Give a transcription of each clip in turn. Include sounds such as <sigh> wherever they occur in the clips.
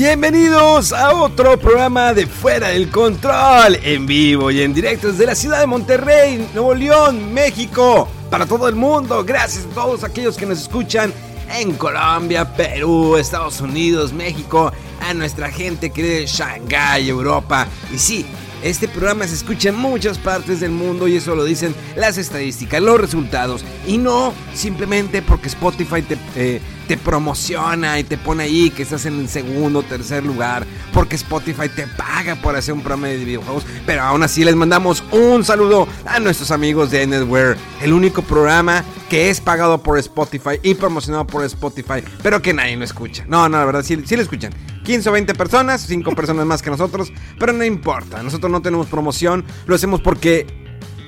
Bienvenidos a otro programa de Fuera del Control, en vivo y en directo desde la ciudad de Monterrey, Nuevo León, México, para todo el mundo. Gracias a todos aquellos que nos escuchan en Colombia, Perú, Estados Unidos, México, a nuestra gente que de Shanghái, Europa. Y sí, este programa se escucha en muchas partes del mundo y eso lo dicen las estadísticas, los resultados. Y no simplemente porque Spotify te, eh, te promociona y te pone ahí que estás en el segundo o tercer lugar. Porque Spotify te paga por hacer un programa de videojuegos. Pero aún así les mandamos un saludo a nuestros amigos de Netware. El único programa que es pagado por Spotify y promocionado por Spotify. Pero que nadie lo escucha. No, no, la verdad sí, sí lo escuchan. 15 o 20 personas, 5 personas más que nosotros, pero no importa, nosotros no tenemos promoción, lo hacemos porque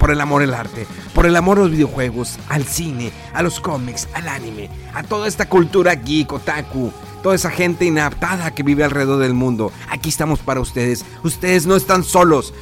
por el amor al arte, por el amor a los videojuegos, al cine, a los cómics, al anime, a toda esta cultura geek, otaku, toda esa gente inadaptada que vive alrededor del mundo. Aquí estamos para ustedes. Ustedes no están solos.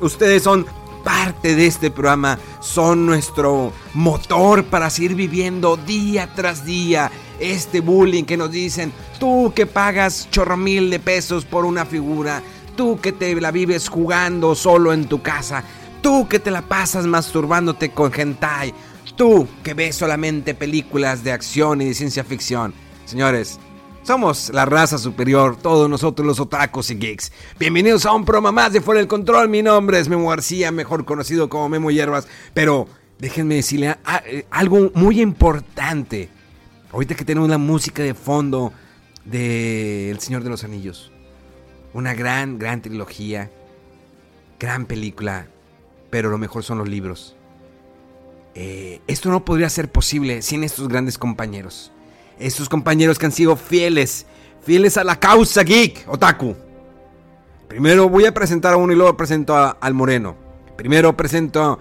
Ustedes son parte de este programa, son nuestro motor para seguir viviendo día tras día este bullying que nos dicen, tú que pagas chorro mil de pesos por una figura, tú que te la vives jugando solo en tu casa, tú que te la pasas masturbándote con hentai, tú que ves solamente películas de acción y de ciencia ficción. Señores, somos la raza superior, todos nosotros los otakus y geeks. Bienvenidos a un programa más de Fuera del Control. Mi nombre es Memo García, mejor conocido como Memo Hierbas. Pero déjenme decirle eh, algo muy importante. Ahorita que tenemos la música de fondo de El Señor de los Anillos. Una gran, gran trilogía. Gran película. Pero lo mejor son los libros. Eh, esto no podría ser posible sin estos grandes compañeros. Estos compañeros que han sido fieles, fieles a la causa geek, otaku. Primero voy a presentar a uno y luego presento al moreno. Primero presento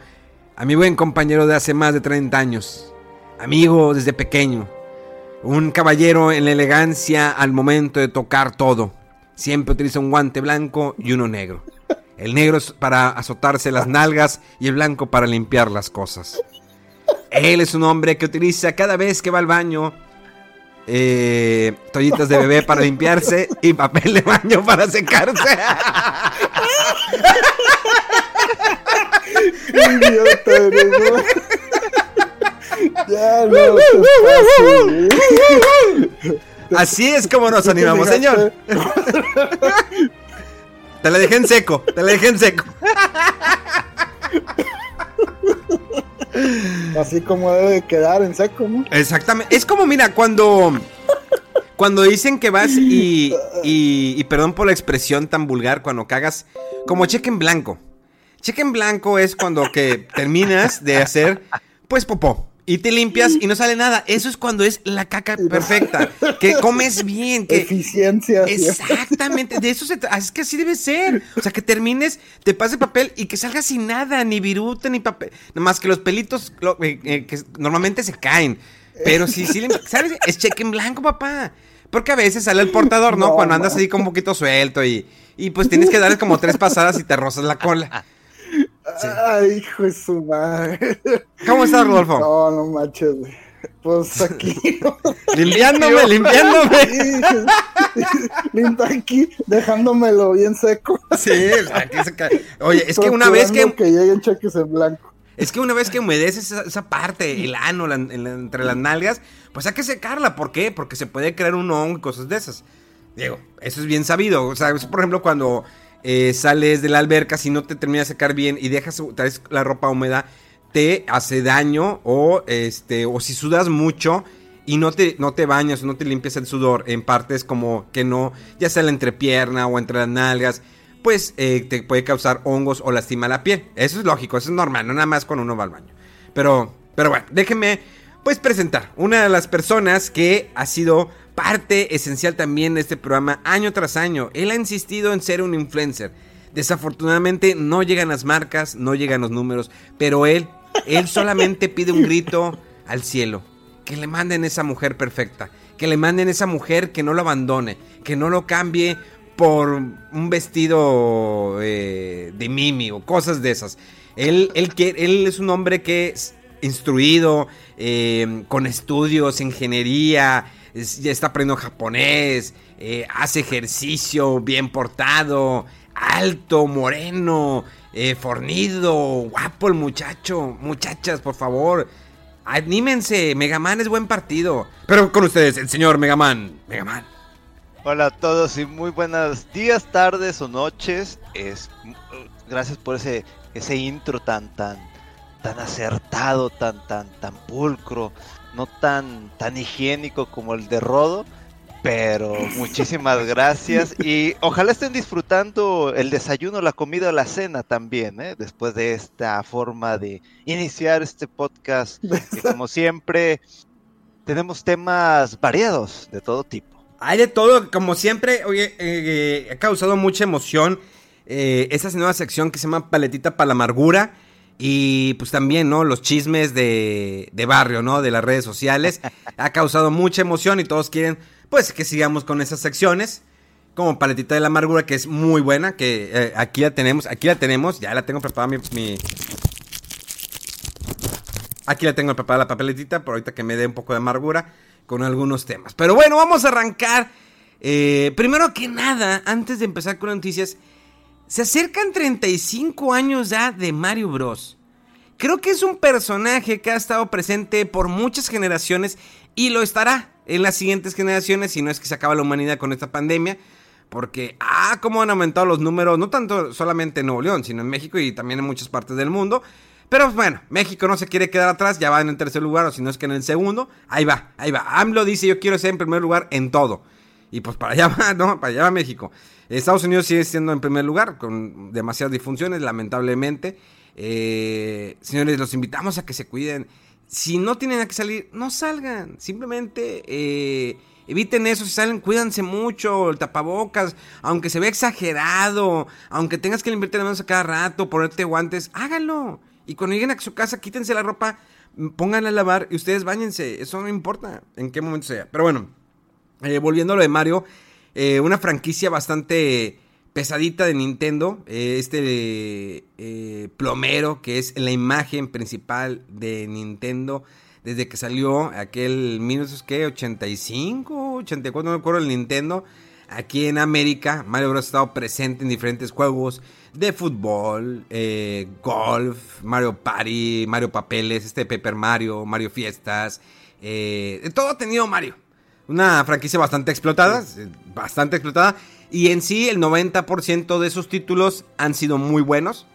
a mi buen compañero de hace más de 30 años. Amigo desde pequeño. Un caballero en la elegancia al momento de tocar todo. Siempre utiliza un guante blanco y uno negro. El negro es para azotarse las nalgas y el blanco para limpiar las cosas. Él es un hombre que utiliza cada vez que va al baño eh, toallitas de bebé para limpiarse y papel de baño para secarse. Idiota, Ya no, Así es como nos animamos, señor. Te la dejé en seco, te la dejé en seco. Así como debe quedar en seco, ¿no? Exactamente. Es como, mira, cuando. Cuando dicen que vas y, y, perdón por la expresión tan vulgar, cuando cagas, como cheque en blanco. Cheque en blanco es cuando que terminas de hacer, pues, popó. Y te limpias y no sale nada. Eso es cuando es la caca perfecta. Que comes bien. Que... Eficiencia. Exactamente. De eso se trata. Es que así debe ser. O sea, que termines, te pase papel y que salga sin nada, ni viruta, ni papel. Nada más que los pelitos eh, eh, que normalmente se caen. Pero sí, sí, ¿sabes? Es cheque en blanco, papá. Porque a veces sale el portador, ¿no? Cuando andas así como un poquito suelto y, y pues tienes que darle como tres pasadas y te rozas la cola. Ay, hijo de su madre. ¿Cómo estás, Rodolfo? No, no manches, Pues aquí. <laughs> limpiándome, limpiándome. <laughs> Limpia aquí, dejándomelo bien seco. Sí, aquí se cae. Oye, es que una vez que. que lleguen cheques en blanco. Es que una vez que humedeces esa, esa parte, el ano, la- entre las nalgas, pues hay que secarla. ¿Por qué? Porque se puede crear un hongo y cosas de esas. Diego, eso es bien sabido. O sea, es, por ejemplo, cuando eh, sales de la alberca, si no te terminas de secar bien y dejas la ropa húmeda, te hace daño. O este, o si sudas mucho y no te, no te bañas o no te limpias el sudor en partes como que no, ya sea la entrepierna o entre las nalgas, pues eh, te puede causar hongos o lastima la piel. Eso es lógico, eso es normal, no nada más cuando uno va al baño. Pero, pero bueno, déjenme pues presentar una de las personas que ha sido parte esencial también de este programa año tras año. Él ha insistido en ser un influencer. Desafortunadamente no llegan las marcas, no llegan los números, pero él, él solamente pide un grito al cielo. Que le manden esa mujer perfecta, que le manden esa mujer que no lo abandone, que no lo cambie por un vestido eh, de Mimi o cosas de esas. Él, él, él es un hombre que es instruido, eh, con estudios, ingeniería, ya está aprendiendo japonés, eh, hace ejercicio, bien portado, alto, moreno, eh, fornido, guapo el muchacho. Muchachas, por favor, anímense, Megaman es buen partido. Pero con ustedes, el señor Megaman, Megaman. Hola a todos y muy buenos días, tardes o noches. Es gracias por ese ese intro tan tan tan acertado, tan tan tan pulcro, no tan tan higiénico como el de Rodo, pero <laughs> muchísimas gracias y ojalá estén disfrutando el desayuno, la comida la cena también, ¿eh? después de esta forma de iniciar este podcast <laughs> que como siempre tenemos temas variados de todo tipo. Hay de todo, como siempre, oye, eh, ha causado mucha emoción eh, esa nueva sección que se llama Paletita para la Amargura. Y pues también, ¿no? Los chismes de, de barrio, ¿no? De las redes sociales. Ha causado mucha emoción y todos quieren, pues, que sigamos con esas secciones. Como Paletita de la Amargura, que es muy buena, que eh, aquí la tenemos, aquí la tenemos, ya la tengo preparada mi... Aquí la tengo preparada la papeletita, por ahorita que me dé un poco de amargura con algunos temas. Pero bueno, vamos a arrancar. Eh, primero que nada, antes de empezar con noticias, se acercan 35 años ya de Mario Bros. Creo que es un personaje que ha estado presente por muchas generaciones y lo estará en las siguientes generaciones si no es que se acaba la humanidad con esta pandemia. Porque, ah, cómo han aumentado los números, no tanto solamente en Nuevo León, sino en México y también en muchas partes del mundo. Pero bueno, México no se quiere quedar atrás, ya va en el tercer lugar, o si no es que en el segundo. Ahí va, ahí va. AMLO dice: Yo quiero ser en primer lugar en todo. Y pues para allá <laughs> va, ¿no? Para allá va México. Estados Unidos sigue siendo en primer lugar, con demasiadas disfunciones, lamentablemente. Eh, señores, los invitamos a que se cuiden. Si no tienen a que salir, no salgan. Simplemente eh, eviten eso. Si salen, cuídense mucho. El tapabocas, aunque se vea exagerado, aunque tengas que limpiarte las manos a cada rato, ponerte guantes, háganlo. Y cuando lleguen a su casa, quítense la ropa, pónganla a lavar y ustedes bañense. Eso no importa en qué momento sea. Pero bueno, eh, volviendo a lo de Mario, eh, una franquicia bastante pesadita de Nintendo. eh, este eh, plomero que es la imagen principal de Nintendo desde que salió aquel 1985, 84, no me acuerdo el Nintendo. Aquí en América, Mario Bros. ha estado presente en diferentes juegos de fútbol, golf, Mario Party, Mario Papeles, este Paper Mario, Mario Fiestas. todo ha tenido Mario. Una franquicia bastante explotada, eh, bastante explotada. Y en sí, el 90% de esos títulos han sido muy buenos.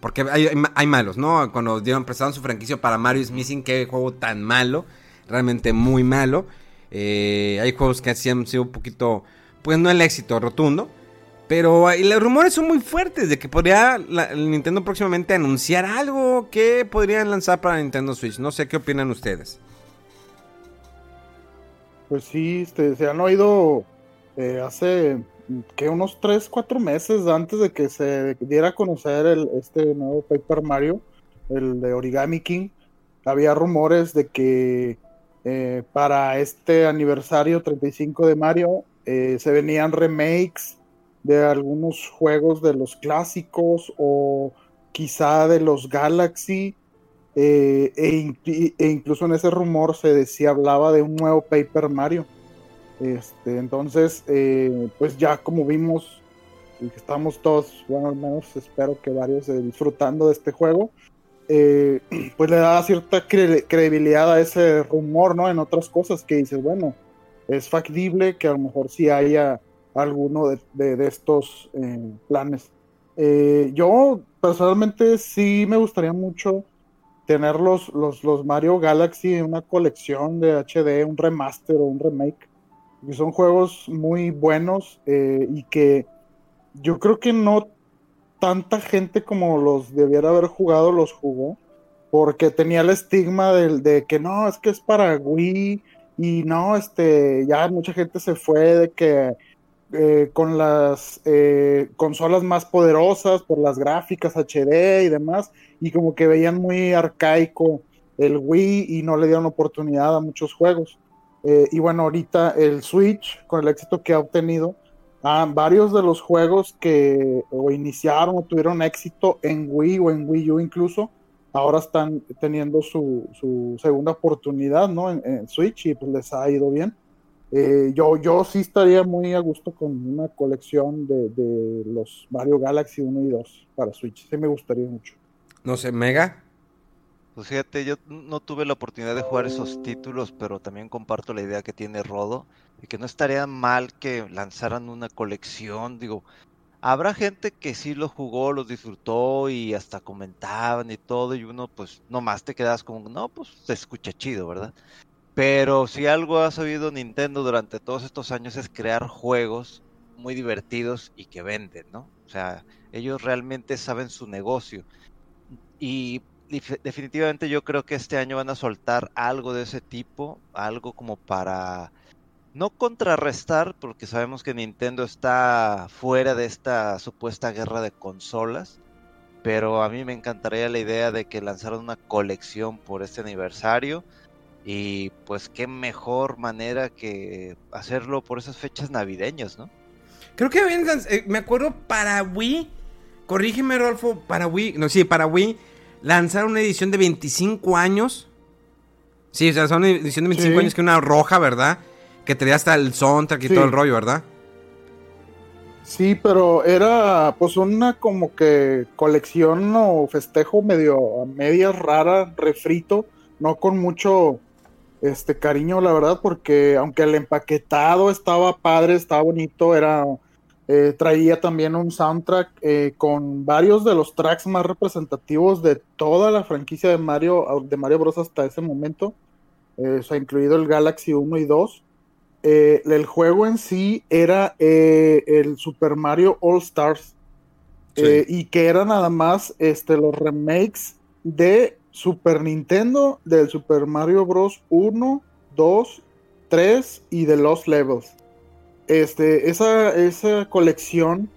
Porque hay, hay- malos, ¿no? Cuando dieron prestaron su franquicia para Mario is Missing, qué juego tan malo. Realmente muy malo. Eh, hay juegos que sí han sido un poquito, pues no el éxito rotundo. Pero los rumores son muy fuertes de que podría la- el Nintendo próximamente anunciar algo que podrían lanzar para Nintendo Switch. No sé qué opinan ustedes. Pues sí, este, se han oído eh, hace que unos 3, 4 meses antes de que se diera a conocer el, este nuevo Paper Mario, el de Origami King, había rumores de que eh, para este aniversario 35 de Mario eh, se venían remakes de algunos juegos de los clásicos o quizá de los Galaxy. Eh, e, e incluso en ese rumor se decía, hablaba de un nuevo Paper Mario. Este, entonces, eh, pues ya como vimos, estamos todos, bueno, al menos espero que varios eh, disfrutando de este juego. eh, <clears throat> pues le da cierta credibilidad a ese rumor, ¿no? En otras cosas que dices, bueno, es factible que a lo mejor sí haya alguno de, estos eh, planes. Eh, yo personalmente sí me gustaría mucho tener los, los, Mario Galaxy en una colección de HD, un remaster o un remake, que son juegos muy buenos y que yo creo que no tanta gente como los debiera haber jugado los jugó, porque tenía el estigma del, de que no, es que es para Wii y no, este, ya mucha gente se fue de que eh, con las eh, consolas más poderosas por las gráficas HD y demás, y como que veían muy arcaico el Wii y no le dieron oportunidad a muchos juegos. Eh, y bueno, ahorita el Switch, con el éxito que ha obtenido, Ah, varios de los juegos que o iniciaron o tuvieron éxito en Wii o en Wii U incluso, ahora están teniendo su, segunda oportunidad ¿no? en, Switch y pues les ha ido bien. Eh, yo, yo sí estaría muy a gusto con una colección de, de, los Mario Galaxy 1 y 2 para Switch. Sí me gustaría mucho. No sé, Mega. Pues fíjate, yo no tuve la oportunidad de jugar esos títulos, pero también comparto la idea que tiene Rodo y que no estaría mal que lanzaran una colección, digo, habrá gente que sí lo jugó, lo disfrutó y hasta comentaban y todo y uno pues nomás te quedas como, no, pues se escucha chido, ¿verdad? Pero si algo ha sabido Nintendo durante todos estos años es crear juegos muy divertidos y que venden, ¿no? O sea, ellos realmente saben su negocio. Y definitivamente yo creo que este año van a soltar algo de ese tipo, algo como para no contrarrestar, porque sabemos que Nintendo está fuera de esta supuesta guerra de consolas, pero a mí me encantaría la idea de que lanzaran una colección por este aniversario y pues qué mejor manera que hacerlo por esas fechas navideñas, ¿no? Creo que eh, me acuerdo para Wii, corrígeme Rolfo, para Wii, no, sí, para Wii lanzaron una edición de 25 años. Sí, o sea, son una edición de 25 años que una roja, ¿verdad? Que tenía hasta el soundtrack y todo el rollo, ¿verdad? Sí, pero era pues una como que colección o festejo medio a medias rara, refrito, no con mucho este cariño, la verdad, porque aunque el empaquetado estaba padre, estaba bonito, era eh, traía también un soundtrack eh, con varios de los tracks más representativos de toda la franquicia de Mario, de Mario Bros. hasta ese momento. Eh, o sea, incluido el Galaxy 1 y 2. el juego en sí era el Super Mario All Stars. y que era nada más este, los remakes de Super Nintendo, del Super Mario Bros. 1, 2, 3 y de Lost Levels. Este, esa, esa colección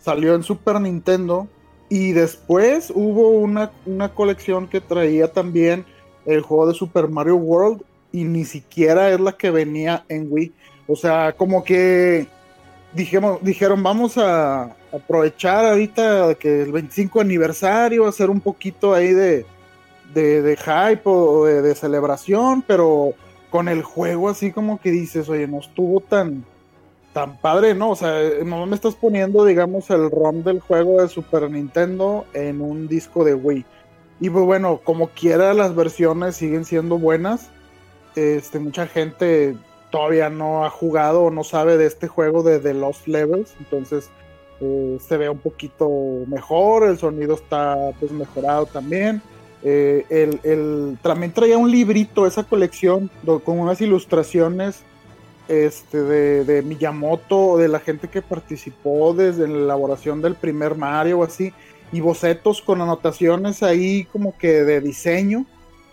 salió en Super Nintendo y después hubo una, colección que traía también el juego de Super Mario World y ni siquiera es la que venía en Wii. O sea, como que dijimos, dijeron, vamos a aprovechar ahorita que el 25 aniversario, hacer un poquito ahí de, de, hype o de, de, celebración, pero con el juego así como que dices, oye, no estuvo tan, tan padre, ¿no? O sea, no me estás poniendo, digamos, el ROM del juego de Super Nintendo en un disco de Wii. Y pues bueno, como quiera, las versiones siguen siendo buenas. Este, mucha gente todavía no ha jugado o no sabe de este juego de The Lost Levels. Entonces eh, se ve un poquito mejor, el sonido está pues mejorado también. Eh, el, también traía un librito, esa colección, con unas ilustraciones este, de, de, Miyamoto, de la gente que participó desde la elaboración del primer Mario o así, y bocetos con anotaciones ahí como que de diseño,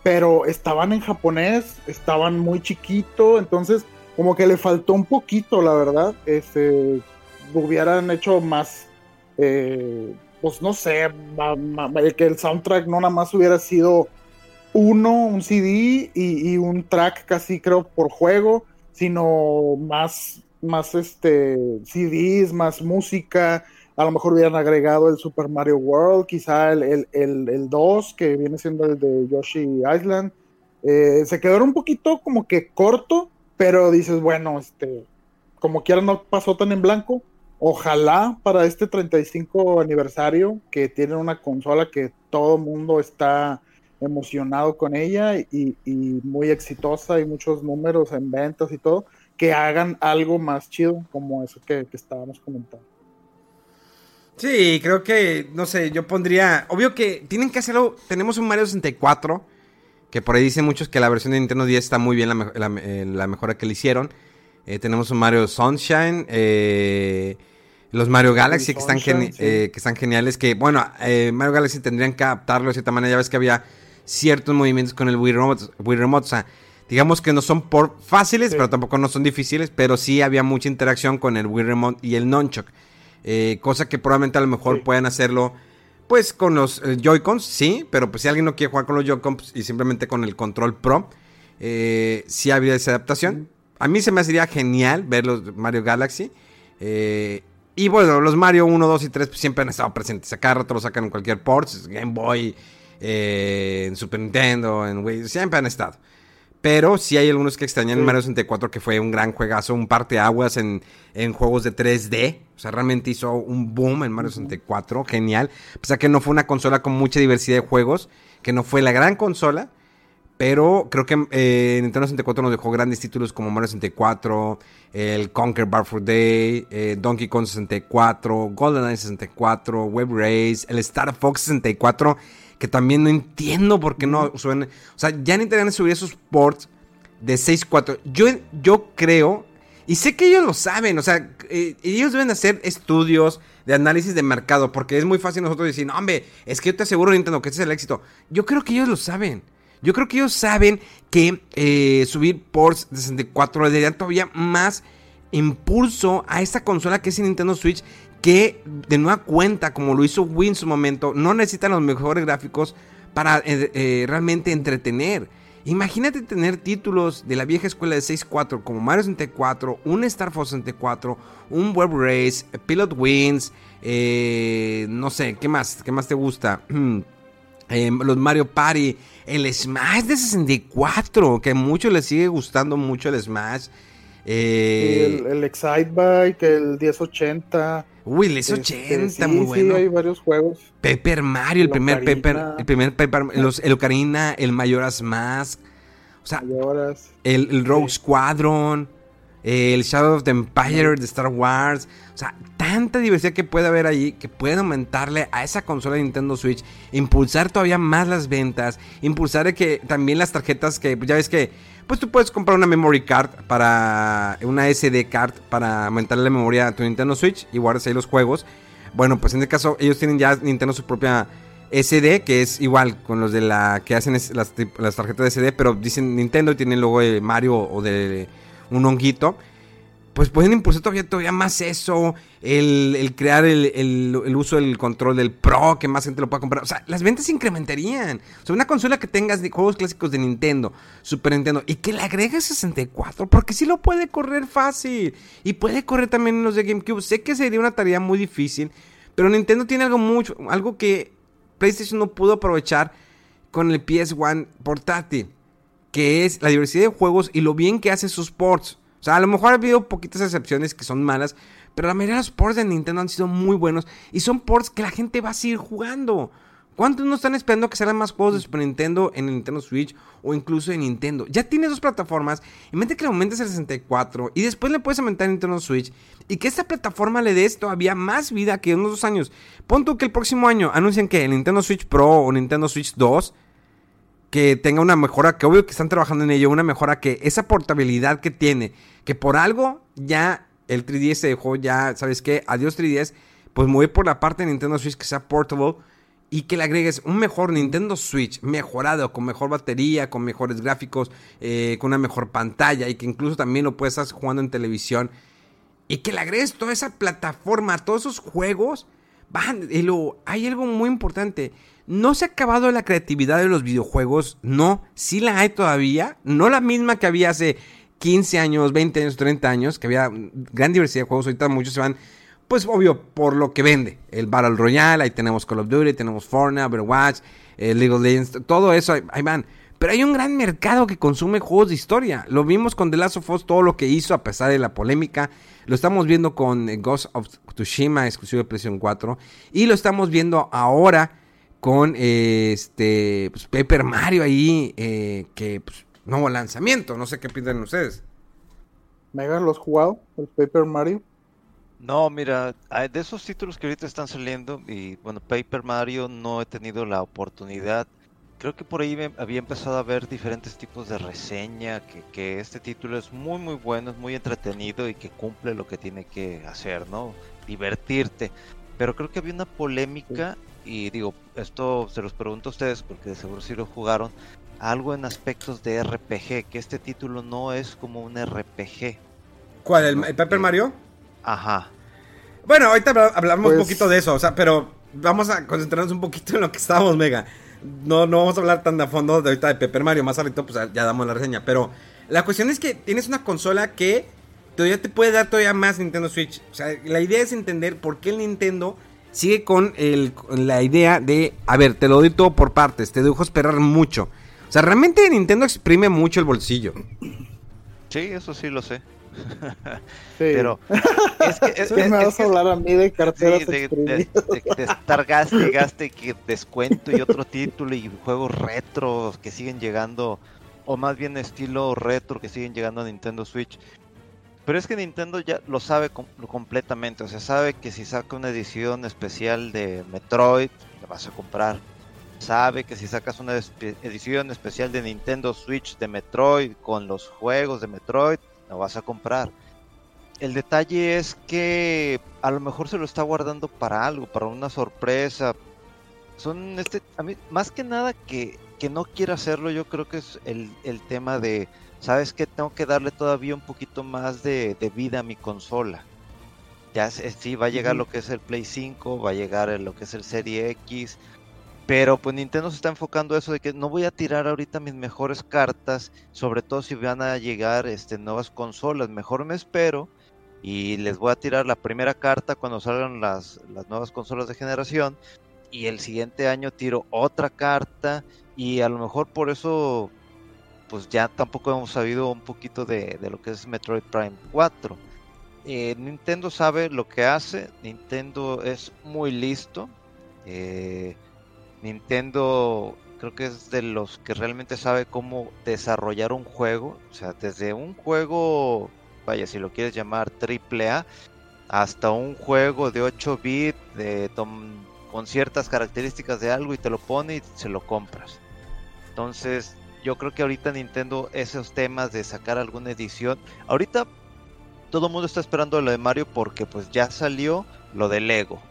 pero estaban en japonés, estaban muy chiquito, entonces como que le faltó un poquito, la verdad, este, hubieran hecho más, eh, pues no sé, que el soundtrack no nada más hubiera sido uno, un CD y, un track casi creo por juego, sino más, más este, CDs, más música. A lo mejor hubieran agregado el Super Mario World, quizá el, el, 2, que viene siendo el de Yoshi Island. Eh, se quedó un poquito como que corto, pero dices, bueno, este, como quiera no pasó tan en blanco. Ojalá para este 35 aniversario que tienen una consola que todo el mundo está emocionado con ella y, muy exitosa y muchos números en ventas y todo, que hagan algo más chido como eso que, estábamos comentando. Sí, creo que, no sé, yo pondría, obvio que tienen que hacerlo, tenemos un Mario 64, que por ahí dicen muchos que la versión de Nintendo 10 está muy bien la, eh, mejora que le hicieron. Eh, tenemos un Mario Sunshine, eh, los Mario Galaxy que están, que están geniales, que bueno, Mario Galaxy tendrían que adaptarlo de cierta manera, ya ves que había ciertos movimientos con el Wii Remote, Wii Remote o sea, digamos que no son por fáciles, pero tampoco no son difíciles, pero sí había mucha interacción con el Wii Remote y el Nunchuck. Eh, cosa que probablemente a lo mejor puedan hacerlo pues con los eh, Joy-Cons, sí, pero pues si alguien no quiere jugar con los Joy-Cons y simplemente con el Control Pro, eh, sí había esa adaptación. A mí se me haría genial ver los Mario Galaxy. Y bueno, los Mario 1, 2 y 3 pues, siempre han estado presentes. A cada rato lo sacan en cualquier port, Game Boy, en Super Nintendo, en Wii, siempre han estado. Pero sí hay algunos que extrañan el Mario 64, que fue un gran juegazo, un parteaguas en, en juegos de 3D. O sea, realmente hizo un boom en Mario 64, genial. O sea que no fue una consola con mucha diversidad de juegos, que no fue la gran consola. Pero creo que eh, Nintendo 64 nos dejó grandes títulos como Mario 64, el Conquer Bar for Day, eh, Donkey Kong 64, GoldenEye 64, Web Race, el Star Fox 64 que también no entiendo por qué no suben. O sea, ya Nintendo subir esos ports de 6.4. Yo, yo creo, y sé que ellos lo saben, o sea, eh, ellos deben hacer estudios de análisis de mercado, porque es muy fácil nosotros decir, no, hombre, es que yo te aseguro, Nintendo, que ese es el éxito. Yo creo que ellos lo saben. Yo creo que ellos saben que eh, subir de 64 le daría todavía más impulso a esta consola que es el Nintendo Switch que de nueva cuenta, como lo hizo Wii en su momento, no necesitan los mejores gráficos para eh, eh, realmente entretener. Imagínate tener títulos de la vieja escuela de 6.4 como Mario 64, un Star Fox 64, un Web Race, Pilot Wings, eh, no sé, ¿qué más? ¿Qué más te gusta? <clears throat> Em, los Mario Party, el Smash de 64, que a muchos les sigue gustando mucho el Smash. el, el Excite Bike, el 1080. Uy, el S80, este, muy bueno. Sí, hay varios juegos. Paper Mario, el, primer Paper, el primer Paper, los, el Ocarina, el Mayoras Mask, o sea, el, el, Rogue Squadron, el Shadow of the Empire de Star Wars, o sea, tanta diversidad que puede haber ahí que puede aumentarle a esa consola de Nintendo Switch, impulsar todavía más las ventas, impulsar que también las tarjetas que ya ves que pues tú puedes comprar una memory card para una SD card para aumentarle la memoria a tu Nintendo Switch y guardas ahí los juegos. Bueno, pues en este caso ellos tienen ya Nintendo su propia SD, que es igual con los de la que hacen las, tarjetas de SD, pero dicen Nintendo y tienen el de Mario o de un honguito pues pueden impulsar todavía, todavía más eso, el, crear el, uso del control del Pro, que más gente lo pueda comprar. O sea, las ventas se incrementarían. O sea, una consola que tengas de juegos clásicos de Nintendo, Super Nintendo, y que le agregue 64, porque sí lo puede correr fácil. Y puede correr también en los de GameCube. Sé que sería una tarea muy difícil, pero Nintendo tiene algo mucho, algo que PlayStation no pudo aprovechar con el PS1 portátil, que es la diversidad de juegos y lo bien que hace sus ports. O sea, a lo mejor ha habido poquitas excepciones que son malas, pero la mayoría de los ports de Nintendo han sido muy buenos y son ports que la gente va a seguir jugando. ¿Cuántos no están esperando que salgan más juegos de Super Nintendo en el Nintendo Switch o incluso en Nintendo? Ya tienes dos plataformas y mente que le aumentes el 64 y después le puedes aumentar el Nintendo Switch y que esta plataforma le des todavía más vida que unos dos años. Pon tú que el próximo año anuncien que el Nintendo Switch Pro o Nintendo Switch 2 que tenga una mejora, que obvio que están trabajando en ello, una mejora que esa portabilidad que tiene, que por algo ya el 3DS se dejó ya, ¿sabes qué? Adiós 3DS, pues mover por la parte de Nintendo Switch que sea portable y que le agregues un mejor Nintendo Switch mejorado, con mejor batería, con mejores gráficos, eh, con una mejor pantalla y que incluso también lo puedes estar jugando en televisión y que le agregues toda esa plataforma, todos esos juegos. Van, y lo, hay algo muy importante no se ha acabado la creatividad de los videojuegos, no, sí la hay todavía, no la misma que había hace 15 años, 20 años, 30 años, que había gran diversidad de juegos, ahorita muchos se van, pues obvio, por lo que vende, el Battle Royale, ahí tenemos Call of Duty, tenemos Fortnite, Overwatch, el League of Legends, todo eso, ahí, van, Pero hay un gran mercado que consume juegos de historia. Lo vimos con The Last of Us, todo lo que hizo a pesar de la polémica. Lo estamos viendo con Ghost of Tsushima, exclusivo de PlayStation 4. Y lo estamos viendo ahora con este pues, Paper Mario ahí, eh, que pues, nuevo lanzamiento. No sé qué piensan ustedes. Mega, ¿lo has jugado? El Paper Mario. No, mira, de esos títulos que ahorita están saliendo, y bueno, Paper Mario no he tenido la oportunidad. Creo que por ahí me había empezado a ver diferentes tipos de reseña, que, que este título es muy muy bueno, es muy entretenido y que cumple lo que tiene que hacer, ¿no? Divertirte. Pero creo que había una polémica, y digo, esto se los pregunto a ustedes porque de seguro sí lo jugaron, algo en aspectos de RPG, que este título no es como un RPG. ¿Cuál? ¿El, Paper Mario? Ajá. Bueno, ahorita hablamos un Pues- poquito de eso, o sea, pero vamos a concentrarnos un poquito en lo que estábamos, Mega. No, no vamos a hablar tan a fondo de ahorita de Paper Mario, más ahorita pues ya damos la reseña, pero la cuestión es que tienes una consola que todavía te puede dar todavía más Nintendo Switch. O sea, la idea es entender por qué el Nintendo sigue con, el, con la idea de, a ver, te lo doy todo por partes, te dejo esperar mucho. O sea, realmente Nintendo exprime mucho el bolsillo. Sí, eso sí lo sé. <laughs> Sí. Pero es que, es, Sí, es- me es vas que- a hablar a mí de carteras Sí, de, de- de- de estar gaste y gaste que descuento y otro título y juegos retro que siguen llegando, o más bien estilo retro que siguen llegando a Nintendo Switch. Pero es que Nintendo ya lo sabe com- completamente, o sea, sabe que si saca una edición especial de Metroid, la vas a comprar. Sabe que si sacas una edición especial de Nintendo Switch de Metroid con los juegos de Metroid, la vas a comprar. El detalle es que a lo mejor se lo está guardando para algo, para una sorpresa. Son este, a mí, más que nada que, que no quiera hacerlo, yo creo que es el, el tema de, ¿sabes qué? Tengo que darle todavía un poquito más de, de vida a mi consola. Ya sí, va a llegar lo que es el Play 5, va a llegar lo que es el Serie X, pero pues Nintendo se está enfocando a eso de que no voy a tirar ahorita mis mejores cartas, sobre todo si van a llegar este, nuevas consolas, mejor me espero y les voy a tirar la primera carta cuando salgan las, las nuevas consolas de generación y el siguiente año tiro otra carta y a lo mejor por eso pues ya tampoco hemos sabido un poquito de, de lo que es Metroid Prime 4. Eh, Nintendo sabe lo que hace, Nintendo es muy listo. eh, Nintendo creo que es de los que realmente sabe cómo desarrollar un juego. O sea, desde un juego, vaya, si lo quieres llamar triple A, hasta un juego de 8 bits con ciertas características de algo y te lo pone y se lo compras. Entonces, yo creo que ahorita Nintendo esos temas de sacar alguna edición, ahorita todo el mundo está esperando lo de Mario porque pues ya salió lo de Lego,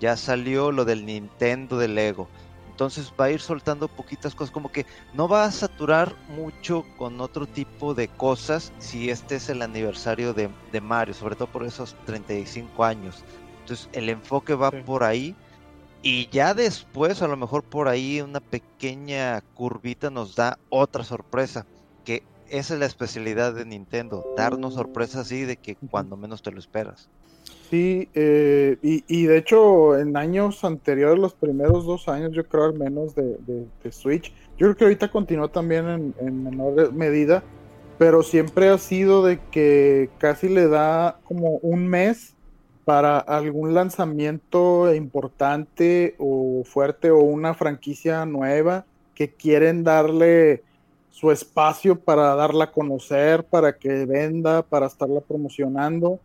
ya salió lo del Nintendo de Lego. Entonces va a ir soltando poquitas cosas, como que no va a saturar mucho con otro tipo de cosas si este es el aniversario de, de Mario, sobre todo por esos 35 años. Entonces el enfoque va Sí. por ahí y ya después a lo mejor por ahí una pequeña curvita nos da otra sorpresa, que esa es la especialidad de Nintendo, darnos sorpresas así de que cuando menos te lo esperas. Sí, eh, y, y de hecho en años anteriores, los primeros dos años, yo creo al menos de, de- de Switch, yo creo que ahorita continúa también en, en menor medida, pero siempre ha sido de que casi le da como un mes para algún lanzamiento importante o fuerte o una franquicia nueva que quieren darle su espacio para darla a conocer, para que venda, para estarla promocionando.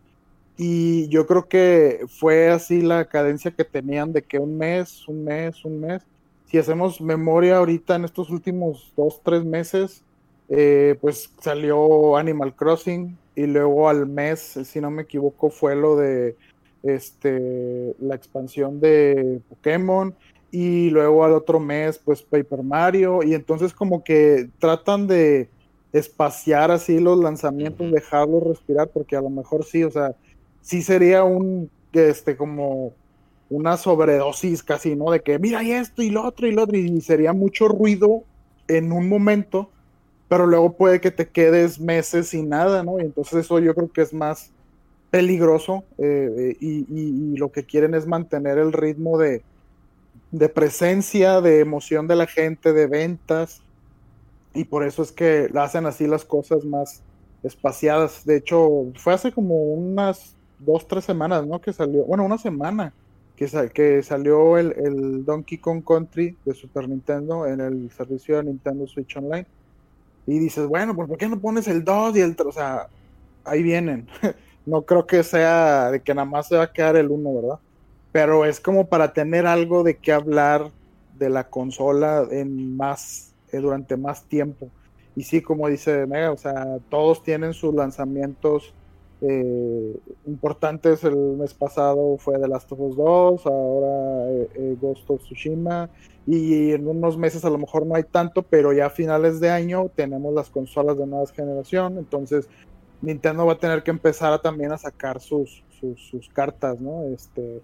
Y yo creo que fue así la cadencia que tenían de que un mes, un mes, un mes. Si hacemos memoria ahorita en estos últimos dos, tres meses, eh, pues salió Animal Crossing y luego al mes, si no me equivoco, fue lo de este, la expansión de Pokémon y luego al otro mes, pues Paper Mario y entonces como que tratan de espaciar así los lanzamientos, dejarlos respirar, porque a lo mejor sí, o sea, sí sería un, este, como una sobredosis casi, ¿no? De que mira y esto y lo otro y lo otro, y sería mucho ruido en un momento, pero luego puede que te quedes meses sin nada, ¿no? Y entonces eso yo creo que es más peligroso eh, eh, y, lo que quieren es mantener el ritmo de, de presencia, de emoción de la gente, de ventas. y por eso es que hacen así las cosas más espaciadas. De hecho, fue hace como unas dos, tres semanas, ¿no? Que salió, bueno, una semana que, que salió el, Donkey Kong Country de Super Nintendo en el servicio de Nintendo Switch Online. Y dices, bueno, pues ¿por qué no pones el 2 y el 3? O sea, ahí vienen. <laughs> no creo que sea de que nada más se va a quedar el 1, ¿verdad? Pero es como para tener algo de qué hablar de la consola en más, eh, durante más tiempo. Y sí, como dice Mega, o sea, todos tienen sus lanzamientos eh, importantes. El mes pasado fue The Last of Us 2, ahora eh, eh, Ghost of Tsushima. Y en unos meses a lo mejor no hay tanto, pero ya a finales de año tenemos las consolas de nueva generación. Entonces Nintendo va a tener que empezar también a sacar sus, sus, cartas, ¿no? Este,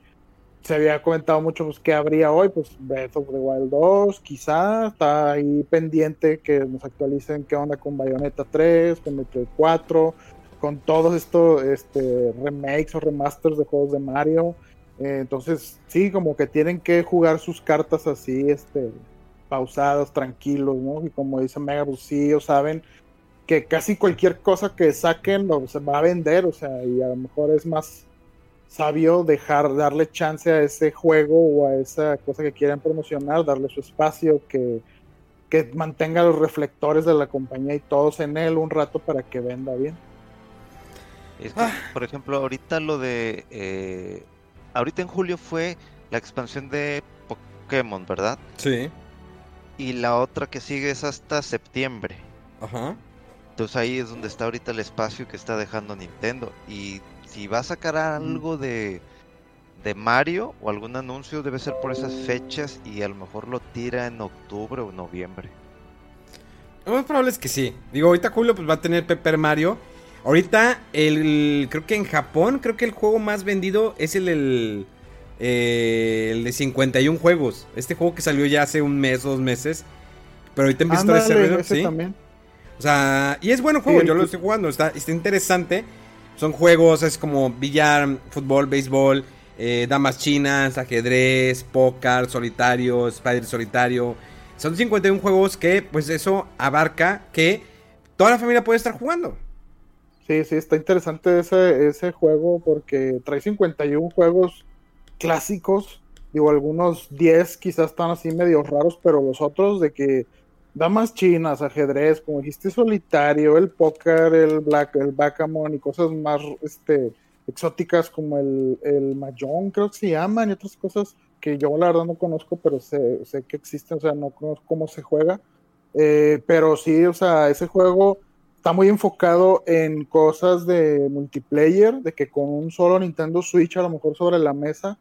se había comentado mucho pues qué habría hoy, pues Breath of the Wild 2, quizá, está ahí pendiente que nos actualicen qué onda con Bayonetta 3, con Metroid 4, con todos estos este, remakes o remasters de juegos de Mario. Eh, entonces, sí, como que tienen que jugar sus cartas así, este, pausadas, tranquilos, ¿no? Y como dice Mega, ellos saben que casi cualquier cosa que saquen lo, se va a vender, o sea, y a lo mejor es más sabio dejar, darle chance a ese juego o a esa cosa que quieran promocionar, darle su espacio, que, que mantenga los reflectores de la compañía y todos en él un rato para que venda bien. Ah. Por ejemplo, ahorita lo de... Eh, ahorita en julio fue la expansión de Pokémon, ¿verdad? Sí. Y la otra que sigue es hasta septiembre. Ajá. Entonces ahí es donde está ahorita el espacio que está dejando Nintendo. Y si va a sacar algo de, de Mario o algún anuncio, debe ser por esas fechas y a lo mejor lo tira en octubre o noviembre. Lo más probable es que sí. Digo, ahorita Julio pues va a tener Pepper Mario. Ahorita, el, creo que en Japón, creo que el juego más vendido es el, el, eh, el de 51 juegos. Este juego que salió ya hace un mes, dos meses. Pero ahorita empezó a ese ¿sí? También. O sea, y es bueno juego, yo lo estoy jugando, está, está interesante. Son juegos, es como billar, fútbol, béisbol, eh, damas chinas, ajedrez, póker, solitario, spider solitario. Son 51 juegos que, pues eso abarca que toda la familia puede estar jugando. Sí, sí, está interesante ese, ese juego porque trae 51 juegos clásicos. Digo, algunos 10 quizás están así medio raros, pero los otros de que damas chinas, ajedrez, como dijiste, solitario, el póker, el black, el backgammon y cosas más este, exóticas como el, el mahjong, creo que se llaman, y otras cosas que yo la verdad no conozco, pero sé, sé que existen, o sea, no conozco cómo se juega. Eh, pero sí, o sea, ese juego está muy enfocado en cosas de multiplayer, de que con un solo Nintendo Switch a lo mejor sobre la mesa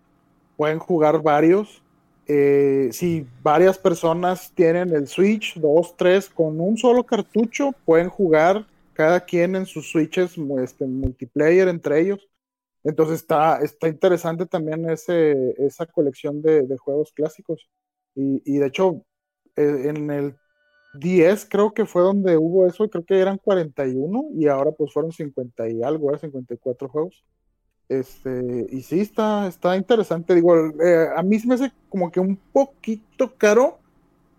pueden jugar varios eh, si varias personas tienen el Switch, dos, tres, con un solo cartucho, pueden jugar cada quien en sus Switches este, multiplayer entre ellos. Entonces está, está interesante también ese, esa colección de, juegos clásicos. Y, de hecho, eh, en el 10 creo que fue donde hubo eso, creo que eran 41 y ahora pues fueron 50 y algo, 54 juegos. Este, y sí, está, está interesante. Digo, eh, a mí se me hace como que un poquito caro.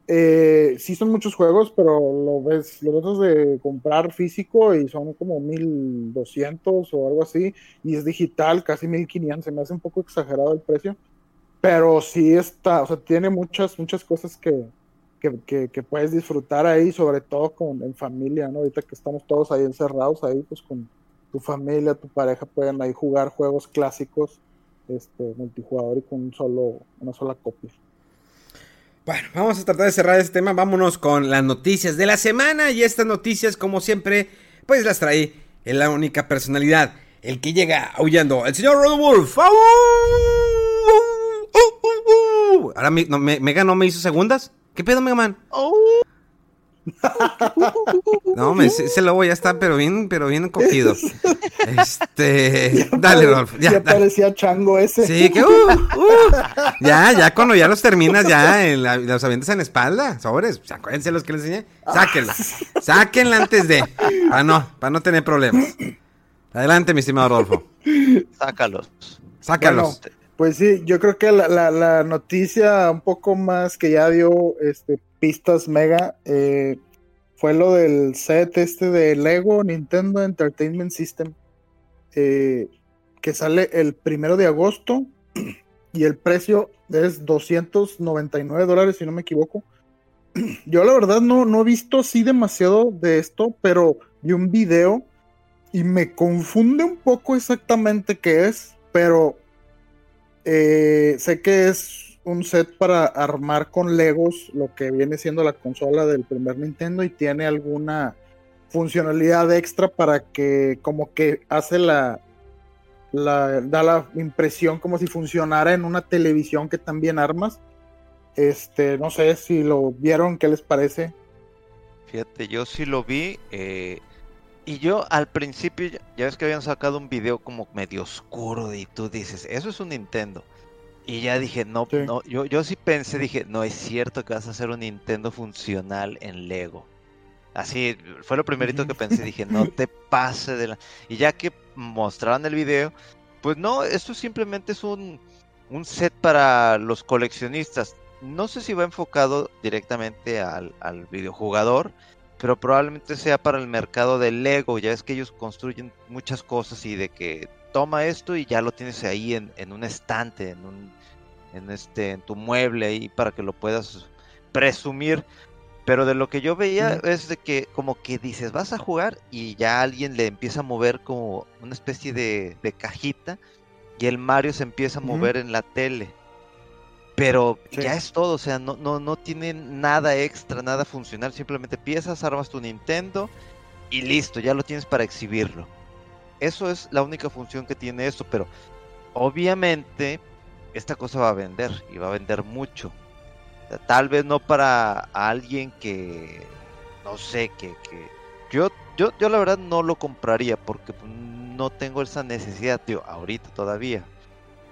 Eh, sí son muchos juegos, pero lo ves, lo ves de comprar físico y son como 1200 o algo así, y es digital, casi 1500, se me hace un poco exagerado el precio, pero sí está, o sea, tiene muchas, muchas cosas que, que, puedes disfrutar ahí, sobre todo con, en familia, ¿no? Ahorita que estamos todos ahí encerrados, ahí pues con, tu familia, tu pareja pueden ahí jugar juegos clásicos este, multijugador y con solo, una sola copia. Bueno, vamos a tratar de cerrar este tema. Vámonos con las noticias de la semana. Y estas noticias, como siempre, pues las trae en la única personalidad. El que llega aullando, el señor Rodolfo. Ahora me, no, Mega no me hizo segundas. ¿Qué pedo, Mega Man? No, me, ese lobo ya está, pero bien, pero bien cogido. Este, <laughs> dale, Rolf. Ya, parecía chango ese. Sí, que uh, uh, ya, ya cuando ya los terminas, ya los avientas en la espalda, sobres. Acuérdense los que les enseñé. Sáquenla. Sáquenla antes de. Para no, para no tener problemas. Adelante, mi estimado Rodolfo. Sácalos. Sácalos. Pues sí, yo creo que la, la, noticia un poco más que ya dio este pistas mega eh, fue lo del set este de Lego Nintendo Entertainment System, eh, que sale el primero de agosto <clears throat> y el precio es 299 dólares, si no me equivoco. <clears throat> Yo la verdad no, no he visto así demasiado de esto, pero vi un video y me confunde un poco exactamente qué es, pero eh, sé que es un set para armar con Legos lo que viene siendo la consola del primer Nintendo y tiene alguna funcionalidad extra para que como que hace la, la da la impresión como si funcionara en una televisión que también armas. Este, no sé si lo vieron, ¿qué les parece? Fíjate, yo sí lo vi. Eh, y yo al principio, ya ves que habían sacado un video como medio oscuro y tú dices, eso es un Nintendo. Y ya dije, no, no, yo, yo sí pensé, dije, no es cierto que vas a hacer un Nintendo funcional en Lego. Así, fue lo primerito que pensé, dije, no te <laughs> pase de la... Y ya que mostraron el video, pues no, esto simplemente es un, un set para los coleccionistas. No sé si va enfocado directamente al, al videojugador, pero probablemente sea para el mercado del Lego. Ya es que ellos construyen muchas cosas y de que toma esto y ya lo tienes ahí en, en un estante, en un en este en tu mueble ahí para que lo puedas presumir. Pero de lo que yo veía es de que como que dices, vas a jugar y ya alguien le empieza a mover como una especie de, de cajita y el Mario se empieza a mover en la tele. Pero ya es todo, o sea, no, no, no tiene nada extra, nada funcional. Simplemente piezas, armas tu Nintendo y listo, ya lo tienes para exhibirlo. Eso es la única función que tiene esto, pero obviamente esta cosa va a vender y va a vender mucho. tal vez no para alguien que, no sé, que, que yo, yo, yo la verdad no lo compraría porque no tengo esa necesidad, tío, ahorita todavía.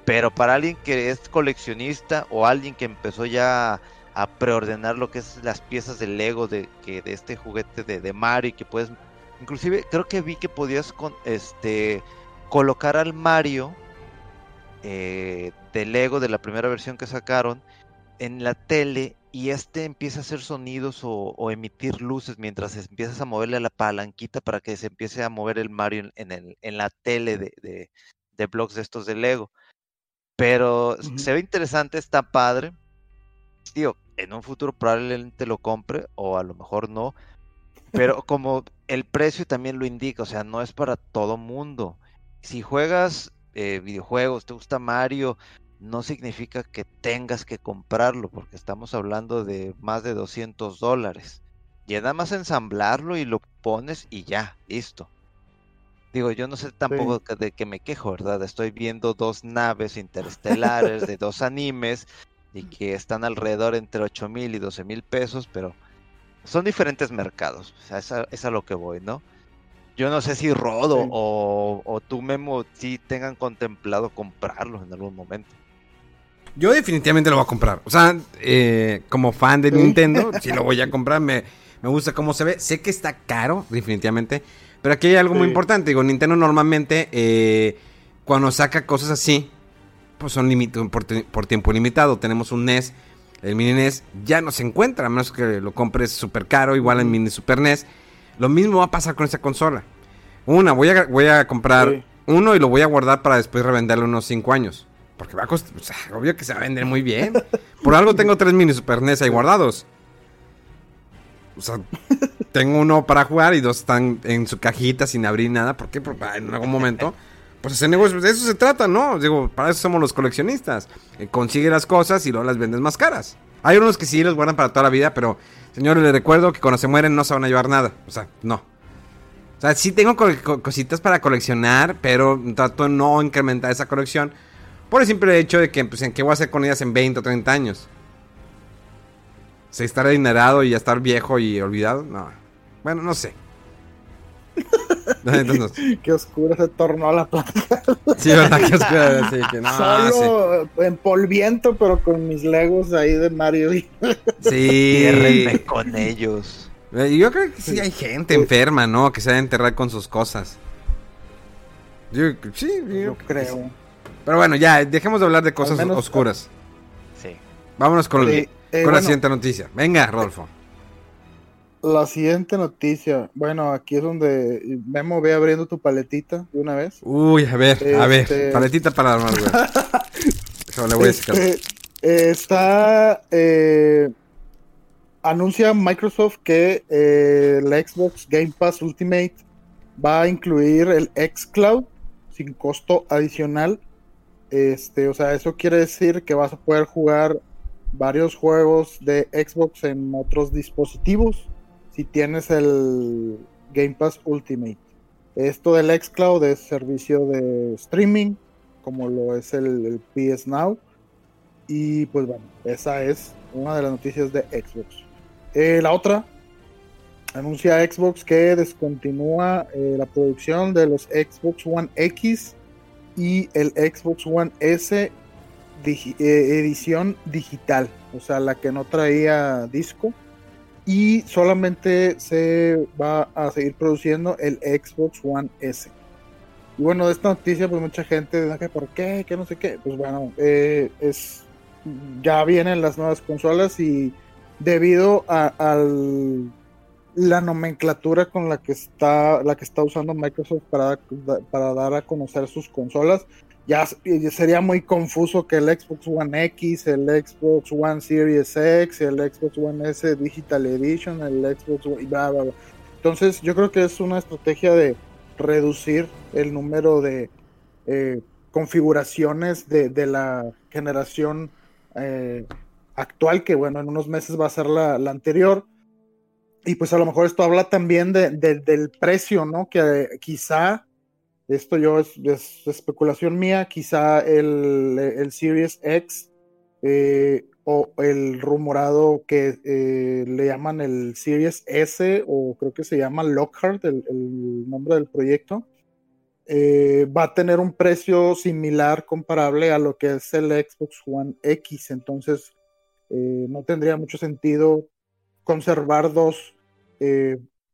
Pero para alguien que es coleccionista o alguien que empezó ya a preordenar lo que es las piezas de Lego de, que, de este juguete de, Mario que puedes inclusive creo que vi que podías con este colocar al Mario eh, de Lego de la primera versión que sacaron en la tele y este empieza a hacer sonidos o, emitir luces mientras empiezas a moverle a la palanquita para que se empiece a mover el Mario en, el, en la tele de, de, de blogs de estos de Lego. Pero se ve interesante, está padre. Tío, en un futuro probablemente lo compre o a lo mejor no. Pero como el precio también lo indica, o sea, no es para todo mundo. Si juegas eh, videojuegos, te gusta Mario, no significa que tengas que comprarlo, porque estamos hablando de más de 200 dólares. Y nada más ensamblarlo y lo pones y ya, listo. Digo, yo no sé tampoco de que me quejo, ¿verdad? Estoy viendo dos naves interestelares de dos animes y <laughs> que están alrededor entre 8 mil y 12 mil pesos, pero son diferentes mercados. O sea, es a, lo que voy, ¿no? Yo no sé si Rodo o, o tú, Memo, si tengan contemplado comprarlos en algún momento. Yo definitivamente lo voy a comprar. O sea, eh, como fan de Nintendo, <laughs> sí lo voy a comprar. Me, me gusta cómo se ve. Sé que está caro, definitivamente. Pero aquí hay algo muy importante. Digo, Nintendo normalmente, eh, cuando saca cosas así, pues son por, por, tiempo limitado. Tenemos un NES, el mini NES ya no se encuentra, a menos que lo compres súper caro, igual en mini Super NES. Lo mismo va a pasar con esta consola. Una, voy a, voy a comprar uno y lo voy a guardar para después revenderlo unos 5 años. Porque va a costar, o sea, obvio que se va a vender muy bien. <laughs> Por algo tengo tres mini Super NES ahí guardados. O sea, tengo uno para jugar y dos están en su cajita sin abrir nada. ¿Por qué? Porque en algún momento, <laughs> pues ese negocio, de eso se trata, ¿no? Digo, para eso somos los coleccionistas. Eh, consigue las cosas y luego las vendes más caras. Hay unos que sí los guardan para toda la vida, pero señores, les recuerdo que cuando se mueren no se van a llevar nada. O sea, no. O sea, sí tengo cositas para coleccionar, pero trato de no incrementar esa colección por el simple hecho de que, pues, ¿en qué voy a hacer con ellas en 20 o 30 años? ¿Se estar adinerado y ya estar viejo y olvidado? No. Bueno, no sé. <laughs> Qué oscura se tornó la planta. Sí, verdad, qué oscura. Sí, que no, Solo en polviento, pero con mis legos ahí de Mario. <laughs> Sí. con ellos. Eh, yo creo que sí hay gente enferma, ¿no? Que se va a enterrar con sus cosas. Yo, sí, yo, creo. Pero bueno, ya, dejemos de hablar de cosas oscuras. Sí. Vámonos con, eh, con la siguiente noticia. Venga, Rodolfo. La siguiente noticia. Bueno, aquí es donde Memo ve abriendo tu paletita de una vez. Uy, a ver, a ver. Este- Paletita para amargura. <laughs> Eso le voy a sacar. Este, está. eh, anuncia Microsoft que eh, la Xbox Game Pass Ultimate va a incluir el xCloud sin costo adicional. Este, o sea, eso quiere decir que vas a poder jugar varios juegos de Xbox en otros dispositivos si tienes el Game Pass Ultimate. Esto del xCloud es servicio de streaming, como lo es el, PS Now. Y pues bueno, esa es una de las noticias de Xbox. Eh, la otra, anuncia Xbox que descontinúa eh, la producción de los Xbox One X y el Xbox One S eh, edición digital, o sea, la que no traía disco. Y solamente se va a seguir produciendo el Xbox One S. Y bueno, de esta noticia, pues mucha gente dice por qué, que no sé qué. Pues bueno, eh, es ya vienen las nuevas consolas y debido a al- la nomenclatura con la que está la que está usando Microsoft para, para dar a conocer sus consolas, ya sería muy confuso que el Xbox One X, el Xbox One Series X, el Xbox One S Digital Edition, el Xbox One, y bla, bla, bla. Entonces, yo creo que es una estrategia de reducir el número de eh, configuraciones de, de la generación eh, actual, que bueno, en unos meses va a ser la, la anterior. Y pues a lo mejor esto habla también de- del precio, ¿no? Que eh, quizá, esto yo es, es especulación mía, quizá el, el Series X eh, o el rumorado que eh, le llaman el Series S o creo que se llama Lockhart, el, nombre del proyecto, eh, va a tener un precio similar, comparable a lo que es el Xbox One X. Entonces, no tendría mucho sentido conservar dos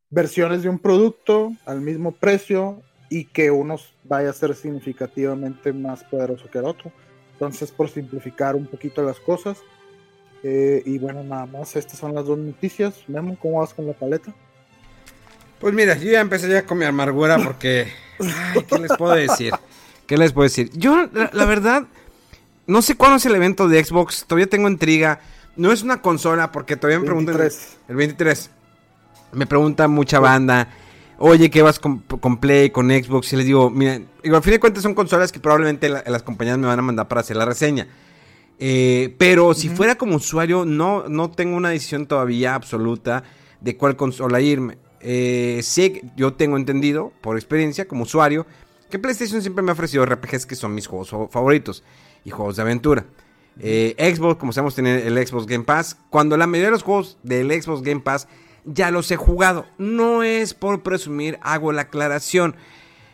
versiones de un producto al mismo precio y que uno vaya a ser significativamente más poderoso que el otro. Entonces, por simplificar un poquito las cosas. eh, y bueno, nada más, estas son las dos noticias. Memo, ¿cómo vas con la paleta? Pues mira, yo ya empecé ya con mi amargura porque. Ay, ¿qué les puedo decir? <laughs> ¿Qué les puedo decir? Yo, la, la verdad, no sé cuándo es el evento de Xbox. Todavía tengo intriga. No es una consola porque todavía me preguntan. 23. El 23. Me pregunta mucha banda. Oye, ¿qué vas con, con Play, con Xbox? Y les digo, mira, digo, al fin de cuentas son consolas que probablemente la- las compañías me van a mandar para hacer la reseña. Eh, pero si fuera como usuario, no, no tengo una decisión todavía absoluta de cuál consola irme. Eh, sé, yo tengo entendido, por experiencia, como usuario, que PlayStation siempre me ha ofrecido RPGs que son mis juegos fa- favoritos y juegos de aventura. Eh, Xbox, como sabemos, tiene el Xbox Game Pass. Cuando la mayoría de los juegos del Xbox Game Pass ya los he jugado. No es por presumir, hago la aclaración.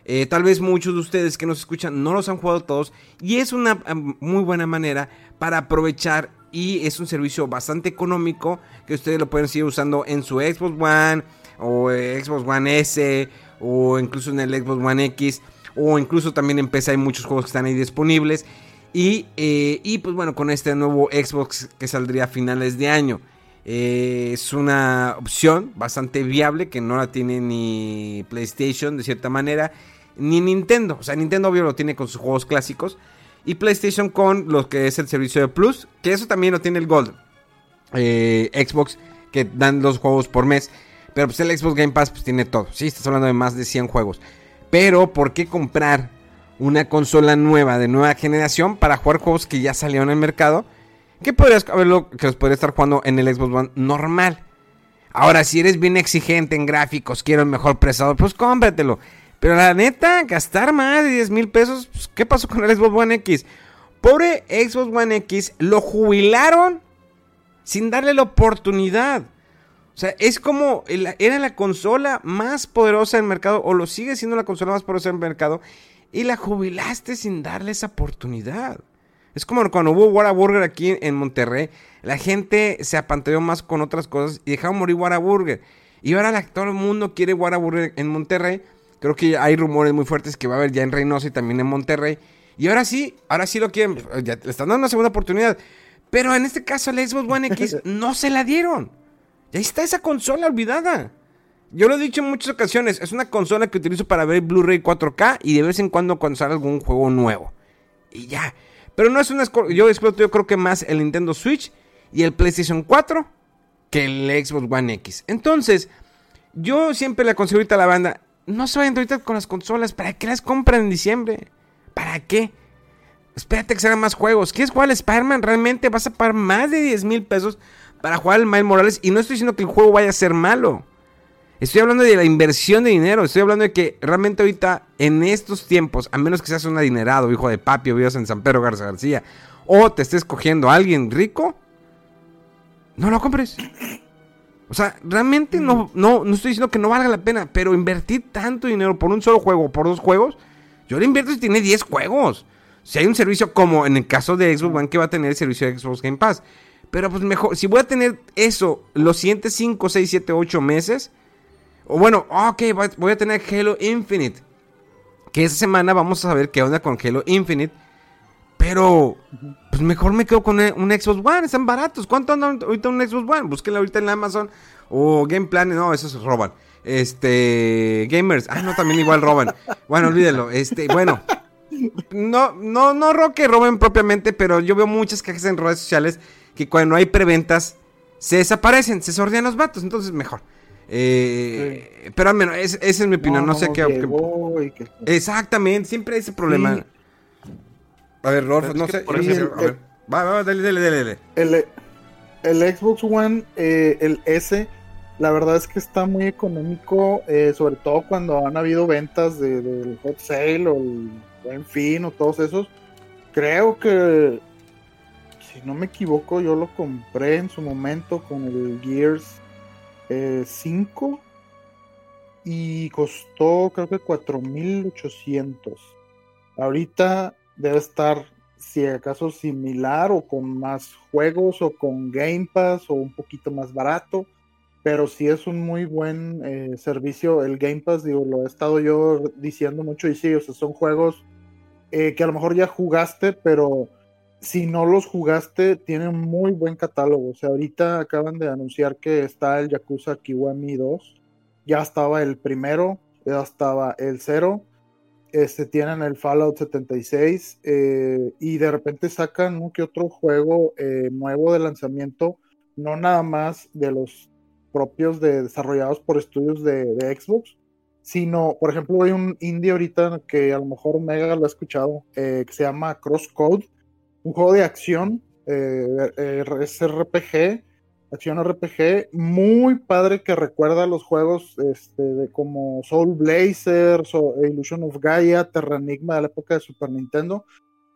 Eh, tal vez muchos de ustedes que nos escuchan no los han jugado todos y es una muy buena manera para aprovechar y es un servicio bastante económico que ustedes lo pueden seguir usando en su Xbox One o eh, Xbox One S o incluso en el Xbox One X o incluso también en PC hay muchos juegos que están ahí disponibles y, eh, y pues bueno con este nuevo Xbox que saldría a finales de año eh, es una opción bastante viable que no la tiene ni PlayStation de cierta manera, ni Nintendo. O sea, Nintendo obvio lo tiene con sus juegos clásicos. Y PlayStation con lo que es el servicio de Plus, que eso también lo tiene el Gold. Eh, Xbox, que dan los juegos por mes. Pero pues el Xbox Game Pass pues tiene todo. Sí, estás hablando de más de 100 juegos. Pero, ¿por qué comprar una consola nueva de nueva generación para jugar juegos que ya salieron al mercado? Que podrías haberlo, que los podrías estar jugando en el Xbox One normal. Ahora, si eres bien exigente en gráficos, quiero el mejor procesador, pues cómpratelo. Pero la neta, gastar más de 10 mil pesos, pues, ¿qué pasó con el Xbox One X? Pobre Xbox One X, lo jubilaron sin darle la oportunidad. O sea, es como, era la consola más poderosa del mercado, o lo sigue siendo la consola más poderosa del mercado, y la jubilaste sin darle esa oportunidad. Es como cuando hubo Whataburger aquí en Monterrey, la gente se apantalló más con otras cosas y dejaron morir Whataburger. Y ahora la- todo el mundo quiere Whataburger en Monterrey. Creo que hay rumores muy fuertes que va a haber ya en Reynosa y también en Monterrey. Y ahora sí, ahora sí lo quieren. Ya le están dando una segunda oportunidad. Pero en este caso, el Xbox One X <laughs> no se la dieron. Y ahí está esa consola olvidada. Yo lo he dicho en muchas ocasiones, es una consola que utilizo para ver Blu-ray 4K y de vez en cuando cuando sale algún juego nuevo. Y ya. Pero no es una... Yo exploto yo creo que más el Nintendo Switch y el PlayStation 4 que el Xbox One X. Entonces, yo siempre le aconsejo ahorita a la banda, no se vayan ahorita con las consolas, ¿para qué las compran en diciembre? ¿Para qué? Espérate que salgan más juegos. ¿Quieres jugar al Spider-Man? Realmente vas a pagar más de 10 mil pesos para jugar al Miles Morales. Y no estoy diciendo que el juego vaya a ser malo. Estoy hablando de la inversión de dinero. Estoy hablando de que realmente ahorita, en estos tiempos, a menos que seas un adinerado, hijo de papi o vivas en San Pedro Garza García, o te estés cogiendo a alguien rico, no lo compres. O sea, realmente no, no, no estoy diciendo que no valga la pena, pero invertir tanto dinero por un solo juego o por dos juegos, yo le invierto si tiene 10 juegos. Si hay un servicio como en el caso de Xbox One que va a tener el servicio de Xbox Game Pass. Pero pues mejor, si voy a tener eso los siguientes 5, 6, 7, 8 meses, o bueno, ok, voy a tener Halo Infinite. Que esta semana vamos a saber qué onda con Halo Infinite. Pero, pues mejor me quedo con un Xbox One. Están baratos. ¿Cuánto anda ahorita un Xbox One? Búsquenlo ahorita en Amazon. O Game Plan. No, esos roban. Este. Gamers. Ah, no, también igual roban. Bueno, olvídenlo. Este, bueno. No, no, no roque roben propiamente, pero yo veo muchas cajas en redes sociales que cuando hay preventas se desaparecen, se sordean los vatos. Entonces, mejor. Eh, Pero al menos, esa es mi opinión. No, sé qué. Exactamente, siempre hay ese problema. A ver, Rolf, no sé. Por ejemplo, a ver. Va, va, dale, dale, dale. El, el Xbox One, eh, el S, la verdad es que está muy económico, eh, sobre todo cuando han habido ventas del Hot Sale o el Buen Fin o todos esos. Creo que, si no me equivoco, yo lo compré en su momento con el Gears 5 eh, y costó creo que 4.800. Ahorita debe estar si acaso similar o con más juegos o con Game Pass o un poquito más barato, pero sí es un muy buen eh, servicio el Game Pass, digo, lo he estado yo diciendo mucho y sí, o sea, son juegos eh, que a lo mejor ya jugaste, pero si no los jugaste, tienen muy buen catálogo. O sea, ahorita acaban de anunciar que está el Yakuza Kiwami 2. Ya estaba el primero, ya estaba el cero. Este, tienen el Fallout 76 eh, y de repente sacan un que otro juego eh, nuevo de lanzamiento, no nada más de los propios de, desarrollados por estudios de, Xbox, sino, por ejemplo, hay un indie ahorita que a lo mejor Mega lo ha escuchado, eh, que se llama Crosscode un juego de acción, eh, eh es RPG, acción RPG, muy padre que recuerda a los juegos este, de como Soul Blazer, Illusion of Gaia, Terranigma de la época de Super Nintendo,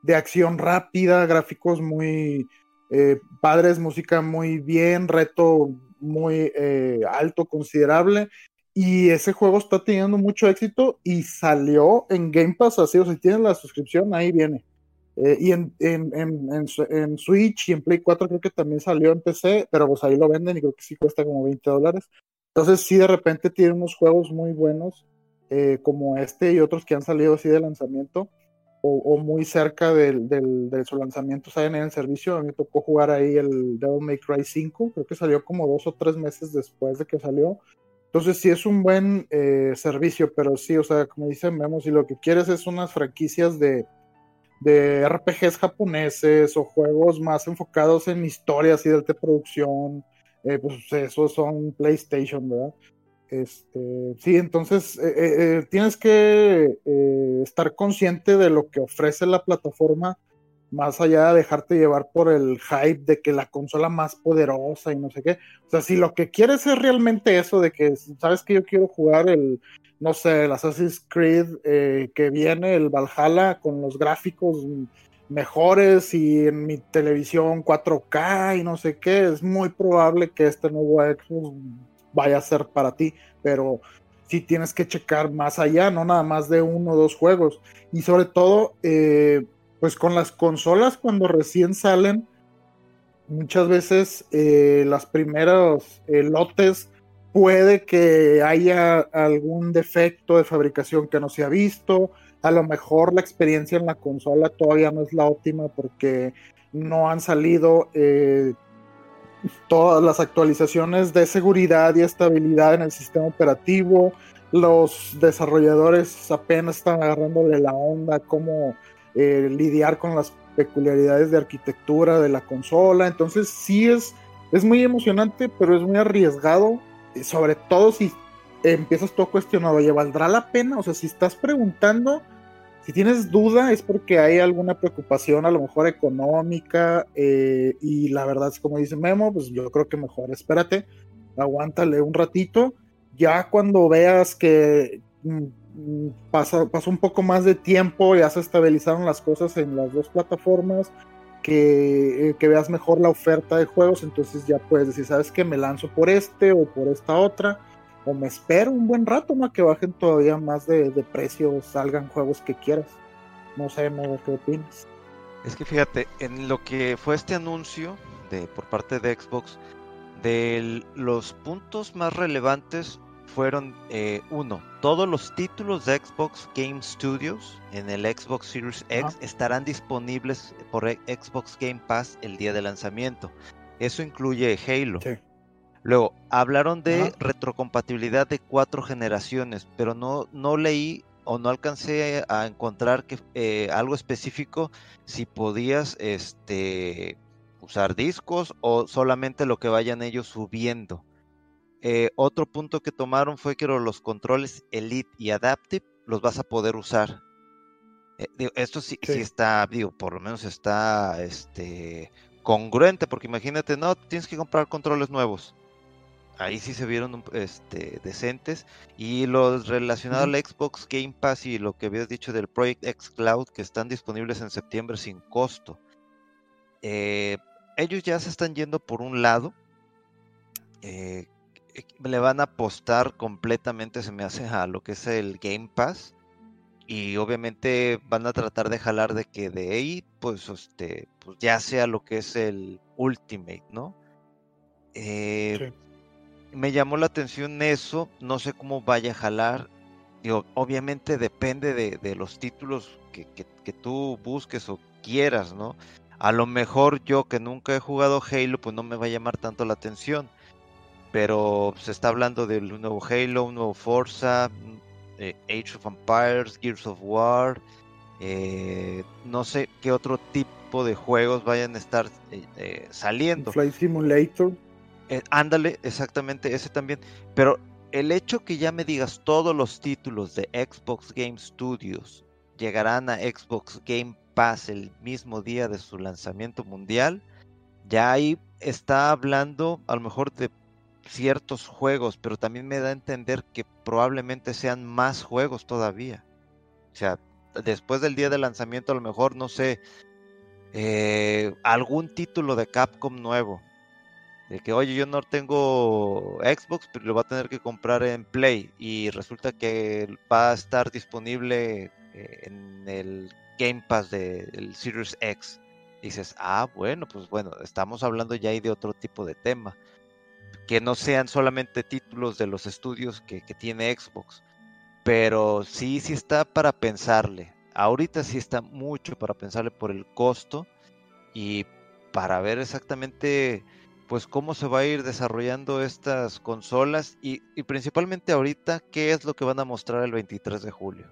de acción rápida, gráficos muy eh, padres, música muy bien, reto muy eh, alto, considerable. Y ese juego está teniendo mucho éxito y salió en Game Pass así, o si tienes la suscripción, ahí viene. Eh, y en, en, en, en, Switch y en Play 4 creo que también salió en PC, pero pues ahí lo venden y creo que sí cuesta como 20 dólares. Entonces sí de repente tiene unos juegos muy buenos eh, como este y otros que han salido así de lanzamiento o, muy cerca del, del, de su lanzamiento salen en el servicio. A mí me tocó jugar ahí el Devil May Cry 5, creo que salió como dos o tres meses después de que salió. Entonces sí es un buen eh, servicio, pero sí, o sea, como dicen, vemos, si lo que quieres es unas franquicias de de RPGs japoneses o juegos más enfocados en historias y de alta producción, eh, pues esos son PlayStation, ¿verdad? Este, sí, entonces eh, eh, tienes que estar consciente de lo que ofrece la plataforma, más allá de dejarte llevar por el hype de que la consola más poderosa y no sé qué. O sea, si lo que quieres es realmente eso de que, sabes que yo quiero jugar el, no sé, el Assassin's Creed eh, que viene, el Valhalla, con los gráficos mejores y en mi televisión 4K y no sé qué, es muy probable que este nuevo Xbox vaya a ser para ti, pero sí tienes que checar más allá, no nada más de uno o dos juegos. Y sobre todo, eh, pues con las consolas cuando recién salen, muchas veces eh, las primeros lotes puede que haya algún defecto de fabricación que no se ha visto, a lo mejor la experiencia en la consola todavía no es la óptima porque no han salido eh, todas las actualizaciones de seguridad y estabilidad en el sistema operativo. Los desarrolladores apenas están agarrándole la onda, cómo eh, lidiar con las peculiaridades de arquitectura de la consola. Entonces sí es, es muy emocionante, pero es muy arriesgado, sobre todo si empiezas todo cuestionado, oye, ¿valdrá la pena? O sea, si estás preguntando, si tienes duda es porque hay alguna preocupación a lo mejor económica eh, y la verdad es como dice Memo, pues yo creo que mejor espérate, aguántale un ratito, ya cuando veas que mm, pasa, pasó un poco más de tiempo, ya se estabilizaron las cosas en las dos plataformas, que, eh, que, veas mejor la oferta de juegos, entonces ya puedes decir, ¿sabes qué? Me lanzo por este o por esta otra o me espero un buen rato, ¿no? Que bajen todavía más de, de precio, salgan juegos que quieras. No sé, ¿qué opinas? Es que fíjate, en lo que fue este anuncio de por parte de Xbox, de los puntos más relevantes fueron eh, uno, todos los títulos de Xbox Game Studios en el Xbox Series X estarán disponibles por Xbox Game Pass el día de lanzamiento. Eso incluye Halo. Sí. Luego, hablaron de retrocompatibilidad de cuatro generaciones, pero no, no leí o no alcancé a encontrar que, eh, algo específico si podías este, usar discos o solamente lo que vayan ellos subiendo. Eh, otro punto que tomaron fue que los controles Elite y Adaptive los vas a poder usar. Eh, esto sí, sí, está, digo, por lo menos está este, congruente, porque imagínate, no, tienes que comprar controles nuevos ahí sí se vieron este, decentes. Y los relacionados al Xbox Game Pass y lo que habías dicho del Project X Cloud, que están disponibles en septiembre sin costo. Eh, ellos ya se están yendo por un lado. Eh, le van a apostar completamente, se me hace, a lo que es el Game Pass. Y obviamente van a tratar de jalar de que de ahí, pues, este, pues ya sea lo que es el Ultimate, ¿no? Eh, me llamó la atención eso, no sé cómo vaya a jalar. Digo, obviamente depende de, los títulos que, tú busques o quieras, ¿no? A lo mejor yo que nunca he jugado Halo, pues no me va a llamar tanto la atención. Pero se está hablando de un nuevo Halo, un nuevo Forza, eh, Age of Empires, Gears of War. Eh, no sé qué otro tipo de juegos vayan a estar eh, saliendo. Flight Simulator. Ándale, exactamente, ese también. Pero el hecho que ya me digas todos los títulos de Xbox Game Studios llegarán a Xbox Game Pass el mismo día de su lanzamiento mundial, ya ahí está hablando a lo mejor de ciertos juegos, pero también me da a entender que probablemente sean más juegos todavía. O sea, después del día de lanzamiento a lo mejor, no sé, eh, algún título de Capcom nuevo, de que, oye, yo no tengo Xbox, pero lo va a tener que comprar en Play y resulta que va a estar disponible eh, en el Game Pass del Series X. dices, ah, bueno, pues bueno, estamos hablando ya ahí de otro tipo de tema. Que no sean solamente títulos de los estudios que, que tiene Xbox. Pero sí, sí está para pensarle. Ahorita sí está mucho para pensarle por el costo y para ver exactamente pues cómo se va a ir desarrollando estas consolas y, y principalmente ahorita qué es lo que van a mostrar el 23 de julio.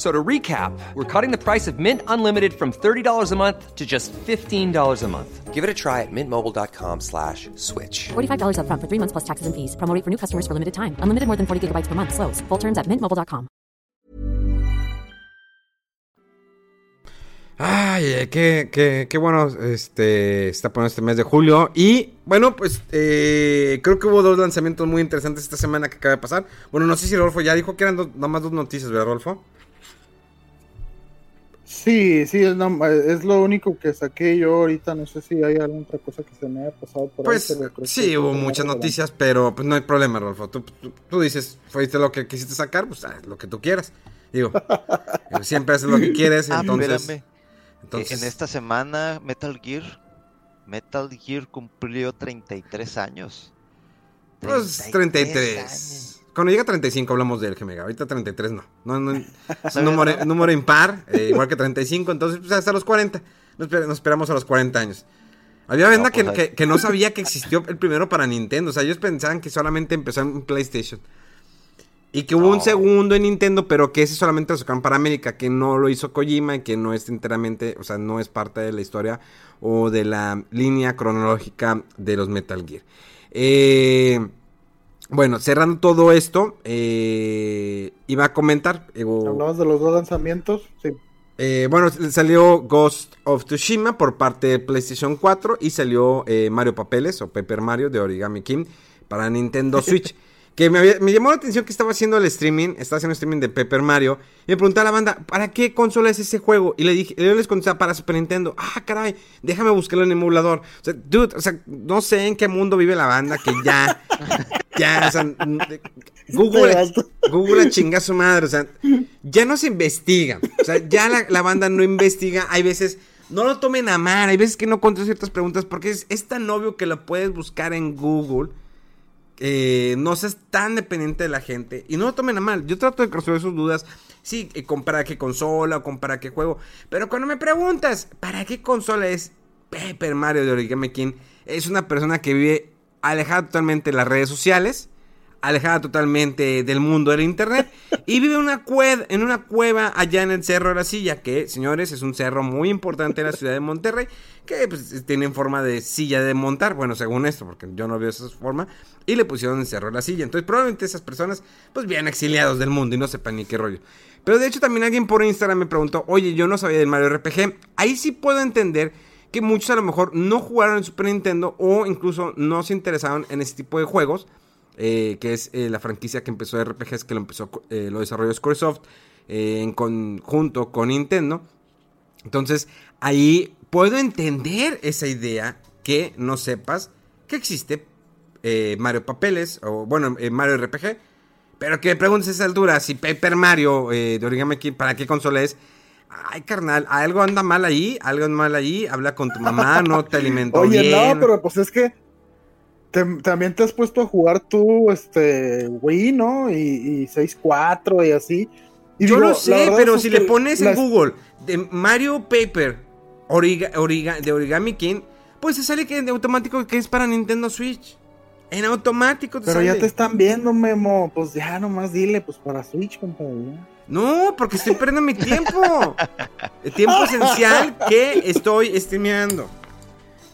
So to recap, we're cutting the price of Mint Unlimited from $30 a month to just $15 a month. Give it a try at mintmobile.com slash switch. $45 up front for three months plus taxes and fees. Promoting for new customers for limited time. Unlimited more than 40 gigabytes per month. Slows. Full terms at mintmobile.com. Ay, qué, qué, qué bueno este, está poniendo este mes de julio. Y bueno, pues eh, creo que hubo dos lanzamientos muy interesantes esta semana que acaba de pasar. Bueno, no sé si Rodolfo ya dijo que eran nada más dos noticias, ¿verdad, Rodolfo? Sí, sí, es, es, lo único que saqué yo ahorita. No sé si hay alguna otra cosa que se me haya pasado por pues, ahí. Pues sí, hubo muchas noticias, pero pues no hay problema, Rolfo. Tú, tú, dices, fuiste lo que quisiste sacar, pues lo que tú quieras. Digo, <laughs> siempre haces lo que quieres, ah, entonces. Entonces, En esta semana, Metal Gear. Metal Gear cumplió 33 años. pues 33 33. años. Cuando llega a 35 hablamos del Gemega. Ahorita 33 no. no, no <laughs> es un número, impar, eh, igual que 35. Entonces, pues hasta los 40. Nos, esper- nos esperamos a los 40 años. Había banda No, pues, que, ahí- que- que no sabía que existió el primero para Nintendo. O sea, ellos pensaban que solamente empezó en PlayStation. Y que hubo un segundo en Nintendo, pero que ese solamente lo sacaron para América, que no lo hizo Kojima y que no es enteramente, o sea, no es parte de la historia o de la línea cronológica de los Metal Gear. Eh, bueno, cerrando todo esto, eh, iba a comentar. eh, o- Hablabas de los dos lanzamientos, sí. eh, bueno, salió Ghost of Tsushima por parte de PlayStation 4 y salió eh, Mario Papeles o Paper Mario de Origami King para Nintendo <laughs> Switch. que me, había- me llamó la atención que estaba haciendo el streaming, estaba haciendo streaming de Paper Mario y me preguntaba a la banda, ¿para qué consola es ese juego? Y le dije, yo les contestaba para Super Nintendo. Ah, caray, déjame buscarlo en emulador. O sea, dude, o sea, no sé en qué mundo vive la banda que ya, <laughs> ya, o sea, <laughs> Google, Google a chinga su madre, o sea, ya no se investiga, o sea, ya la, la banda no investiga, hay veces, no lo tomen a mal, hay veces que no contesto ciertas preguntas porque es, es tan obvio que lo puedes buscar en Google, eh, no seas tan dependiente de la gente y no lo tomen a mal, yo trato de resolver sus dudas, sí, eh, qué consola o con para qué juego, pero cuando me preguntas, ¿para qué consola es Paper Mario de Origami King? Es una persona que vive alejada totalmente de las redes sociales, alejada totalmente del mundo del internet <laughs> y vive en una, en una cueva allá en el Cerro de la Silla, que señores es un cerro muy importante en la ciudad de Monterrey, que pues, tiene en forma de silla de montar, bueno según esto, porque yo no veo esa forma, y le pusieron el Cerro de la Silla, entonces probablemente esas personas pues vienen exiliados del mundo y no sepan ni qué rollo. Pero de hecho también alguien por Instagram me preguntó, oye yo no sabía del Mario RPG, ahí sí puedo entender que muchos a lo mejor no jugaron en Super Nintendo o incluso no se interesaron en ese tipo de juegos eh, que es eh, la franquicia que empezó de RPGs, que lo empezó, eh, lo desarrolló Squaresoft en conjunto con Nintendo. Entonces, ahí puedo entender esa idea que no sepas que existe Mario Papeles, o bueno, Mario RPG, pero que me preguntes a esa altura si Paper Mario de Origami ¿para qué consola es? Ay, carnal, algo anda mal ahí, algo anda mal ahí, habla con tu mamá, no te <laughs> alimentó Oye, bien. no, pero pues es que te- también te has puesto a jugar tú, este, Wii, ¿no? Y, y 6-4 y así. Y Yo digo, lo sé, pero si le pones en Google de Mario Paper origa- origa- de Origami King, pues se sale que de automático que es para Nintendo Switch. En automático te Pero sale. ya te están viendo, Memo. Pues ya nomás dile, pues para Switch, compadre. ya. No, porque estoy perdiendo mi tiempo. El tiempo esencial que estoy streameando.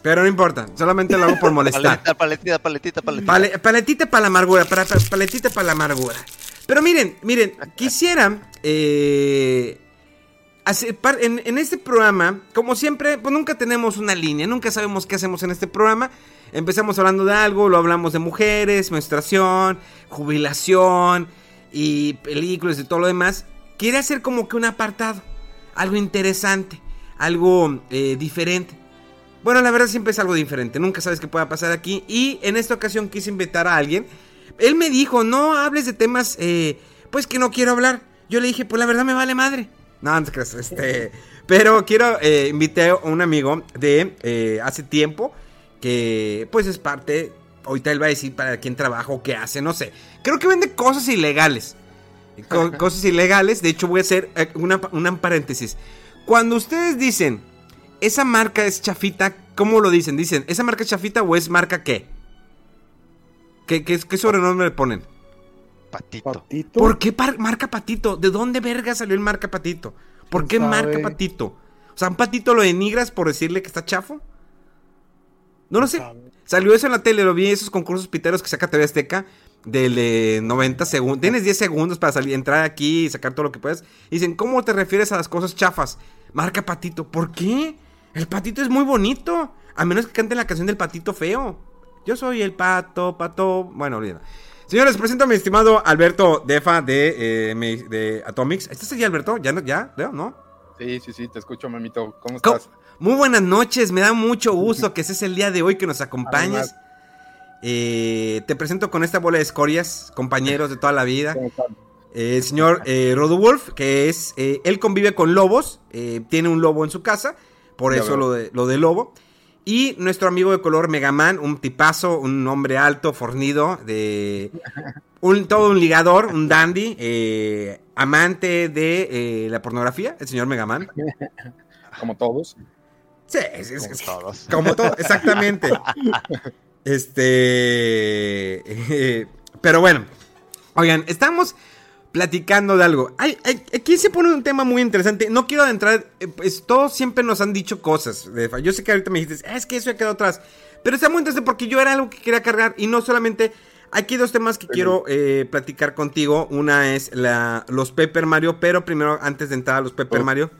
Pero no importa, solamente lo hago por molestar. Paletita, paletita, paletita, paletita. Pale- paletita para la amargura, para, pa- paletita para la amargura. Pero miren, miren, quisiera eh, hacer en, en este programa, como siempre, pues nunca tenemos una línea, nunca sabemos qué hacemos en este programa. Empezamos hablando de algo, lo hablamos de mujeres, menstruación, jubilación y películas y todo lo demás. Quiere hacer como que un apartado, algo interesante, algo eh, diferente. Bueno, la verdad siempre es algo diferente, nunca sabes qué pueda pasar aquí. Y en esta ocasión quise invitar a alguien. Él me dijo, no hables de temas, eh, pues que no quiero hablar. Yo le dije, pues la verdad me vale madre. No, no creas, este... <laughs> Pero quiero, eh, invité a un amigo de eh, hace tiempo, que pues es parte, ahorita él va a decir para quién trabaja o qué hace, no sé. Creo que vende cosas ilegales. Co- cosas ilegales, de hecho voy a hacer eh, una, una paréntesis. Cuando ustedes dicen, esa marca es chafita, ¿cómo lo dicen? Dicen, ¿esa marca es chafita o es marca qué? ¿Qué, qué, qué sobrenombre le ponen? Patito. Patito. ¿Por qué par- marca patito? ¿De dónde verga salió el marca patito? ¿Por qué ¿Quién marca patito? O sea, ¿un patito lo denigras por decirle que está chafo? No lo sé. sabe? Salió eso en la tele, lo vi esos concursos piteros que saca TV Azteca del de 90 segundos. Tienes 10 segundos para salir, entrar aquí y sacar todo lo que puedas. Y dicen, ¿cómo te refieres a las cosas chafas? Marca patito. ¿Por qué? El patito es muy bonito. A menos que canten la canción del patito feo. Yo soy el pato, pato. Bueno, olvida. Señores, presento a mi estimado Alberto Defa de, eh, de Atomics. ¿Estás allí, Alberto? ¿Ya? no- ¿Ya? ¿No? Sí, sí, sí, te escucho, mamito. ¿Cómo ¿Cómo? Muy buenas noches, me da mucho gusto que estés el día de hoy, que nos acompañes. Eh, te presento con esta bola de escorias, compañeros de toda la vida. El señor eh, Rodowolf, que es, eh, él convive con lobos, eh, tiene un lobo en su casa, por eso lo de, lo de lobo. Y nuestro amigo de color Megaman, un tipazo, un hombre alto, fornido, de un, todo un ligador, un dandy, eh, amante de eh, la pornografía, el señor Megaman. <laughs> Como todos. Sí, es, es- Como todos. como todo, <laughs> exactamente. Este. eh, <laughs> pero bueno. Oigan, estamos platicando de algo. Hay- hay- aquí se pone un tema muy interesante. No quiero adentrar. eh, Pues todos siempre nos han dicho cosas. de yo sé que ahorita me dijiste, "Ah, es que eso ya quedó atrás. Pero está muy interesante porque yo era algo que quería cargar. Y no solamente. Aquí dos temas que quiero eh, platicar contigo. Una es la, los Paper Mario. Pero primero, antes de entrar a los Paper Oh. Mario,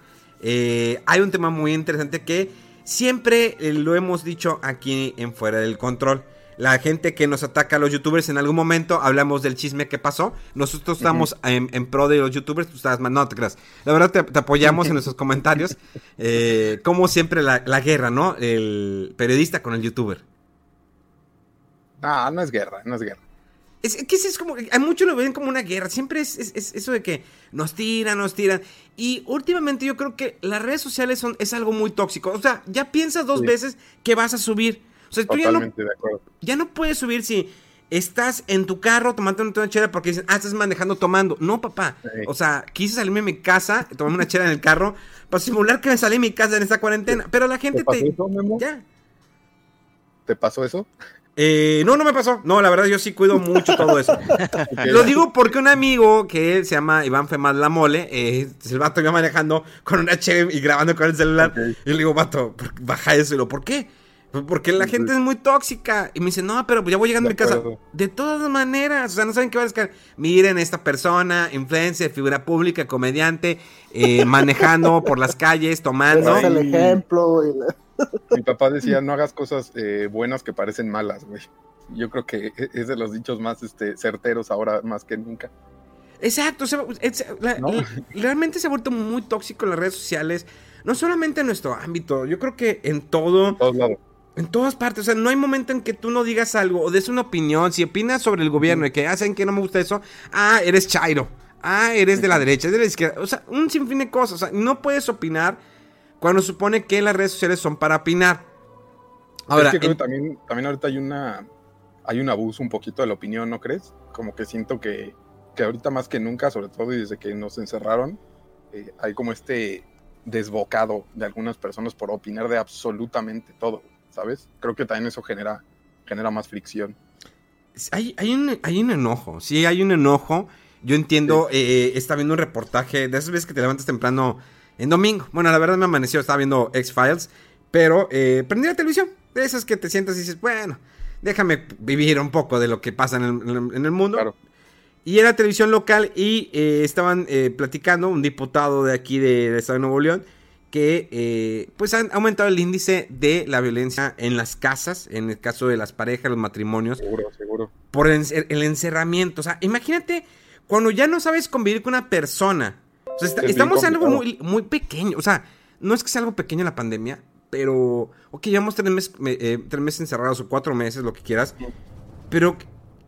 eh, hay un tema muy interesante que siempre eh, lo hemos dicho aquí en Fuera del Control. La gente que nos ataca a los youtubers, en algún momento hablamos del chisme que pasó. Nosotros estamos en, en pro de los youtubers, tú estabas más, no te creas. La verdad te, te apoyamos en <laughs> nuestros comentarios. Eh, como siempre, la, la guerra, ¿no? El periodista con el youtuber. Ah, no es guerra, no es guerra. Es que es, como, a muchos lo ven como una guerra. Siempre es, es- es eso de que nos tiran, nos tiran. Y últimamente yo creo que las redes sociales son, es algo muy tóxico. O sea, ya piensas dos Sí. veces que vas a subir. O sea, tú ya no, Totalmente de acuerdo. ya no puedes subir si estás en tu carro tomando una chela porque dicen, ah, estás manejando tomando. No, papá. Sí. O sea, quise salirme de mi casa, tomarme una chela en el carro para simular que me salí de mi casa en esta cuarentena. Pero la gente ¿Te pasó te... eso. ¿Te pasó eso? Eh, no, no me pasó. No, la verdad yo sí cuido mucho todo eso. <laughs> Lo digo porque un amigo que se llama Iván Femad La Mole, eh, el vato iba manejando con una cheve y grabando con el celular. Y le digo, vato, ¿por- baja eso. Y lo, ¿por qué? "Pues Porque la gente es muy tóxica. Y me dice, no, pero pues ya voy llegando a mi casa. acuerdo. De todas maneras, o sea, no saben qué va a descargar. Miren esta persona, influencer, figura pública, comediante, eh, manejando por las calles, tomando. Es el ejemplo. y la- Mi papá decía, no hagas cosas eh, buenas que parecen malas, güey. Yo creo que e- es de los dichos más este, certeros ahora más que nunca. Exacto, o sea, es- la- ¿No? la- realmente se ha vuelto muy tóxico en las redes sociales, no solamente en nuestro ámbito, yo creo que en todo, En todos lados. en todas partes, o sea, no hay momento en que tú no digas algo o des una opinión, si opinas sobre el gobierno y que hacen que no me gusta eso, ah, eres chairo, ah, eres de la derecha, eres de la izquierda, o sea, un sinfín de cosas, o sea, no puedes opinar cuando supone que las redes sociales son para opinar. Ahora, es que creo en- que también, también ahorita hay una hay un abuso un poquito de la opinión, ¿no crees? Como que siento que, que ahorita más que nunca, sobre todo desde que nos encerraron, eh, hay como este desbocado de algunas personas por opinar de absolutamente todo, ¿sabes? Creo que también eso genera, genera más fricción. Hay, hay, un, hay un enojo, sí, hay un enojo. Yo entiendo, eh, está viendo un reportaje de esas veces que te levantas temprano en domingo. Bueno, la verdad me amaneció, estaba viendo X-Files, pero eh, prendí la televisión. De esas que te sientas y dices, bueno, déjame vivir un poco de lo que pasa en el, en mundo. Claro. Y era televisión local y eh, estaban eh, platicando, un diputado de aquí de- del Estado de Nuevo León, que eh, pues han aumentado el índice de la violencia en las casas, en el caso de las parejas, los matrimonios Seguro, seguro. por el encerramiento. O sea, imagínate cuando ya no sabes convivir con una persona. O sea, está- Es bien estamos en algo muy, muy pequeño. O sea, no es que sea algo pequeño la pandemia, pero. Ok, llevamos tres meses, me- eh, tres meses encerrados o cuatro meses, lo que quieras. Pero,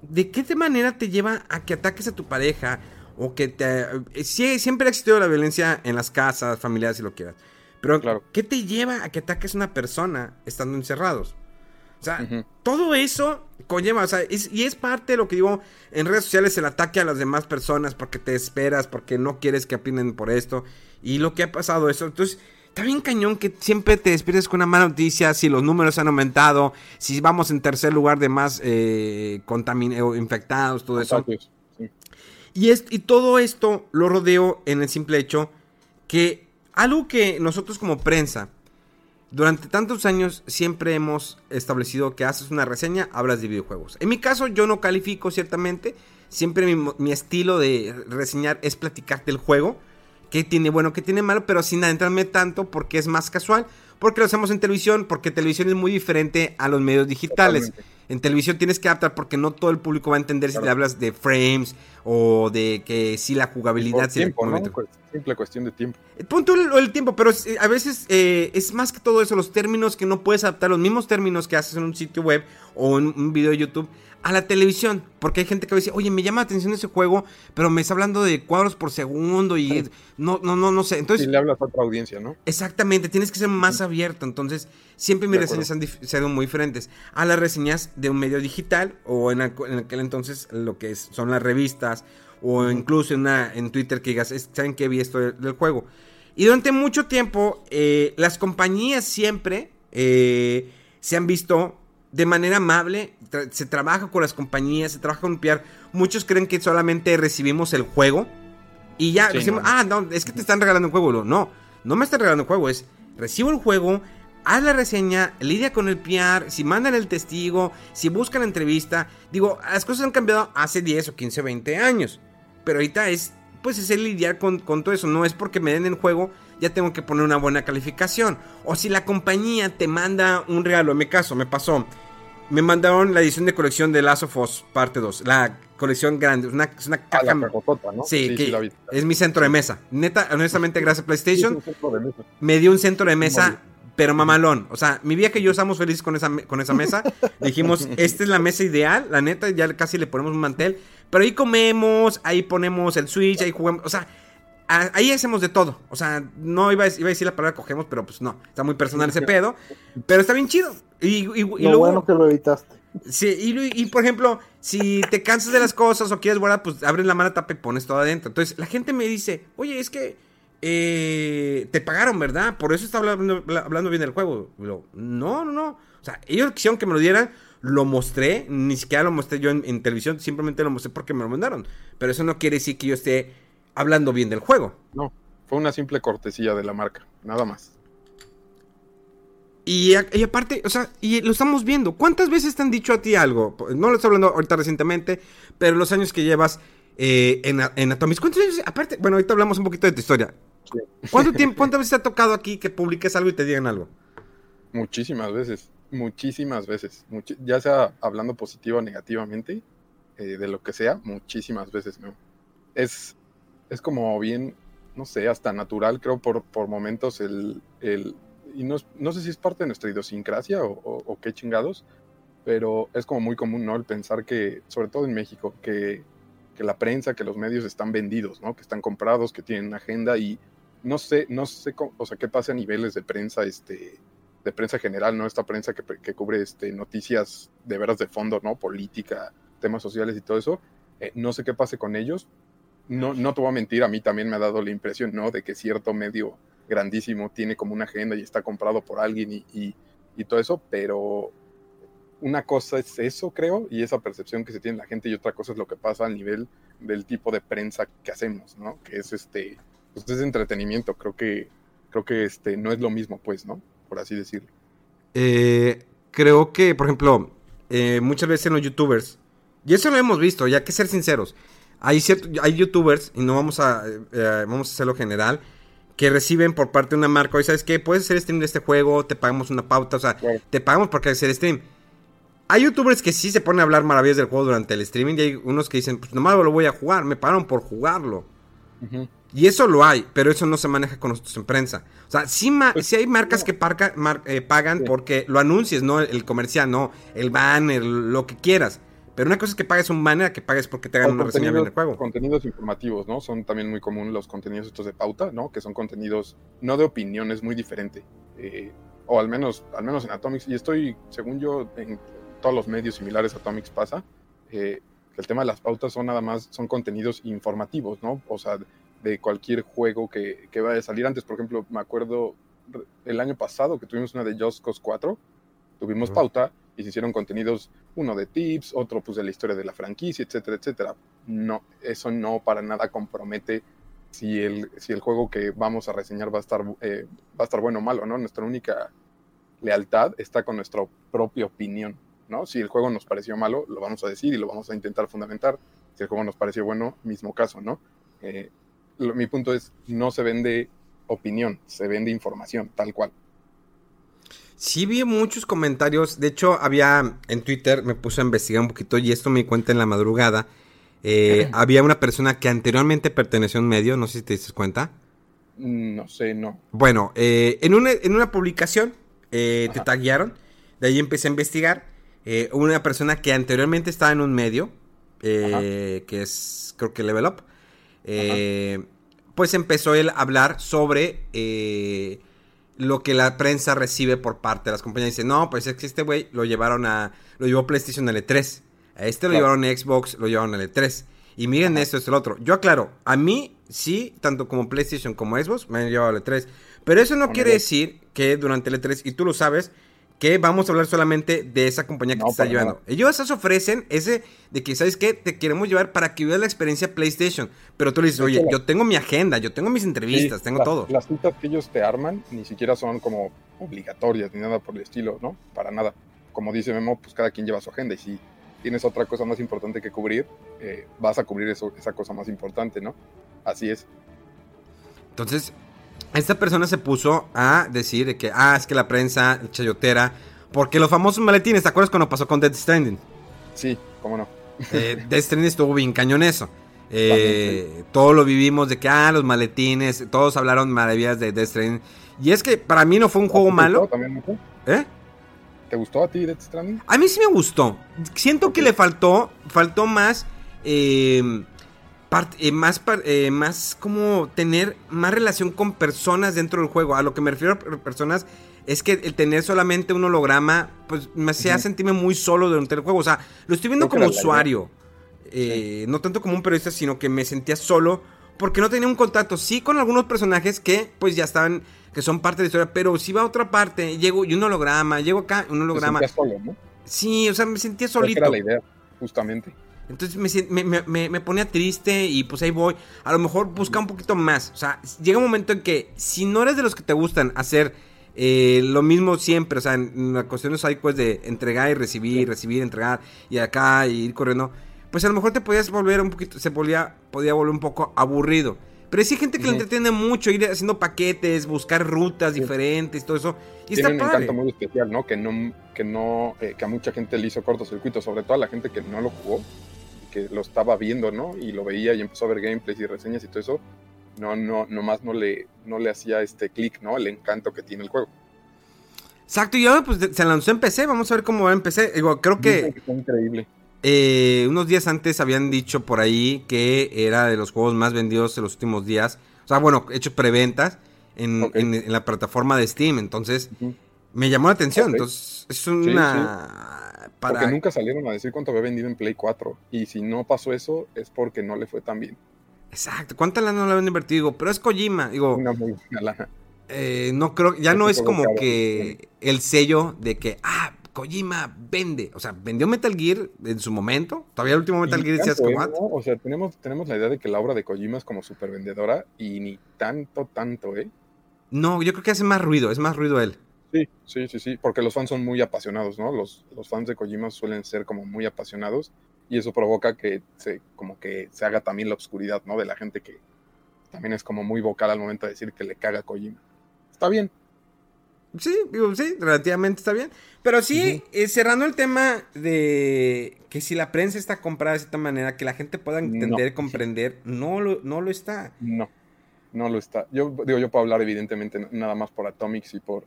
¿de qué manera te lleva a que ataques a tu pareja? O que te. eh, sí, siempre ha existido la violencia en las casas, familiares, si lo quieras. Pero, Claro. ¿qué te lleva a que ataques a una persona estando encerrados? O sea, todo eso conlleva, o sea, es- y es parte de lo que digo en redes sociales, el ataque a las demás personas porque te esperas, porque no quieres que opinen por esto, y lo que ha pasado eso. Entonces, está bien cañón que siempre te despiertes con una mala noticia, si los números han aumentado, si vamos en tercer lugar de más eh, o infectados, todo eso. Contagios, sí. Y, es, y todo esto lo rodeo en el simple hecho que algo que nosotros como prensa durante tantos años siempre hemos establecido que haces una reseña, hablas de videojuegos. En mi caso yo no califico ciertamente, siempre mi, mi estilo de reseñar es platicarte el juego, qué tiene bueno, qué tiene malo, pero sin adentrarme tanto porque es más casual, porque lo hacemos en televisión, porque televisión es muy diferente a los medios digitales. En televisión tienes que adaptar porque no todo el público va a entender si te hablas de frames o de que si la jugabilidad... Por tiempo. Pues, simple cuestión de tiempo. El punto el, el tiempo, pero es- a veces eh, es más que todo eso, los términos que no puedes adaptar, los mismos términos que haces en un sitio web o en un video de YouTube, a la televisión. Porque hay gente que dice, oye, me llama la atención ese juego, pero me está hablando de cuadros por segundo y no, no, no, no sé. Entonces, Y le hablas a otra audiencia, ¿no? Exactamente, tienes que ser más abierto. Entonces, siempre mis De acuerdo. reseñas han sido muy diferentes a las reseñas de un medio digital o en, aqu- en aquel entonces lo que es- son las revistas o incluso en, una, en Twitter que digas, "Es- ¿saben qué vi esto del, del juego? Y durante mucho tiempo, eh, las compañías siempre eh, se han visto de manera amable. Tra- se trabaja con las compañías, se trabaja con PR. Muchos creen que solamente recibimos el juego y ya Sí, decimos, no. ah, no, es que te están regalando un juego. No, no me están regalando un juego, es recibo el juego, haz la reseña, lidia con el PR, si mandan el testigo, si buscan entrevista. Digo, las cosas han cambiado hace 10 o 15 o 20 años. Pero ahorita es, pues, es el lidiar con, con todo eso. No es porque me den el juego, ya tengo que poner una buena calificación. O si la compañía te manda un regalo, en mi caso, me pasó. Me mandaron la edición de colección de Last of Us parte 2. La colección grande, es una, es una Ah, caja. la cajotota, ¿no? Sí, que la vi. es mi centro de mesa. Neta, honestamente, gracias a PlayStation, Sí, me dio un centro de mesa, pero mamalón. O sea, mi vieja y yo estamos felices con esa, con esa mesa. <laughs> Dijimos, esta es la mesa ideal, la neta, ya casi le ponemos un mantel. Pero ahí comemos, ahí ponemos el Switch, ahí jugamos. O sea, ahí hacemos de todo. O sea, no iba a, iba a decir la palabra cogemos, pero pues no. Está muy personal ese pedo. Pero está bien chido. Y, y- y Lo luego, bueno que lo evitaste. Sí, y, por ejemplo, si te cansas de las cosas o quieres guardar, pues abres la mano tapa y pones todo adentro. Entonces, la gente me dice, oye, es que eh, te pagaron, ¿verdad? Por eso está hablando, bla- hablando bien del juego. Yo, no, no, no. O sea, ellos quisieron que me lo dieran, lo mostré, ni siquiera lo mostré yo en, en televisión, simplemente lo mostré porque me lo mandaron. Pero eso no quiere decir que yo esté hablando bien del juego. No, fue una simple cortesía de la marca, nada más. Y, aparte, o sea, y lo estamos viendo. ¿Cuántas veces te han dicho a ti algo? No lo estoy hablando ahorita recientemente, pero los años que llevas eh, en, en Atomics. ¿Cuántas veces? Aparte, bueno, ahorita hablamos un poquito de tu historia. ¿Cuánto tiempo, <laughs> ¿Cuántas veces te ha tocado aquí que publiques algo y te digan algo? Muchísimas veces, muchísimas veces. Muchi- ya sea hablando positivo o negativamente, eh, de lo que sea, muchísimas veces. ¿no? Es, es como bien, no sé, hasta natural, creo, por, por momentos el... el y no, no sé si es parte de nuestra idiosincrasia o, o- qué chingados, pero es como muy común, ¿no? El pensar que, sobre todo en México, que, que la prensa, que los medios están vendidos, ¿no? Que están comprados, que tienen agenda y no sé, no sé, cómo- o sea, qué pasa a niveles de prensa, este, de prensa general, ¿no? Esta prensa que, que cubre este, noticias de veras de fondo, ¿no? Política, temas sociales y todo eso. Eh, no sé qué pase con ellos. No, no te voy a mentir, a mí también me ha dado la impresión, ¿no? De que cierto medio grandísimo tiene como una agenda y está comprado por alguien y, y, y todo eso, pero una cosa es eso, creo, y esa percepción que se tiene la gente, y otra cosa es lo que pasa al nivel del tipo de prensa que hacemos, ¿no? Que es este, pues es entretenimiento, creo que, creo que este, no es lo mismo, pues, ¿no? Por así decirlo. Eh, creo que, por ejemplo, eh, muchas veces en los youtubers, y eso lo hemos visto, ya que ser sinceros, hay, cierto, hay youtubers, y no vamos a, eh, vamos a hacerlo general, que reciben por parte de una marca, oye, ¿sabes qué? Puedes hacer stream de este juego, te pagamos una pauta, o sea, te pagamos porque hacer stream. Hay youtubers que sí se ponen a hablar maravillas del juego durante el streaming y hay unos que dicen, pues nomás lo voy a jugar, me pagaron por jugarlo. Y eso lo hay, pero eso no se maneja con nosotros en prensa. O sea, sí, ma- Pues, sí hay marcas que parca- mar- eh, pagan Sí. porque lo anuncies, no el comercial, no el banner, lo que quieras. Pero una cosa es que pagues un banner, a que pagues porque te hagan una reseña bien del juego. contenidos informativos, ¿no? Son también muy comunes los contenidos estos de pauta, ¿no? Que son contenidos no de opinión, es muy diferente. Eh, o al menos, al menos en Atomics, y estoy, según yo, en todos los medios similares a Atomics pasa, eh, que el tema de las pautas son nada más, son contenidos informativos, ¿no? O sea, de cualquier juego que, que vaya a salir antes. Por ejemplo, me acuerdo el año pasado que tuvimos una de Just Cause 4, tuvimos Ujú. pauta y se hicieron contenidos, uno de tips, otro pues de la historia de la franquicia, etcétera, etcétera. No, eso no para nada compromete si el, si el juego que vamos a reseñar va a estar, eh, va a estar bueno o malo, ¿no? Nuestra única lealtad está con nuestra propia opinión, ¿no? Si el juego nos pareció malo, lo vamos a decir y lo vamos a intentar fundamentar. Si el juego nos pareció bueno, mismo caso, ¿no? Eh, mi punto es, no se vende opinión, se vende información, tal cual. Sí vi muchos comentarios. De hecho, había en Twitter, me puse a investigar un poquito y esto me di cuenta en la madrugada. eh, <laughs> había una persona que anteriormente perteneció a un medio, no sé si te diste cuenta. No sé, no. Bueno, eh, en, una, en una publicación eh, te taguearon, de ahí empecé a investigar eh, una persona que anteriormente estaba en un medio, eh, que es creo que Level Up, eh, pues empezó él a hablar sobre lo que la prensa recibe por parte de las compañías. Dice, no, pues es que este güey lo llevaron a, lo llevó PlayStation al E3, a este lo Claro. llevaron a Xbox, lo llevaron al E3. Y miren esto, esto, lo otro. Yo aclaro, a mí sí, tanto como PlayStation como Xbox me han llevado al E3. Pero eso no Con quiere el- decir que durante el E3, y tú lo sabes, que vamos a hablar solamente de esa compañía que No, te está llevando. Ellos se ofrecen ese de que, ¿sabes qué? Te queremos llevar para que vivas la experiencia PlayStation. Pero tú le dices, oye, yo tengo mi agenda, yo tengo mis entrevistas, Sí, tengo todo. Las citas que ellos te arman ni siquiera son como obligatorias ni nada por el estilo, ¿no? Para nada. Como dice Memo, pues cada quien lleva su agenda y si tienes otra cosa más importante que cubrir, eh, vas a cubrir eso, esa cosa más importante, ¿no? Así es. Entonces, esta persona se puso a decir de que, ah, es que la prensa chayotera, porque los famosos maletines, ¿te acuerdas cuando pasó con Dead Stranding? Sí, cómo no. Eh, Death Stranding estuvo bien cañón eso. <laughs> Eh, todo lo vivimos de que, ah, los maletines, todos hablaron maravillas de Death Stranding. Y es que para mí no fue un juego ¿Te gustó malo. también? ¿Eh? ¿Te gustó a ti Death Stranding? A mí sí me gustó. Siento que le faltó, faltó más, eh, part- eh, más, par- eh, más como tener más relación con personas dentro del juego. A lo que me refiero a per- personas es que el tener solamente un holograma, pues me hacía sentirme muy solo durante el juego. O sea, lo estoy viendo como usuario. eh, No tanto como un periodista, sino que me sentía solo porque no tenía un contacto. Sí con algunos personajes que pues ya estaban, que son parte de la historia, pero si va a otra parte, llego y un holograma, llego acá, un Te holograma. sentías solo, ¿no? Sí, o sea, me sentía Creo que solito. era la idea, justamente. Entonces me, me, me- ponía triste y pues ahí voy. A lo mejor busca un poquito más. O sea, llega un momento en que si no eres de los que te gustan hacer eh, lo mismo siempre, o sea, en, la cuestión de pues de entregar y recibir, recibir, entregar y acá y ir corriendo, pues a lo mejor te podías volver un poquito, se volvía, podía volver un poco aburrido. Pero sí hay gente que le Ujú. entretiene mucho ir haciendo paquetes, buscar rutas diferentes, todo eso. Y Tiene está un padre. encanto muy especial, ¿no? Que no, que no, eh, que a mucha gente le hizo cortocircuito, sobre todo a la gente que no lo jugó, que lo estaba viendo, ¿no? Y lo veía y empezó a ver gameplays y reseñas y todo eso. No, no, nomás no le, no le hacía este clic, ¿no? El encanto que tiene el juego. Exacto, y ahora pues se lanzó en PC, vamos a ver cómo va en PC. Digo, creo que... Está increíble. Eh, unos días antes habían dicho por ahí que era de los juegos más vendidos en los últimos días. O sea, bueno, hecho preventas en, Ok. en- en la plataforma de Steam. Entonces, me llamó la atención. Entonces, es una... Para... Porque nunca salieron a decir cuánto había vendido en Play 4. Y si no pasó eso, es porque no le fue tan bien. Exacto. ¿Cuánta lana no le habían invertido? Digo, pero es Kojima. Digo, Una muy buena lana. eh, no creo... Ya no es como que el sello de que... Ah, Kojima vende. O sea, vendió Metal Gear en su momento. Todavía el último Metal Gear decías como... ¿eh? "Ah, ¿no? O sea, tenemos, tenemos la idea de que la obra de Kojima es como súper vendedora y ni tanto, tanto, ¿eh? No, yo creo que hace más ruido. Es más ruido él. Sí, sí, sí, sí, porque los fans son muy apasionados, ¿no? Los, los fans de Kojima suelen ser como muy apasionados y eso provoca que se, como que se haga también la oscuridad, ¿no? De la gente que también es como muy vocal al momento de decir que le caga a Kojima. Está bien. Sí, digo, sí, relativamente está bien. Pero sí, eh, cerrando el tema de que si la prensa está comprada de cierta manera, que la gente pueda entender, No. comprender, no lo, no lo está. No, no lo está. Yo digo, yo puedo hablar evidentemente nada más por Atomics y por...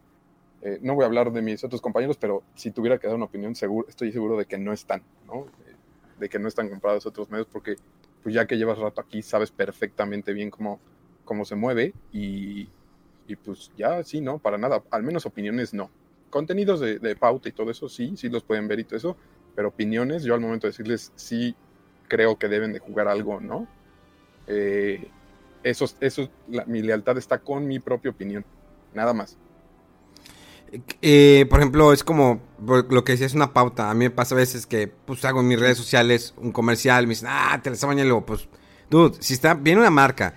eh, no voy a hablar de mis otros compañeros, pero si tuviera que dar una opinión, seguro, estoy seguro de que no están, ¿no? Eh, De que no están comprados otros medios porque pues ya que llevas rato aquí sabes perfectamente bien cómo, cómo se mueve y, pues ya sí, ¿no? Para nada, al menos opiniones no. Contenidos de, pauta y todo eso sí, sí los pueden ver y todo eso, pero opiniones yo al momento de decirles sí creo que deben de jugar algo, ¿no? Eh, eso, eso, mi lealtad está con mi propia opinión, nada más. Eh, por ejemplo, es como lo que decía, es una pauta. A mí me pasa a veces que pues hago en mis redes sociales un comercial, me dicen, ah, te la. Y luego, pues, dude, si está, viene una marca,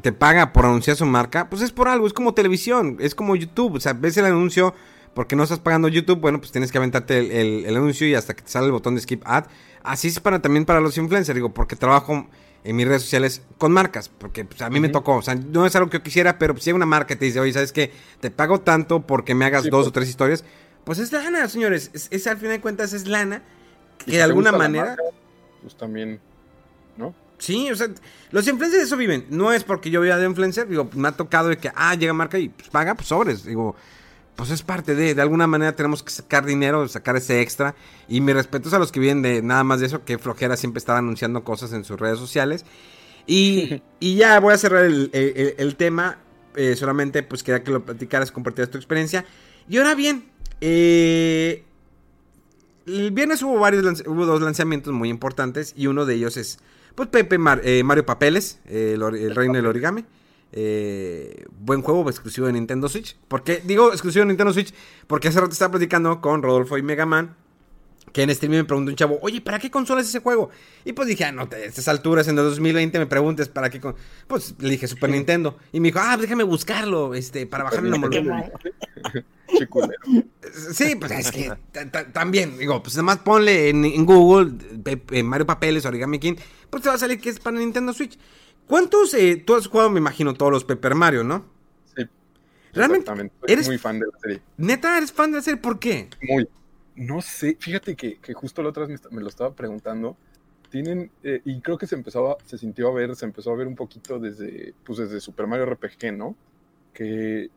te paga por anunciar su marca, pues es por algo, es como televisión, es como YouTube. O sea, ves el anuncio porque no estás pagando YouTube, bueno, pues tienes que aventarte el, el- el anuncio y hasta que te sale el botón de skip ad. Así es para también para los influencers, digo, porque trabajo en mis redes sociales con marcas, porque pues, a mí me tocó, o sea, no es algo que yo quisiera, pero pues, si hay una marca que te dice, oye, ¿sabes qué? Te pago tanto porque me hagas Sí, dos pues. o tres historias, pues es lana, señores, es, es, al final de cuentas es lana, que si de alguna manera... marca, pues también, ¿no? Sí, o sea, los influencers de eso viven. No es porque yo viva de influencer, digo, me ha tocado de que, ah, llega marca y pues, paga, pues sobres. Digo, pues es parte de, de alguna manera tenemos que sacar dinero, sacar ese extra. Y mis respetos a los que vienen de nada más de eso, que flojera siempre estar anunciando cosas en sus redes sociales. Y, <laughs> y ya voy a cerrar el, el- el tema. eh, solamente pues quería que lo platicaras, compartieras tu experiencia. Y ahora bien, eh, el viernes hubo varios hubo dos lanzamientos muy importantes y uno de ellos es pues Pepe Mar- eh, Mario Papeles, eh, el reino del origami. Eh, buen juego exclusivo de Nintendo Switch. ¿Por qué digo exclusivo de Nintendo Switch? Porque hace rato estaba platicando con Rodolfo y Mega Man. Que en stream me preguntó un chavo, oye, ¿para qué consola es ese juego? Y pues dije, ah, no, te- a estas alturas, en el 2020 me preguntes, ¿para qué? con-?" Pues le dije Super Nintendo. Y me dijo, ah, déjame buscarlo, este, para bajarme la. Chiculero. <laughs> Sí, pues es que ta- ta- también, digo, pues además ponle en, en Google eh, Mario Papeles, Origami King, pues te va a salir que es para Nintendo Switch. ¿Cuántos, eh, tú has jugado, me imagino, todos los Paper Mario, ¿no? Sí. Realmente. Soy eres- muy fan de la serie. neta, eres fan de la serie, ¿por qué? Muy. No sé, fíjate que, que justo la otra vez me lo estaba preguntando. Tienen, eh, y creo que se empezó a- se sintió a ver, se empezó a ver un poquito desde, pues desde Super Mario RPG, ¿no? Que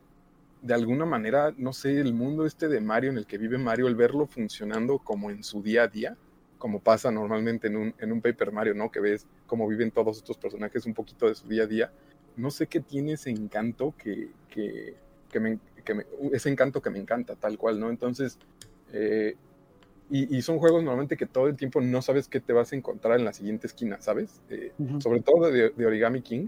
de alguna manera, no sé, el mundo este de Mario en el que vive Mario, el verlo funcionando como en su día a día, como pasa normalmente en un, en un Paper Mario, ¿no? Que ves cómo viven todos estos personajes un poquito de su día a día. No sé qué tiene ese encanto que, que, que me, que me- ese encanto que me encanta, tal cual, ¿no? Entonces, eh, y, y son juegos normalmente que todo el tiempo no sabes qué te vas a encontrar en la siguiente esquina, ¿sabes? Eh, Ujú. sobre todo de, de Origami King,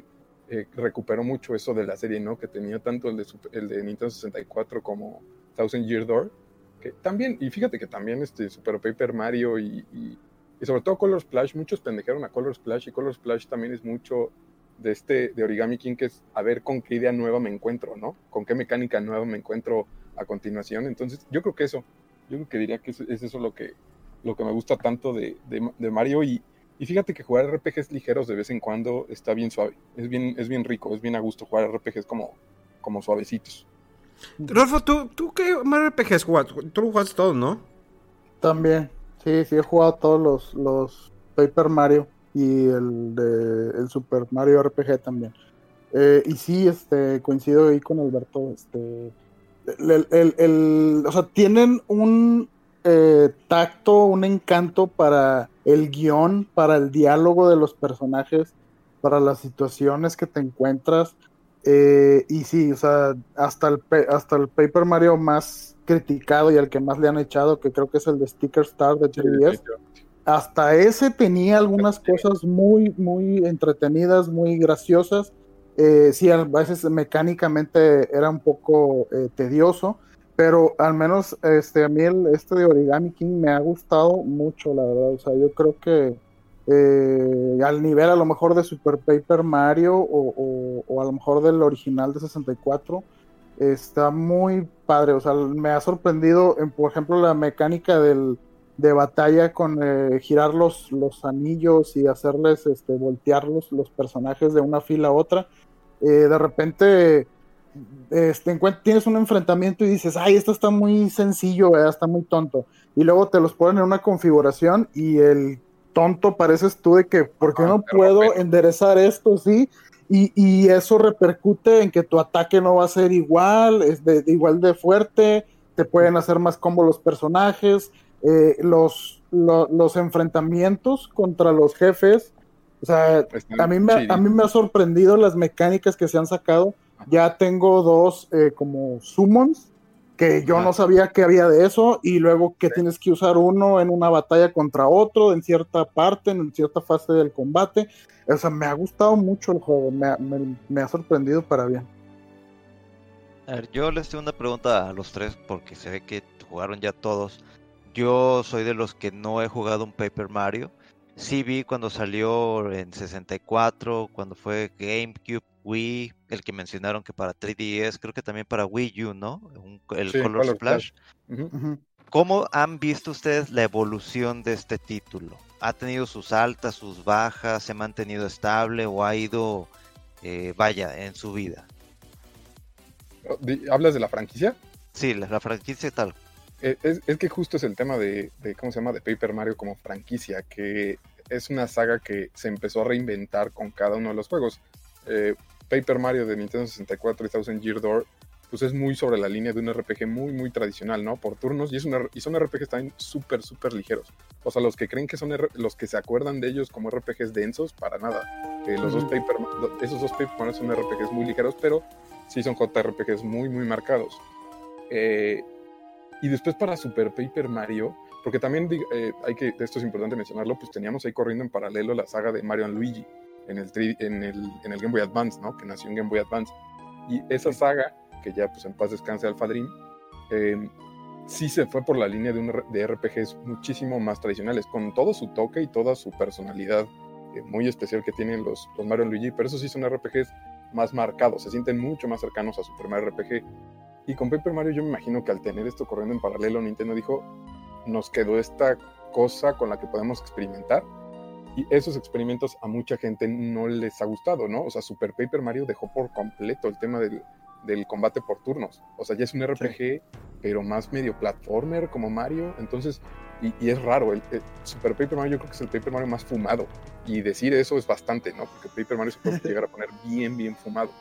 eh, recuperó mucho eso de la serie, ¿no? Que tenía tanto el de, el de Nintendo 64 como Thousand Year Door, que también, y fíjate que también este Super Paper Mario y, y, sobre todo Color Splash, muchos pendejaron a Color Splash y Color Splash también es mucho de este de Origami King que es a ver con qué idea nueva me encuentro, ¿no? Con qué mecánica nueva me encuentro a continuación. Entonces, yo creo que eso, yo creo que diría que es, es eso lo que, lo que me gusta tanto de, de- de Mario y, y fíjate que jugar RPGs ligeros de vez en cuando está bien suave, es bien, es bien rico, es bien a gusto jugar RPGs como, como suavecitos. Rodolfo, ¿tú, tú qué Mario RPGs jugaste? Tú lo jugaste todos, ¿no? También, sí, sí he jugado todos los, los Paper Mario y el de el Super Mario RPG también. Eh, y sí, este, coincido ahí con Alberto, este, el- el- o sea, tienen un eh, tacto, un encanto para el guion, para el diálogo de los personajes, para las situaciones que te encuentras. Eh, y sí, o sea, hasta el, hasta el Paper Mario más criticado y al que más le han echado, que creo que es el de Sticker Star de 3DS, hasta ese tenía algunas cosas muy, muy entretenidas, muy graciosas. Eh, sí, a veces mecánicamente era un poco eh, tedioso, pero al menos este, a mí el, este de Origami King me ha gustado mucho, la verdad. O sea, yo creo que eh, al nivel a lo mejor de Super Paper Mario o, a lo mejor del original de 64, está muy padre. O sea, me ha sorprendido, en, por ejemplo, la mecánica del, de batalla con eh, girar los, los anillos y hacerles este, voltear los, los personajes de una fila a otra. Eh, de repente este, tienes un enfrentamiento y dices, ay, esto está muy sencillo, está muy tonto. Y luego te los ponen en una configuración y el tonto pareces tú de que, ¿por qué Ah, no puedo enderezar esto? Sí. Y, y eso repercute en que tu ataque no va a ser igual, es de, de igual de fuerte, te pueden hacer más combo los personajes, eh, los, lo- los enfrentamientos contra los jefes. O sea, a mí, me, a mí me ha sorprendido las mecánicas que se han sacado. Ya tengo dos eh, como summons que yo no sabía que había de eso y luego que tienes que usar uno en una batalla contra otro en cierta parte, en cierta fase del combate. O sea, me ha gustado mucho el juego, me, ha- me- me ha sorprendido para bien. A ver, yo les tengo una pregunta a los tres porque se ve que jugaron ya todos. Yo soy de los que no he jugado un Paper Mario. Sí vi cuando salió en 64, cuando fue GameCube, Wii, el que mencionaron que para 3DS, creo que también para Wii U, ¿no? Un- el Sí, Color Splash. ¿Cómo han visto ustedes la evolución de este título? ¿Ha tenido sus altas, sus bajas? ¿Se ha mantenido estable o ha ido, eh, vaya, en su vida? Di- ¿Hablas de la franquicia? Sí, la, la franquicia tal. Eh, Es, es que justo es el tema de, de, ¿cómo se llama? De Paper Mario como franquicia, que es una saga que se empezó a reinventar con cada uno de los juegos. Eh, Paper Mario de Nintendo 64 y Thousand Year Door pues es muy sobre la línea de un RPG muy, muy tradicional, ¿no? Por turnos, y, es una, y son RPGs también súper, súper ligeros. O sea, los que creen que son R- los que se acuerdan de ellos como RPGs densos, para nada. Eh, los dos Ujú. Paper, Ma- esos dos Paper Mario son RPGs muy ligeros, pero sí son JRPGs muy, muy marcados. Eh, y después para Super Paper Mario, porque también eh, hay que, esto es importante mencionarlo, pues teníamos ahí corriendo en paralelo la saga de Mario Luigi en el, tri- en el, en el Game Boy Advance, ¿no? Que nació en Game Boy Advance. Y esa saga, que ya pues en paz descanse Alpha Dream, eh, sí se fue por la línea de, un, de RPGs muchísimo más tradicionales, con todo su toque y toda su personalidad eh, muy especial que tienen los, los Mario Luigi, pero esos sí son RPGs más marcados, se sienten mucho más cercanos a Super Mario RPG. Y con Paper Mario yo me imagino que al tener esto corriendo en paralelo, Nintendo dijo, nos quedó esta cosa con la que podemos experimentar. Y esos experimentos a mucha gente no les ha gustado, ¿no? O sea, Super Paper Mario dejó por completo el tema del, del combate por turnos. O sea, ya es un RPG, pero más medio platformer como Mario. Entonces, y, y es raro, el, el Super Paper Mario yo creo que es el Paper Mario más fumado. Y decir eso es bastante, ¿no? Porque Paper Mario se puede llegar a poner bien, bien fumado.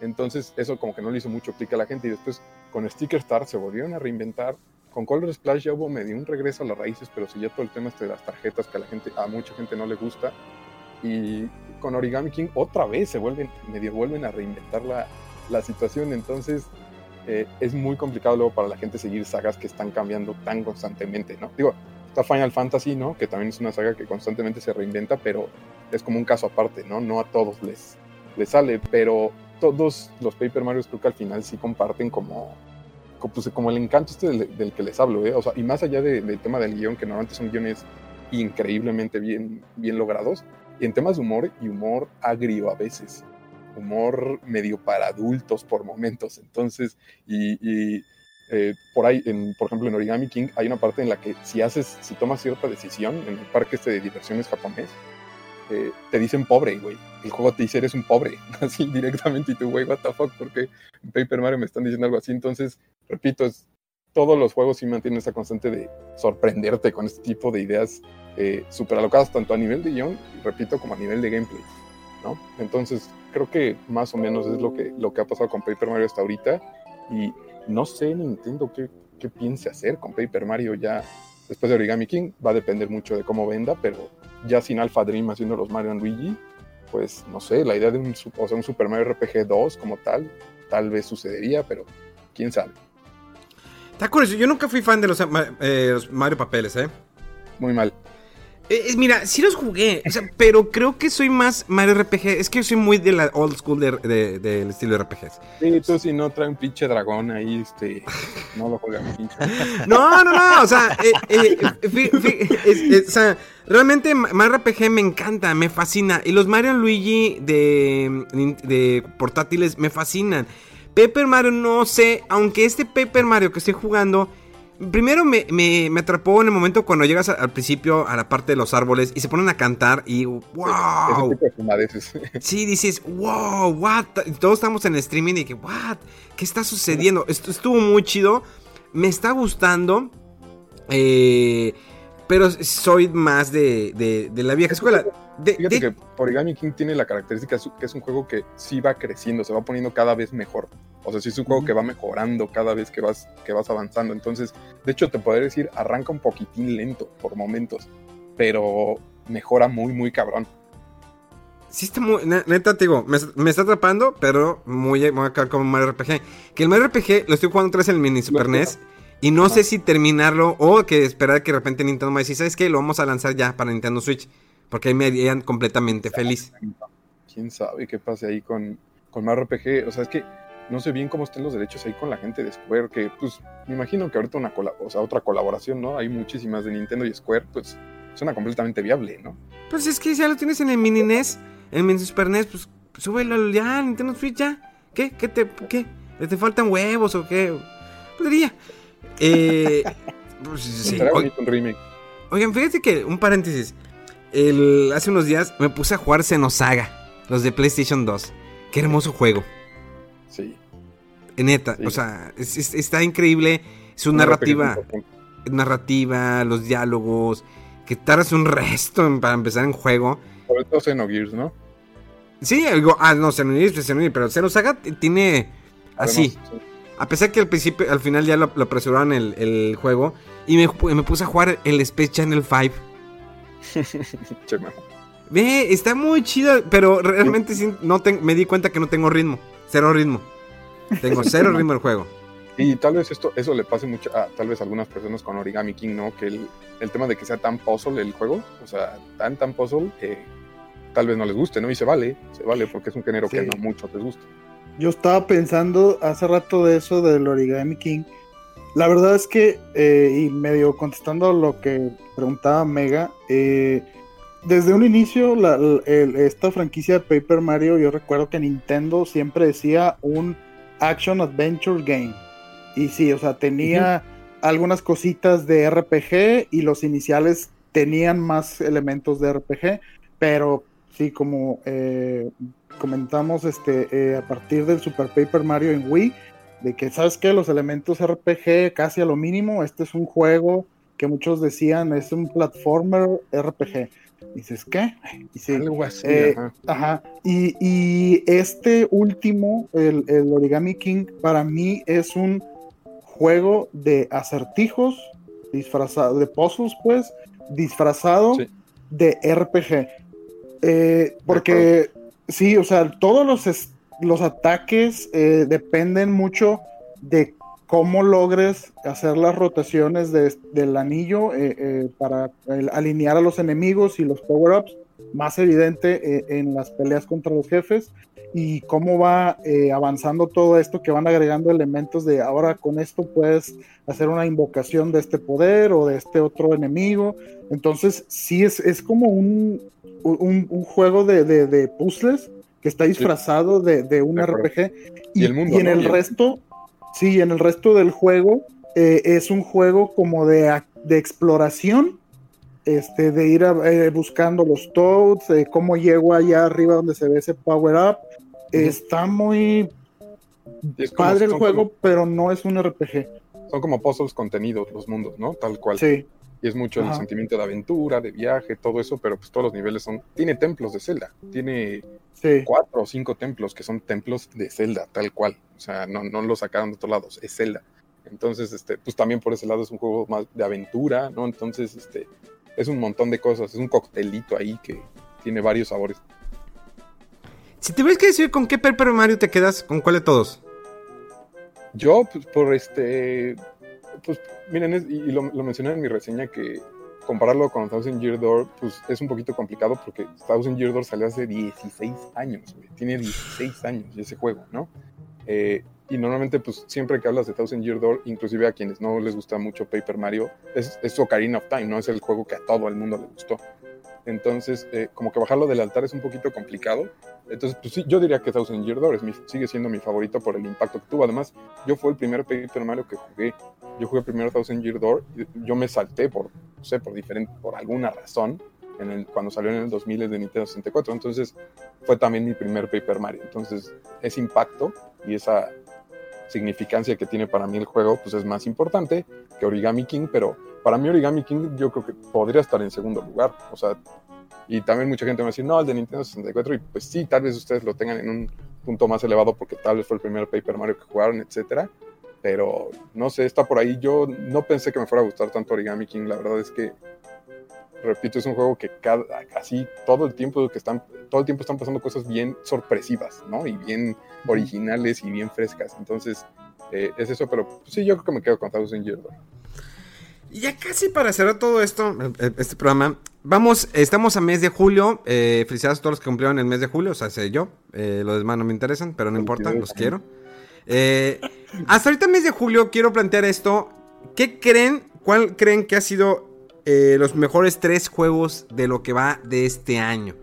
Entonces, eso como que no le hizo mucho clic a la gente. Y después, con Sticker Star se volvieron a reinventar. Con Color Splash ya hubo medio un regreso a las raíces, pero ya todo el tema este de las tarjetas que a la gente, a mucha gente no le gusta. Y con Origami King otra vez se vuelven, medio vuelven a reinventar la, la situación. Entonces, eh, es muy complicado luego para la gente seguir sagas que están cambiando tan constantemente, ¿no? Digo, está Final Fantasy, ¿no? Que también es una saga que constantemente se reinventa, pero es como un caso aparte, ¿no? No a todos les, les sale, pero todos los Paper Mario creo que al final sí comparten como, como, pues, como el encanto este del, del que les hablo, ¿eh? O sea, y más allá de- del tema del guion, que normalmente son guiones increíblemente bien, bien logrados, y en temas de humor y humor agrio a veces, humor medio para adultos por momentos, entonces, y, y, eh, por ahí, en, por ejemplo, en Origami King hay una parte en la que si haces, si tomas cierta decisión en el parque este de diversiones japonés, eh, te dicen pobre, güey. El juego te dice eres un pobre, <laughs> así directamente, y tú, güey, what the fuck, porque en Paper Mario me están diciendo algo así. Entonces, repito, es, todos los juegos sí mantienen esa constante de sorprenderte con este tipo de ideas eh, súper alocadas, tanto a nivel de guion, repito, como a nivel de gameplay, ¿no? Entonces, creo que más o menos es lo que, lo que ha pasado con Paper Mario hasta ahorita, y no sé Nintendo qué, qué piense hacer con Paper Mario ya después de Origami King, va a depender mucho de cómo venda, pero ya sin Alpha Dream haciendo los Mario Luigi, pues no sé, la idea de un, o sea, un Super Mario RPG 2 como tal, tal vez sucedería, pero quién sabe. Está curioso, yo nunca fui fan de los, eh, eh, los Mario Papeles, ¿eh? Muy mal. Eh, eh, mira, sí los jugué, o sea, pero creo que soy más Mario RPG. Es que yo soy muy de la old school de- de- del estilo de RPGs. Sí, tú si no trae un pinche dragón ahí, este, <laughs> no lo juegas pinche. <laughs> No, no, no, o sea, eh, eh, fi- fi- es- es- o sea, realmente Mario RPG me encanta, me fascina. Y los Mario Luigi de, de portátiles me fascinan. Paper Mario no sé, aunque este Paper Mario que estoy jugando, primero me, me- me atrapó en el momento cuando llegas al principio a la parte de los árboles y se ponen a cantar y wow. tipo de fumadeces. <laughs> Sí, dices, wow, what? Todos estamos en el streaming y que, what? ¿Qué está sucediendo? Esto estuvo muy chido. Me está gustando. eh, pero soy más de, de- de la vieja escuela. De- Fíjate de- que Origami King tiene la característica que es un juego que sí va creciendo, se va poniendo cada vez mejor. O sea, sí es un juego que va mejorando cada vez que vas, que vas avanzando. Entonces, de hecho, te podría decir, arranca un poquitín lento por momentos, pero mejora muy, muy cabrón. Sí está muy... ne- Neta, te digo, me, me está atrapando, pero muy, me voy a quedar como Mario RPG. Que el Mario RPG lo estoy jugando en el mini Super NES. Y no sé si terminarlo o que esperar que de repente Nintendo me diga, ¿sabes qué? Lo vamos a lanzar ya para Nintendo Switch. Porque ahí me harían completamente feliz. quién sabe qué pase ahí con, con Mario RPG. O sea, es que no sé bien cómo estén los derechos ahí con la gente de Square, que pues me imagino que ahorita una o sea, otra colaboración, ¿no? Hay muchísimas de Nintendo y Square, pues suena completamente viable, ¿no? Pues es que ya lo tienes en el mini NES, en el mini Super NES, pues súbelo ya, Nintendo Switch ya. ¿Qué? ¿Qué te, qué? ¿Te faltan huevos o qué? Podría. Eh, <laughs> pues, sí. Oigan, fíjate que, un paréntesis. El, hace unos días me puse a jugar Xenosaga, los de PlayStation 2. Qué hermoso juego. Sí. Neta, Sí. o sea, es- es- está increíble. Su narrativa, narrativa, los diálogos, que tardas un <laughs> resto en- para empezar en juego. Sobre todo Xenogears, ¿no? Sí, algo, ah, no, Xenogears, Xenogears, pero Xenosaga tiene así. Además, sí. A pesar que al principio, al final ya lo, lo apresuraron el, el juego. Y me, me puse a jugar el Space Channel 5. Ve, está muy chido, pero realmente sí, no me di cuenta que no tengo ritmo. Cero ritmo. Tengo <laughs> cero ritmo el juego. Y tal vez esto, eso le pase mucho a tal vez a algunas personas con Origami King, ¿no? Que el, el tema de que sea tan puzzle el juego, o sea, tan tan puzzle, que tal vez no les guste, ¿no? Y se vale, se vale, porque es un género que no mucho les gusta. Yo estaba pensando hace rato de eso del Origami King. La verdad es que, eh, y medio contestando lo que preguntaba Mega, eh, desde un inicio, la- la- el- esta franquicia de Paper Mario, yo recuerdo que Nintendo siempre decía un Action Adventure Game. Y sí, o sea, tenía algunas cositas de RPG y los iniciales tenían más elementos de RPG, pero sí, como eh, comentamos este, a partir del Super Paper Mario en Wii, de que, ¿sabes qué? Los elementos RPG casi a lo mínimo, este es un juego que muchos decían es un platformer RPG. Dices, ¿qué? Y sí, Algo así, eh, ajá. Ajá. Y, y este último, el, el Origami King, para mí es un juego de acertijos disfrazado, de puzzles, pues, disfrazado Sí. de RPG. Eh, porque, sí, o sea, todos los, los ataques eh, dependen mucho de cómo logres hacer las rotaciones de- del anillo eh, eh, para alinear a los enemigos y los power-ups más evidente en las peleas contra los jefes y cómo va avanzando todo esto que van agregando elementos de ahora con esto puedes hacer una invocación de este poder o de este otro enemigo entonces sí es, es como un, un, juego de- de puzzles que está disfrazado de, de un De. RPG Y el mundo, en ¿no? el resto sí en el resto del juego eh, es un juego como de, de exploración este, de ir a- eh, buscando los toads, eh, cómo llego allá arriba donde se ve ese power up. Está muy es como- padre el juego, como- pero no es un RPG. son como puzzles contenidos los mundos, ¿no? Tal cual. Sí, Y es mucho el sentimiento de aventura, de viaje, todo eso, pero pues todos los niveles son... Tiene templos de Zelda, tiene sí. cuatro o cinco templos que son templos de Zelda, tal cual. O sea, no, no lo sacaron de otros lados, es Zelda. Entonces, este, pues también por ese lado es un juego más de aventura, ¿no? Entonces, este, es un montón de cosas, es un coctelito ahí que tiene varios sabores. Si te ves que decir con qué Paper Mario te quedas, ¿con cuál de todos? Yo, pues, por este, pues, miren, es- y, lo, mencioné en mi reseña que compararlo con Thousand Year Door, pues es un poquito complicado porque Thousand Year Door salió hace 16 años, tiene 16 años ese juego, ¿no? Eh, y normalmente, pues siempre que hablas de Thousand Year Door, inclusive a quienes no les gusta mucho Paper Mario, es, es Ocarina of Time, ¿no? Es el juego que a todo el mundo le gustó. Entonces, eh, como que bajarlo del altar es un poquito complicado. Entonces, pues sí, yo diría que Thousand Year Door es mi- sigue siendo mi favorito por el impacto que tuvo. Además, yo fue el primer Paper Mario que jugué. Yo jugué primero Thousand Year Door yo me salté por, no sé, por diferente, por alguna razón, en el, cuando salió en el 2000 de Nintendo 64. Entonces, fue también mi primer Paper Mario. Entonces, ese impacto y esa significancia que tiene para mí el juego, pues es más importante que Origami King, pero para mí Origami King yo creo que podría estar en segundo lugar. O sea, y también mucha gente me va a decir, no, el de Nintendo 64, y pues sí, tal vez ustedes lo tengan en un punto más elevado porque tal vez fue el primer Paper Mario que jugaron, etcétera. Pero no sé, está por ahí. Yo no pensé que me fuera a gustar tanto Origami King. La verdad es que, repito, es un juego que cada, casi todo el tiempo que están, todo el tiempo están pasando cosas bien sorpresivas, ¿no? Y bien originales y bien frescas. Entonces, eh, es eso, pero pues, sí, yo creo que me quedo con Thousand Year Door. Y ya casi para cerrar todo esto, eh, este programa, vamos, estamos a mes de julio. eh, felicidades a todos los que cumplieron el mes de julio, o sea, sé yo. eh, los demás no me interesan, pero no importa, los quiero. Eh, hasta ahorita mes de julio quiero plantear esto. ¿Qué creen, cuál creen que ha sido los mejores tres juegos de lo que va de este año?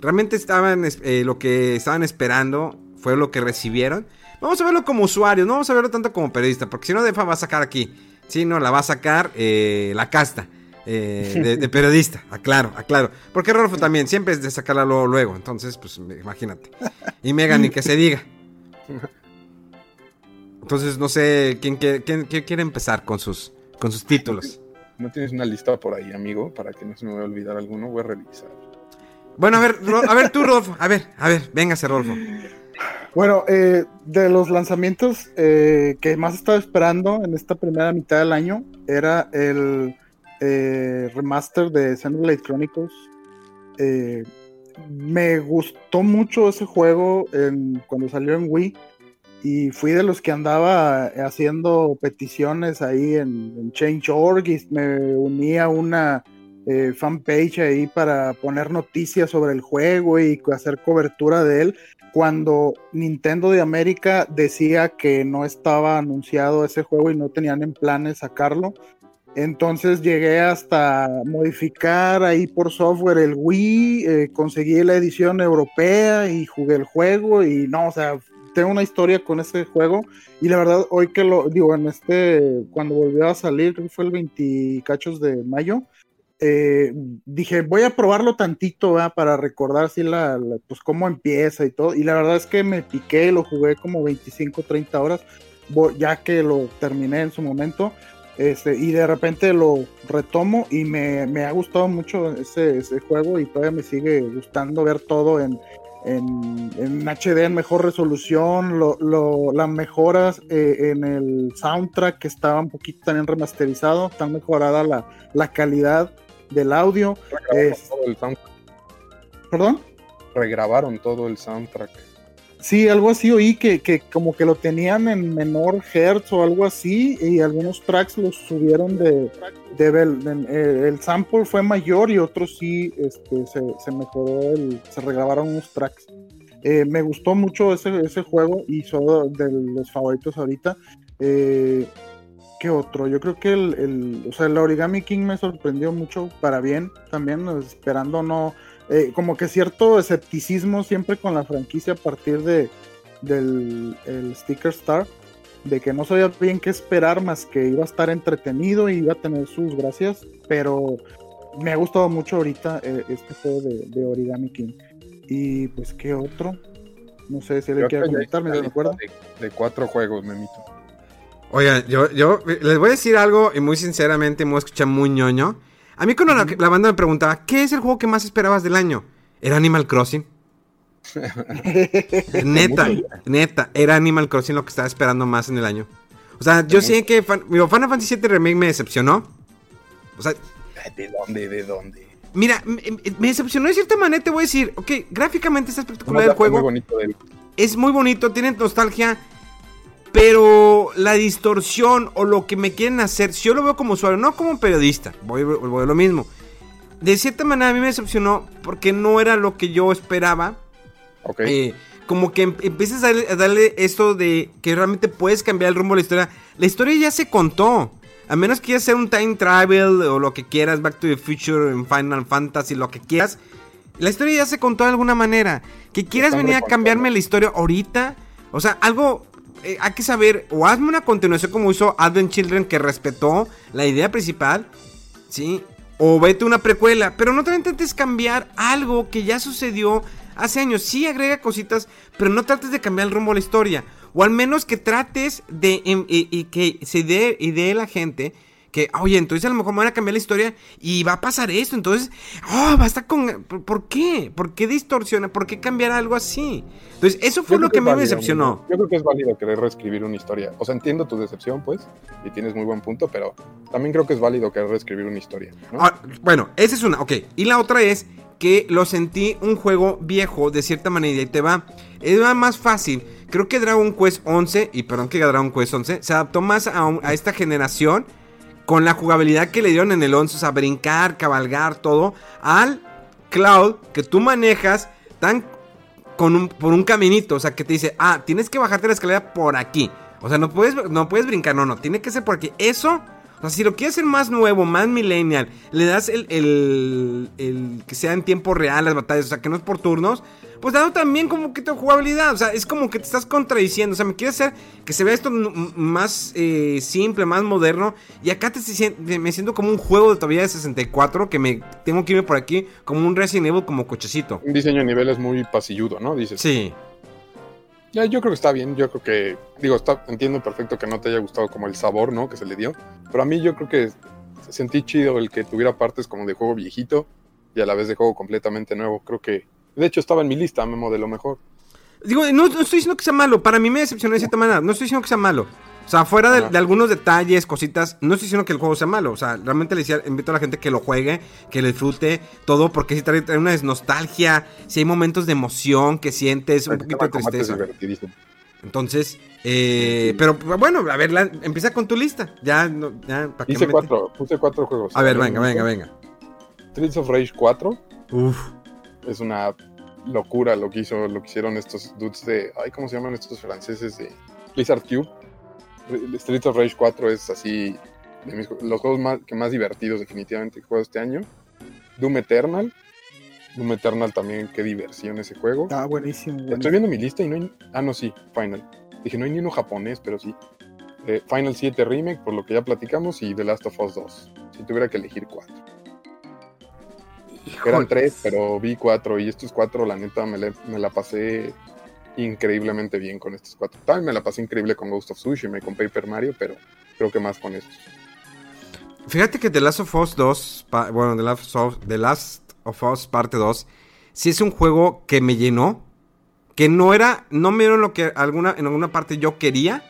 Realmente estaban, es- lo que estaban esperando fue lo que recibieron. Vamos a verlo como usuarios, no vamos a verlo tanto como periodista, porque si no, Defa va a sacar aquí. Sí, no, la va a sacar eh, la casta eh, de, de periodista, aclaro, aclaro. Porque Rolfo también, siempre es de sacarla luego, luego. Entonces, pues imagínate. Y Megan, ni que se diga. Entonces, no sé quién, quiere- quién- quién quiere empezar con sus, con sus títulos. ¿No tienes una lista por ahí, amigo? Para que no se me vaya a olvidar alguno, voy a revisar. Bueno, a ver, a ver tú, Rolfo. A ver, a ver, véngase, Rolfo. Bueno, eh, de los lanzamientos eh, que más estaba esperando en esta primera mitad del año era el eh, remaster de Xenoblade Chronicles. Me gustó mucho ese juego cuando salió en Wii y fui de los que andaba haciendo peticiones ahí en, en Change.org y me uní a una fanpage ahí para poner noticias sobre el juego y hacer cobertura de él cuando Nintendo de América decía que no estaba anunciado ese juego y no tenían en planes sacarlo. Entonces llegué hasta modificar ahí por software el Wii, eh, conseguí la edición europea y jugué el juego y no, o sea, tengo una historia con ese juego y la verdad hoy que lo digo en este, cuando volvió a salir, fue el 20 cachos de mayo, eh, dije, voy a probarlo tantito ¿verdad? para recordar así la, la- pues cómo empieza y todo. Y la verdad es que me piqué, lo jugué como 25, 30 horas, ya que lo terminé en su momento. Este, y de repente lo retomo y me, me ha gustado mucho ese, ese juego y todavía me sigue gustando ver todo en, en, en HD en mejor resolución, lo, lo- las mejoras eh, en el soundtrack que estaba un poquito también remasterizado, tan mejorada la, la calidad del audio. Es- todo el sound- ¿Perdón? regrabaron todo el soundtrack. Sí, algo así oí que, que como que lo tenían en menor hertz o algo así y algunos tracks los subieron de, de eh, el sample fue mayor y otros sí este, se, se mejoró, el, se regrabaron unos tracks. Eh, me gustó mucho ese, ese juego y son de los favoritos ahorita. Eh, ¿Qué otro? Yo creo que el, el, o sea, el Origami King me sorprendió mucho para bien también, esperando no, eh, como que cierto escepticismo siempre con la franquicia a partir de del el Sticker Star, de que no sabía bien qué esperar más que iba a estar entretenido y iba a tener sus gracias, pero me ha gustado mucho ahorita eh, este juego de, de Origami King. Y pues, ¿qué otro? No sé si le quiero comentar, me recuerdo. de cuatro juegos, Memito. Oigan, yo, yo les voy a decir algo y muy sinceramente me voy a escuchar muy ñoño. A mí cuando la, la banda me preguntaba, ¿qué es el juego que más esperabas del año? Era Animal Crossing. <laughs> neta, neta, era Animal Crossing lo que estaba esperando más en el año. O sea, yo sé que fan- digo, Final Fantasy VII Remake me decepcionó. O sea, ¿De dónde? ¿De dónde? mira, me, me decepcionó de cierta manera, te voy a decir, ok, gráficamente está espectacular el juego. Muy bonito del- es muy bonito, tiene nostalgia, pero la distorsión o lo que me quieren hacer, si yo lo veo como usuario, no como periodista, voy, voy a lo mismo. De cierta manera a mí me decepcionó porque no era lo que yo esperaba. Ok. Eh, como que em- empiezas a darle, a darle esto de que realmente puedes cambiar el rumbo de la historia. La historia ya se contó. A menos que quieras hacer un time travel o lo que quieras, Back to the Future en Final Fantasy, lo que quieras. La historia ya se contó de alguna manera. Que quieras venir a cambiarme la historia ahorita. O sea, algo eh, hay que saber. O hazme una continuación como hizo Advent Children que respetó la idea principal. ¿Sí? O vete una precuela. Pero no te intentes cambiar algo que ya sucedió hace años. Sí, agrega cositas, pero no trates de cambiar el rumbo de la historia. O al menos que trates de. em, y, y que se dé idea la gente. Que, oye, entonces a lo mejor me van a cambiar la historia y va a pasar esto. Entonces, oh, va a estar con. ¿Por, qué? ¿Por qué distorsiona? ¿Por qué cambiar algo así? Entonces, eso fue lo que es mí me válido, decepcionó. Yo creo que es válido querer reescribir una historia. O sea, entiendo tu decepción, pues, y tienes muy buen punto, pero también creo que es válido querer reescribir una historia. ¿no? Ah, bueno, esa es una, ok. Y la otra es que lo sentí un juego viejo de cierta manera y te va. Era más fácil. Creo que Dragon Quest 11, y perdón que Dragon Quest 11, se adaptó más a, un- a esta generación con la jugabilidad que le dieron en el 11, o sea, brincar, cabalgar, todo, al Cloud que tú manejas tan con un, por un caminito, o sea, que te dice, ah, tienes que bajarte la escalera por aquí. O sea, no puedes, no puedes brincar, no, no, tiene que ser por aquí. Eso, o sea, si lo quieres hacer más nuevo, más millennial, le das el, el, el que sea en tiempo real las batallas, o sea, que no es por turnos, pues dado también como que tu jugabilidad, o sea, es como que te estás contradiciendo, o sea, me quieres hacer que se vea esto más eh, simple, más moderno, y acá te, me siento como un juego de todavía de 64, que me tengo que irme por aquí como un Resident Evil como cochecito. Un diseño de niveles muy pasilludo, ¿no? Dices. Sí. Ya, yo creo que está bien. Yo creo que, digo, está, entiendo perfecto que no te haya gustado como el sabor, ¿no? Que se le dio. Pero a mí yo creo que sentí chido el que tuviera partes como de juego viejito y a la vez de juego completamente nuevo. Creo que, de hecho, estaba en mi lista, Memo, de lo mejor. Digo, no, no estoy diciendo que sea malo. Para mí me decepcionó de cierta manera. No estoy diciendo que sea malo. O sea, fuera de, algunos detalles, cositas, no estoy diciendo que el juego sea malo. O sea, realmente le decía, invito a la gente que lo juegue, que lo disfrute, todo, porque si trae, trae una nostalgia, si hay momentos de emoción que sientes, un El poquito de tristeza. Entonces, eh, pero bueno, a ver, la- empieza con tu lista. Ya, no, ya, ¿para Hice cuatro, puse cuatro juegos. A ver, venga, venga, venga. Streets of Rage 4 Uf. Es una locura lo que hizo, lo que hicieron estos dudes de, ay, ¿cómo se llaman estos franceses de Blizzard Cube? Re- Streets of Rage 4 es así de mis los juegos más, que más divertidos definitivamente que he jugado este año. Doom Eternal. Doom Eternal también, qué diversión ese juego. Ah, buenísimo. Estoy viendo mi lista y no hay... Ah, no, sí, Final. Dije, no hay ni uno japonés, pero sí. Eh, Final 7 Remake, por lo que ya platicamos, y The Last of Us 2. Si tuviera que elegir cuatro. Eran tres, pero vi cuatro. Y estos cuatro, la neta, me, le- me la pasé increíblemente bien con estos cuatro. También me la pasé increíble con Ghost of Tsushima y con Paper Mario, pero creo que más con estos. Fíjate que The Last of Us 2, pa- bueno, The Last of, The Last of Us parte 2, sí es un juego que me llenó, que no era, no me dieron lo que alguna, en alguna parte yo quería,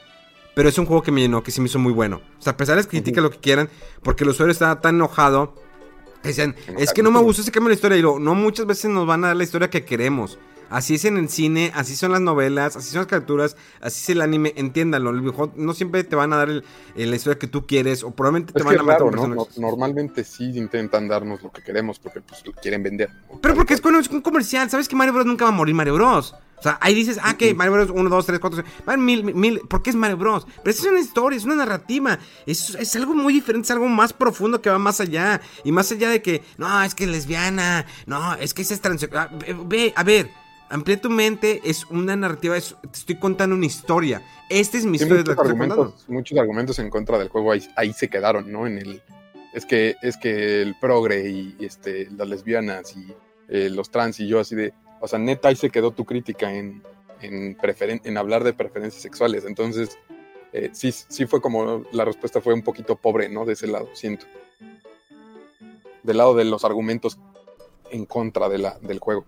pero es un juego que me llenó, que se me hizo muy bueno. O sea, a pesar de las críticas, lo que quieran, porque el usuario estaba tan enojado, decían, es que no me gustó ese cambio de la historia, y lo, no muchas veces nos van a dar la historia que queremos. Así es en el cine, así son las novelas, así son las caricaturas, así es el anime, entiéndalo. a lo mejor No siempre te van a dar el- el- la historia que tú quieres, o probablemente te van a matar raro, ¿no? Normalmente sí intentan darnos lo que queremos porque pues lo quieren vender. Pero porque es un comercial, ¿sabes que Mario Bros nunca va a morir Mario Bros? O sea, ahí dices, ah, que Mario Bros 1, 2, 3, 4, 5, van mil, mil, porque es Mario Bros. Pero es una historia, es una narrativa, es, es algo muy diferente, es algo más profundo que va más allá. Y más allá de que, no, es que es lesbiana, no, es que es transexual. Ah, Ve, a ver, amplía tu mente, es una narrativa, es- te estoy contando una historia. Esta es mi historia, muchos, contando. argumentos, muchos argumentos en contra del juego ahí, ahí se quedaron, ¿no? En el es que es que el progre y, este las lesbianas y eh, los trans y yo así de, o sea, neta ahí se quedó tu crítica en en, preferen- en hablar de preferencias sexuales, entonces eh, sí sí fue como la respuesta fue un poquito pobre, ¿no? De ese lado, siento. Del lado de los argumentos en contra de la, del juego.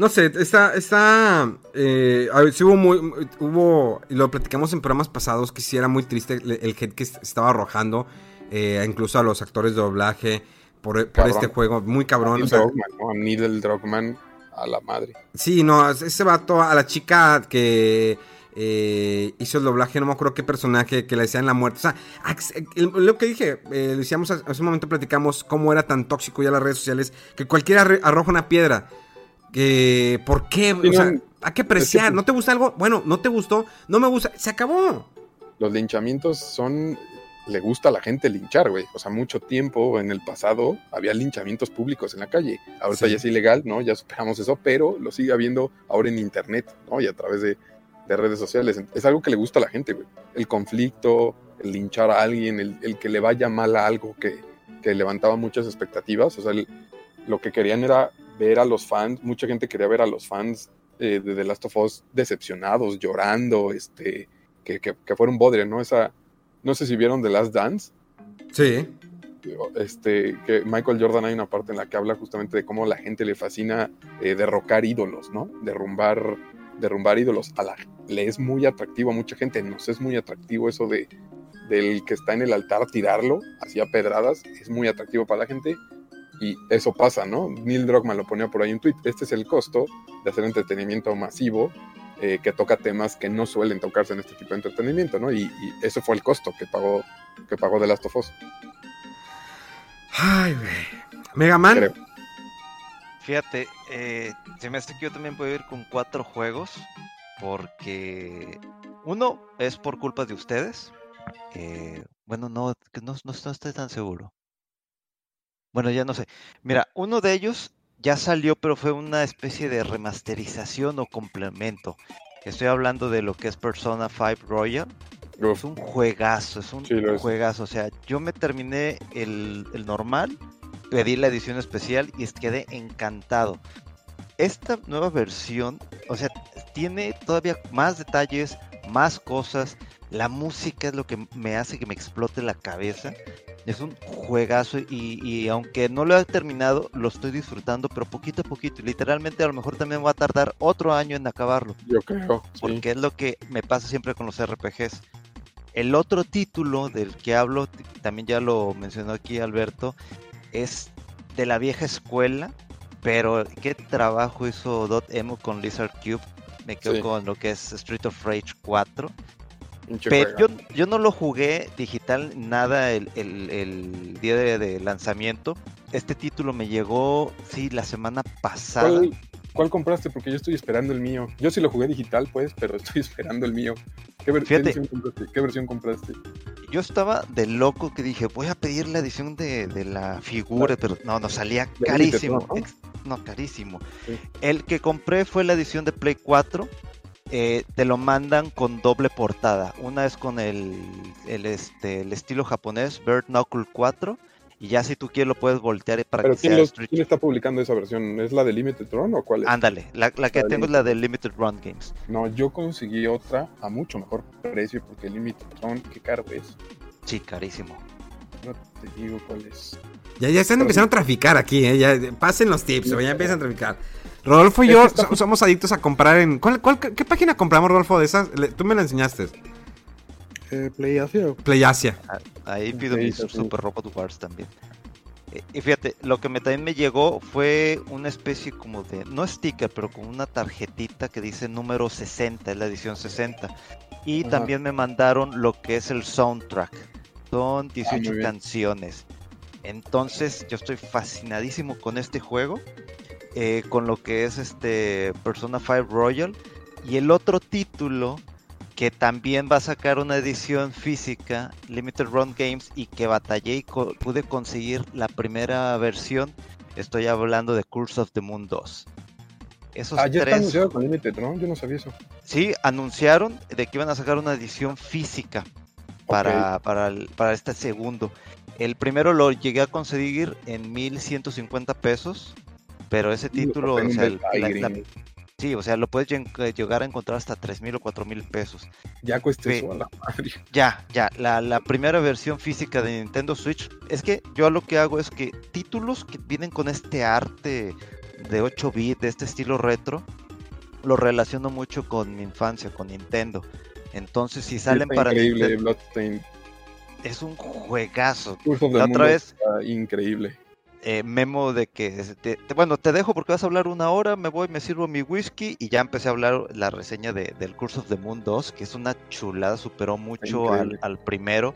No sé, está, está, eh, a ver, sí hubo muy, hubo, lo platicamos en programas pasados, que sí era muy triste el, el hate que est- estaba arrojando, eh, incluso a los actores de doblaje, por, por este juego, muy cabrón. Neil o sea, Druckmann, ¿no? A Neil Druckmann a la madre. sí, no, ese vato, a la chica que eh, hizo el doblaje, no me acuerdo qué personaje, que le decían la muerte, o sea, el- lo que dije, eh, lo decíamos hace un momento, platicamos cómo era tan tóxico ya las redes sociales, que cualquiera arroja una piedra. Que, ¿por qué? Sí, o sea, no, hay que apreciar. pues- ¿No te gusta algo? Bueno, no te gustó, no me gusta. Se acabó. los linchamientos son. Le gusta a la gente linchar, güey. O sea, mucho tiempo en el pasado había linchamientos públicos en la calle. Ahorita Sí. ya es ilegal, ¿no? Ya superamos eso, pero lo sigue habiendo ahora en internet, ¿no? Y a través de, de redes sociales. Es algo que le gusta a la gente, güey. El conflicto, el linchar a alguien, el, el que le vaya mal a algo que, que levantaba muchas expectativas. O sea, el- lo que querían era ver a los fans, mucha gente quería ver a los fans eh, de The Last of Us decepcionados, llorando, este, que, que, que fuera un bodre, ¿no? Esa, no sé si vieron The Last Dance, Sí. este, que Michael Jordan hay una parte en la que habla justamente de cómo la gente le fascina eh, derrocar ídolos, ¿no? Derrumbar, derrumbar ídolos. A la, le es muy atractivo a mucha gente, nos es muy atractivo eso de del que está en el altar tirarlo, así a pedradas, es muy atractivo para la gente. Y eso pasa, ¿no? Neil Druckmann lo ponía por ahí en un tweet. Este es el costo de hacer entretenimiento masivo eh, que toca temas que no suelen tocarse en este tipo de entretenimiento, ¿no? Y, y ese fue el costo que pagó, que pagó The Last of Us. Ay, güey. Mega Man. Creo. Fíjate, eh, se me hace que yo también puedo ir con cuatro juegos. Porque uno es por culpa de ustedes. eh, bueno, no, no, no, no estoy tan seguro. Bueno, ya no sé. Mira, uno de ellos ya salió, pero fue una especie de remasterización o complemento. Estoy hablando de lo que es Persona 5 Royal. Uf, Es un juegazo, es un Sí, lo es. juegazo. O sea, yo me terminé el, el normal, pedí la edición especial y quedé encantado. Esta nueva versión, o sea, tiene todavía más detalles, más cosas. La música es lo que me hace que me explote la cabeza. Es un juegazo y, y aunque no lo he terminado, lo estoy disfrutando, pero poquito a poquito. Literalmente a lo mejor también va a tardar otro año en acabarlo. Yo creo. sí. Porque es lo que me pasa siempre con los RPGs. El otro título del que hablo, también ya lo mencionó aquí Alberto, es de la vieja escuela, pero qué trabajo hizo Dot.emo con Lizard Cube. Me quedo Sí. con lo que es Street of Rage 4. Pero yo, yo no lo jugué digital nada el, el- el día de, de lanzamiento. Este título me llegó, sí, la semana pasada. ¿Cuál, cuál compraste? Porque yo estoy esperando el mío. Yo sí lo jugué digital, pues, pero <laughs> estoy esperando el mío. ¿Qué, ver- qué Fíjate. versión compraste? ¿Qué versión compraste? Yo estaba de loco que dije, voy a pedir la edición de, de la figura, pero no, no salía carísimo. Limited, ¿no? carísimo. Sí. El que compré fue la edición de Play 4. Eh, te lo mandan con doble portada. Una es con el, el, este, el estilo japonés, Bird Knuckle 4. Y ya si tú quieres lo puedes voltear para ¿Pero que quién, sea lo- Street quién está publicando esa versión? ¿Es la de Limited Run o cuál es? Ándale, la, la que La tengo es la de Limited Run Games. No, yo conseguí otra a mucho mejor precio porque Limited Run, qué caro es. Sí, carísimo. No te digo cuál es. Ya, ya están Pero empezando a traficar aquí, ¿eh? Ya, pasen los tips, o ya empiezan a traficar. Rodolfo y yo so- somos adictos a comprar en... ¿cuál, cuál- qué, qué página compramos, Rodolfo, de esas? Le- tú me la enseñaste. Eh, Play Asia. Play Asia. Ahí pido mis sí. Super Robot Wars también. Eh, Y fíjate, lo que me, también me llegó fue una especie como de, no sticker, pero como una tarjetita que dice número 60, es la edición 60. Y Ajá. también me mandaron lo que es el soundtrack. Son Ah, 18 muy bien. canciones. Entonces yo estoy fascinadísimo con este juego. Eh, con lo que es este Persona 5 Royal. Y el otro título que también va a sacar una edición física, Limited Run Games, y que batallé y co- pude conseguir la primera versión. Estoy hablando de Curse of the Moon 2. Esos Ah, ya está tres, anunciado con Limited yo no sabía eso. sí, anunciaron de que iban a sacar una edición física para, para, el- para este segundo. El primero lo llegué a conseguir en 1150 pesos, pero ese título, o sea, el- la- la- sí, o sea, lo puedes lleg- llegar a encontrar hasta 3000 o 4000 pesos. Ya cuesta Ve- eso a la madre. <laughs> Ya, ya, la, la primera versión física de Nintendo Switch. Es que yo lo que hago es que títulos que vienen con este arte de 8 bits, de este estilo retro, lo relaciono mucho con mi infancia, con Nintendo. Entonces, si salen Está para increíble, Nintendo, Bloodstained. es un juegazo. La otra vez- increíble. Eh, memo de que, te- te- bueno, te dejo porque vas a hablar una hora, me voy, me sirvo mi whisky y ya empecé a hablar la reseña de, del Curse of the Moon 2, que es una chulada, superó mucho al, al primero.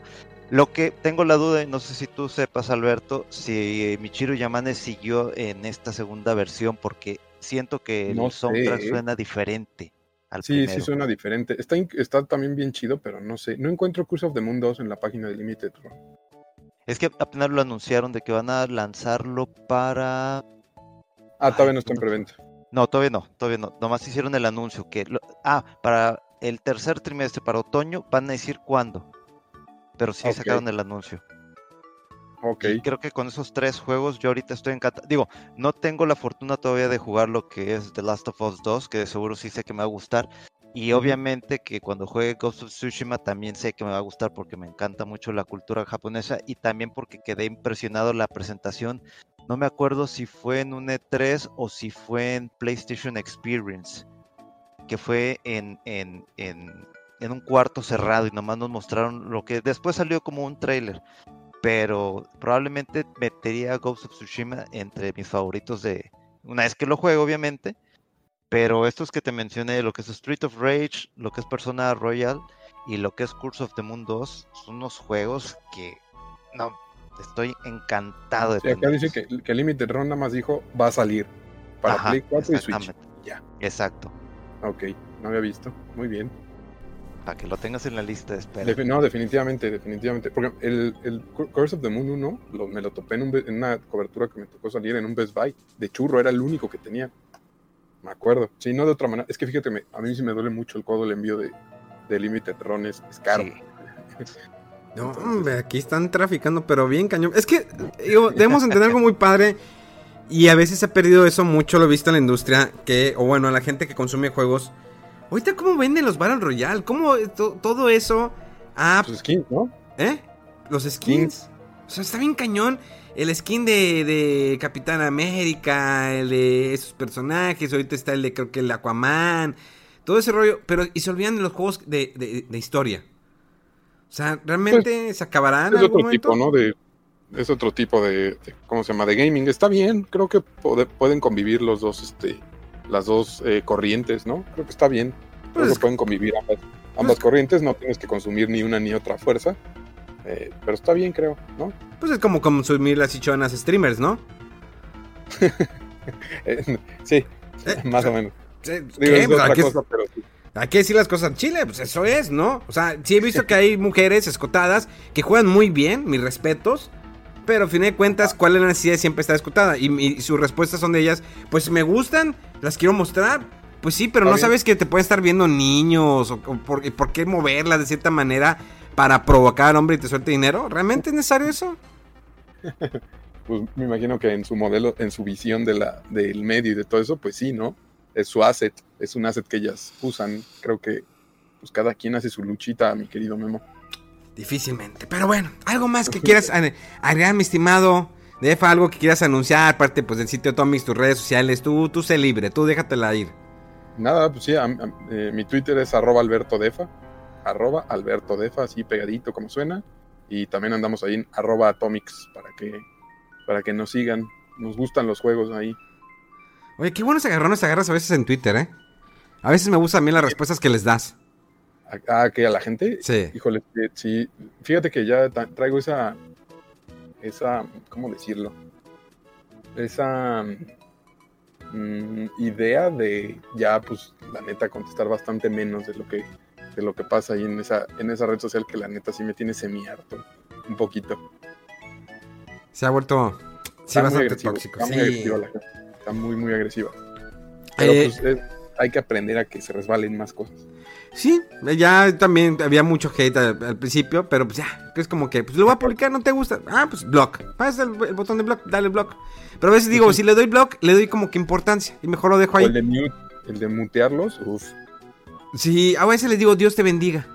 Lo que tengo la duda, y no sé si tú sepas, Alberto, si Michiru Yamane siguió en esta segunda versión, porque siento que el No sé, soundtrack suena diferente al Sí, primero. sí suena diferente. Está, está también bien chido, pero no sé. No encuentro Curse of the Moon 2 en la página de Limited Run. Es que apenas lo anunciaron de que van a lanzarlo para Ah, todavía no está en no. preventa. No, todavía no, todavía no. Nomás hicieron el anuncio que... lo- Ah, para el tercer trimestre, para otoño, van a decir cuándo. Pero sí sacaron el anuncio. Ok. Y creo que con esos tres juegos yo ahorita estoy encantado. Digo, no tengo la fortuna todavía de jugar lo que es The Last of Us 2, que de seguro sí sé que me va a gustar. Y obviamente que cuando juegue Ghost of Tsushima también sé que me va a gustar porque me encanta mucho la cultura japonesa y también porque quedé impresionado la presentación. No me acuerdo si fue en un E3 o si fue en PlayStation Experience, que fue en, en, en, en un cuarto cerrado y nomás nos mostraron lo que después salió como un trailer pero probablemente metería Ghost of Tsushima entre mis favoritos de una vez que lo juego, obviamente. Pero estos que te mencioné, lo que es Street of Rage, lo que es Persona Royal y lo que es Curse of the Moon 2, son unos juegos que no estoy encantado de Sí, acá dice que, que Limited Run nada más dijo va a salir para Ajá, Play 4 y Switch. Ya. Exacto. Ok, no había visto. Muy bien. Para que lo tengas en la lista de espera. No, definitivamente, definitivamente. Porque el, el Cur- Curse of the Moon 1 lo- me lo topé en, un en una cobertura que me tocó salir en un Best Buy. De churro, era el único que tenía. Me acuerdo. Sí, no de otra manera. Es que fíjate, me- a mí sí me duele mucho el codo el envío de, de Limited Run. Es, es caro. Sí. No, hombre, aquí están traficando, pero bien cañón. Es que, digo, debemos entender algo muy padre. Y a veces se ha perdido eso mucho, lo he visto en la industria. Que, o bueno, a la gente que consume juegos. Ahorita, ¿cómo venden los Battle Royale? ¿Cómo to- todo eso? Ah, Pues skins, ¿no? ¿eh? Los skins. O sea, está bien cañón. El skin de, de Capitán América, el de esos personajes, ahorita está el de creo que el Aquaman, todo ese rollo, pero y se olvidan de los juegos de, de- de historia. O sea, ¿realmente se acabarán en Es algún otro momento? tipo, ¿no? De, es otro tipo de, ¿cómo se llama? De gaming. Está bien, creo que pueden convivir los dos, este, las dos eh, corrientes, ¿no? Creo que está bien. Creo Pues que es- pueden convivir ambas, ambas corrientes, no tienes que consumir ni una ni otra fuerza. Eh, pero está bien, creo, ¿no? Pues es como consumir las chichonas streamers, ¿no? <laughs> Eh, sí, Eh, más o menos. ¿Qué? Digo, es Pues, otra ¿a qué- cosa, pero sí. Hay que decir las cosas en Chile, pues eso es, ¿no? O sea, sí he visto que hay mujeres escotadas que juegan muy bien, mis respetos, pero a fin de cuentas, ¿cuál es la necesidad de siempre estar escotada? Y, y sus respuestas son de ellas, pues me gustan, las quiero mostrar. Pues sí, pero Está no bien. sabes que te pueden estar viendo niños, o, o por qué moverlas de cierta manera para provocar al hombre y te suelte dinero. ¿Realmente es necesario eso? <laughs> Pues me imagino que en su modelo, en su visión de la, del medio y de todo eso, pues sí, ¿no? Es su asset, es un asset que ellas usan. Creo que pues cada quien hace su luchita, mi querido Memo. Difícilmente. Pero bueno, algo más que quieras agregar, mi estimado Defa, algo que quieras anunciar, aparte pues del sitio Tomics, tus redes sociales, tú, tú sé libre, tú déjatela ir. Nada, pues sí, a- a- eh, mi Twitter es arroba Alberto Defa, arroba Alberto Defa, así pegadito como suena. Y también andamos ahí en arroba Atomics para que, para que nos sigan. Nos gustan los juegos ahí. Oye, qué buenos agarrones agarras a veces en Twitter, ¿eh? A veces me gustan también las respuestas que les das. Ah, que a la gente. Sí. Híjole, sí. Fíjate que ya traigo esa. Esa. ¿Cómo decirlo? Esa. mm, idea de ya, pues, la neta, contestar bastante menos de lo que. De lo que pasa ahí en esa, en esa red social que la neta sí me tiene semi-harto. Un poquito. Se ha vuelto sí, Está bastante agresivo, tóxico. Está Sí. muy agresiva la gente. Está muy, muy agresiva. Pero Eh, pues es- hay que aprender a que se resbalen más cosas. Sí, ya también había mucho hate al, al principio, pero pues ya, es como que, pues lo voy a publicar, no te gusta. Ah, pues block. Pasa el, el botón de block, dale block. Pero a veces digo, si le doy block, le doy como que importancia y mejor lo dejo O ahí. el de mute, el de mutearlos, uff. Sí, a veces les digo, Dios te bendiga.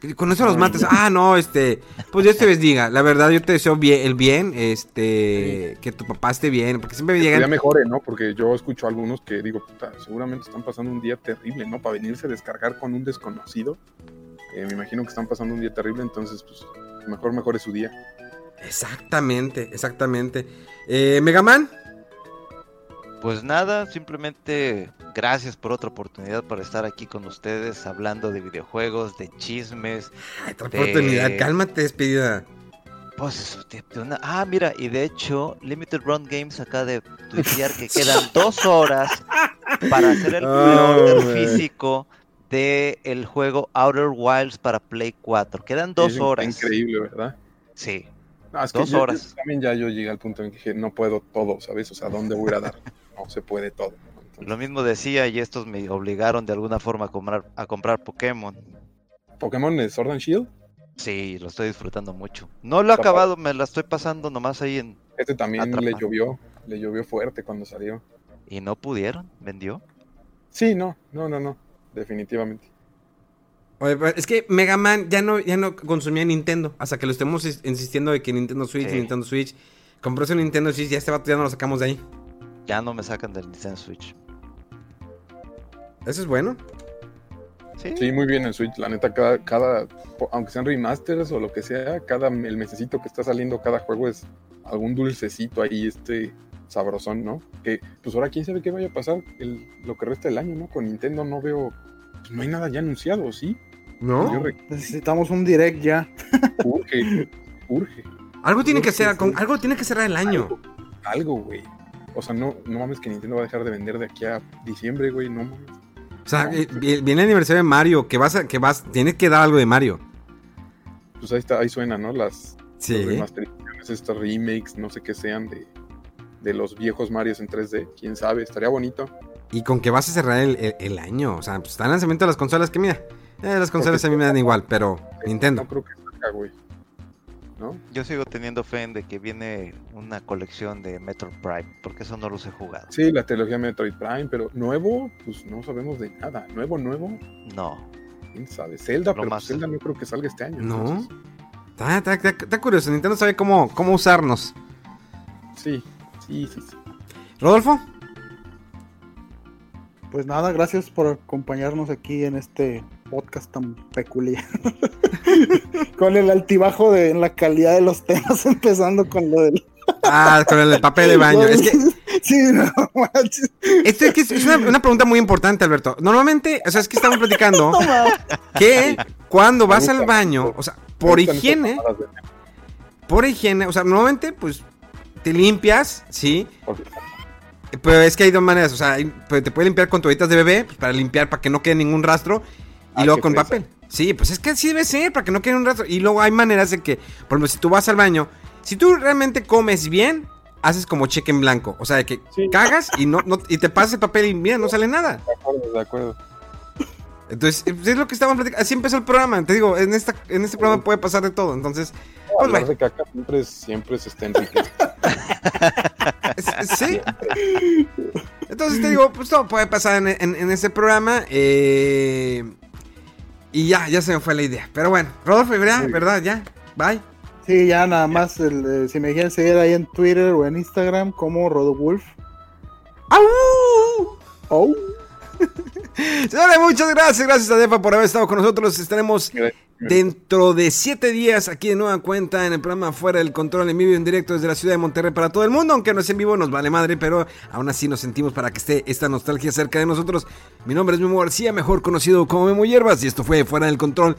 Que Con eso los matas. Ah, no, este, pues Dios te bendiga. La verdad, yo te deseo bien, el bien, este, que tu papá esté bien, porque siempre me ya llegan. mejore, ¿no? Porque yo escucho a algunos que digo, puta, seguramente están pasando un día terrible, ¿no? Para venirse a descargar con un desconocido. Eh, me imagino que están pasando un día terrible, entonces, pues, mejor mejore su día. Exactamente, exactamente. Eh, Megaman, Pues nada, simplemente gracias por otra oportunidad para estar aquí con ustedes hablando de videojuegos, de chismes. Otra De- oportunidad, cálmate, despedida. Pues eso, de- de una- Ah, mira, y de hecho, Limited Run Games acaba de tuitear que quedan <laughs> dos horas para hacer el Oh, físico de el juego Outer Wilds para Play 4. Quedan dos está horas. Increíble, ¿verdad? Sí. No, es Dos yo- yo horas. también ya yo llegué al punto en que dije, no puedo todo, ¿sabes? O sea, ¿dónde voy a ir a dar? <laughs> No se puede todo. Entonces, Lo mismo decía y estos me obligaron de alguna forma a comprar, a comprar Pokémon. Pokémon de Sword and Shield, Sí, lo estoy disfrutando mucho. No lo he acabado, me la estoy pasando nomás ahí en... este también le llovió, le llovió fuerte cuando salió. Y no pudieron, vendió. Sí, no, no, no, no, definitivamente. Oye, es que Mega Man ya no, ya no consumía Nintendo. Hasta que lo estemos is- insistiendo de que Nintendo Switch, Sí. Nintendo Switch. Compró su Nintendo Switch, ya este vato ya no lo sacamos de ahí. Ya no me sacan del Nintendo Switch. Eso es bueno. Sí, Sí, muy bien en Switch. La neta, cada, cada, aunque sean remasters o lo que sea, cada el mesecito que está saliendo cada juego es algún dulcecito ahí, este sabrosón, ¿no? Que pues ahora quién sabe qué vaya a pasar el, lo que resta del año, ¿no? Con Nintendo no veo, pues, no hay nada ya anunciado, ¿sí? ¿No? Necesitamos un direct ya. urge, urge. Algo tiene que ser, sí. con- algo tiene que cerrar el año. Algo, güey. O sea, no, no mames que Nintendo va a dejar de vender de aquí a diciembre, güey, no mames. O sea, eh, vi- viene el aniversario de Mario, que vas a, que vas, tienes que dar algo de Mario. Pues ahí está, ahí suena, ¿no? Las, Sí. las estas remakes, no sé qué sean de, de los viejos Marios en 3D, quién sabe, estaría bonito. Y con que vas a cerrar el, el- el año. O sea, pues está el lanzamiento de las consolas que mira. eh, las consolas a mí me dan igual, pero Nintendo. No creo que salga, güey. ¿No? yo sigo teniendo fe en de que viene una colección de Metro Prime, porque eso no los he jugado. Sí, la trilogía Metroid Prime, pero nuevo, pues no sabemos de nada. Nuevo, nuevo, No. quién sabe. Zelda, Lo pero más- Zelda no creo que salga este año. No. está- está- está curioso, Nintendo sabe cómo, cómo usarnos. Sí, sí, sí. sí. ¿Rodolfo? Pues nada, gracias por acompañarnos aquí en este podcast tan peculiar. <laughs> con el altibajo de en la calidad de los temas, <laughs> empezando con lo del. Ah, con el papel de baño. Es que <laughs> Sí, no manches. esto es, que es una, una pregunta muy importante, Alberto. Normalmente, o sea, es que estamos platicando que cuando vas al baño, o sea, por higiene, por higiene, o sea, normalmente, pues, te limpias, ¿sí? Pero es que hay dos maneras, o sea, pues, te puedes limpiar con toallitas de bebé, pues, para limpiar, para que no quede ningún rastro, y Ah, luego con fresa. papel. Sí, pues es que así debe ser, para que no quede un rastro. Y luego hay maneras de que, por ejemplo, si tú vas al baño, si tú realmente comes bien, haces como cheque en blanco. O sea, de que Sí. cagas y no, no- y te pasas el papel y mira, no sale nada. De acuerdo, de acuerdo. Entonces, es lo que estábamos platicando. Así empezó el programa. Te digo, en, esta, en este programa puede pasar de todo. Entonces, pues Hablar bueno. de caca siempre, siempre se está <laughs> sí. Entonces te digo, pues todo puede pasar en, en- en este programa. eh, y ya, ya se me fue la idea. Pero bueno, Rodolfo, bien. ¿Verdad? Ya. Bye. Sí, ya nada más. el, eh, si me quieren seguir ahí en Twitter o en Instagram como Rodowulf. ¡Au! Oh. Señores, <laughs> muchas gracias. Gracias a Defa por haber estado con nosotros. Estaremos dentro de siete días aquí de nueva cuenta en el programa Fuera del Control en vivo y en directo desde la ciudad de Monterrey para todo el mundo. Aunque no es en vivo, nos vale madre, pero aún así nos sentimos para que esté esta nostalgia cerca de nosotros. Mi nombre es Memo García, mejor conocido como Memo Hierbas, y esto fue Fuera del Control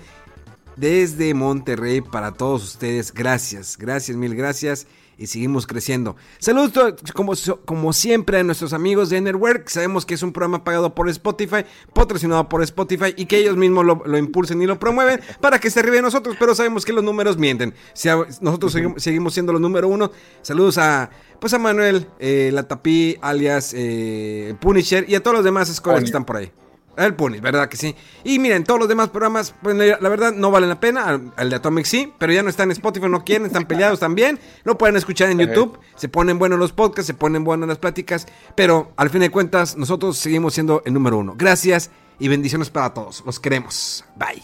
desde Monterrey para todos ustedes. Gracias, gracias, mil gracias. Y seguimos creciendo. Saludos como, como siempre a nuestros amigos de Network. Sabemos que es un programa pagado por Spotify, patrocinado por Spotify y que ellos mismos lo, lo impulsen y lo promueven para que se de nosotros. Pero sabemos que los números mienten. Si a- nosotros seguimos, seguimos siendo los número uno. Saludos a pues a Manuel, eh, Latapí, alias eh, Punisher y a todos los demás escuelas que están por ahí. El Punis, ¿verdad que sí? Y miren, todos los demás programas, pues la, verdad no valen la pena. Al, al de Atomic sí, pero ya no están en Spotify, no quieren, están peleados también. Lo pueden escuchar en. YouTube. Se ponen buenos los podcasts, se ponen buenas las pláticas. Pero al fin de cuentas, nosotros seguimos siendo el número uno. Gracias y bendiciones para todos. Los queremos. Bye.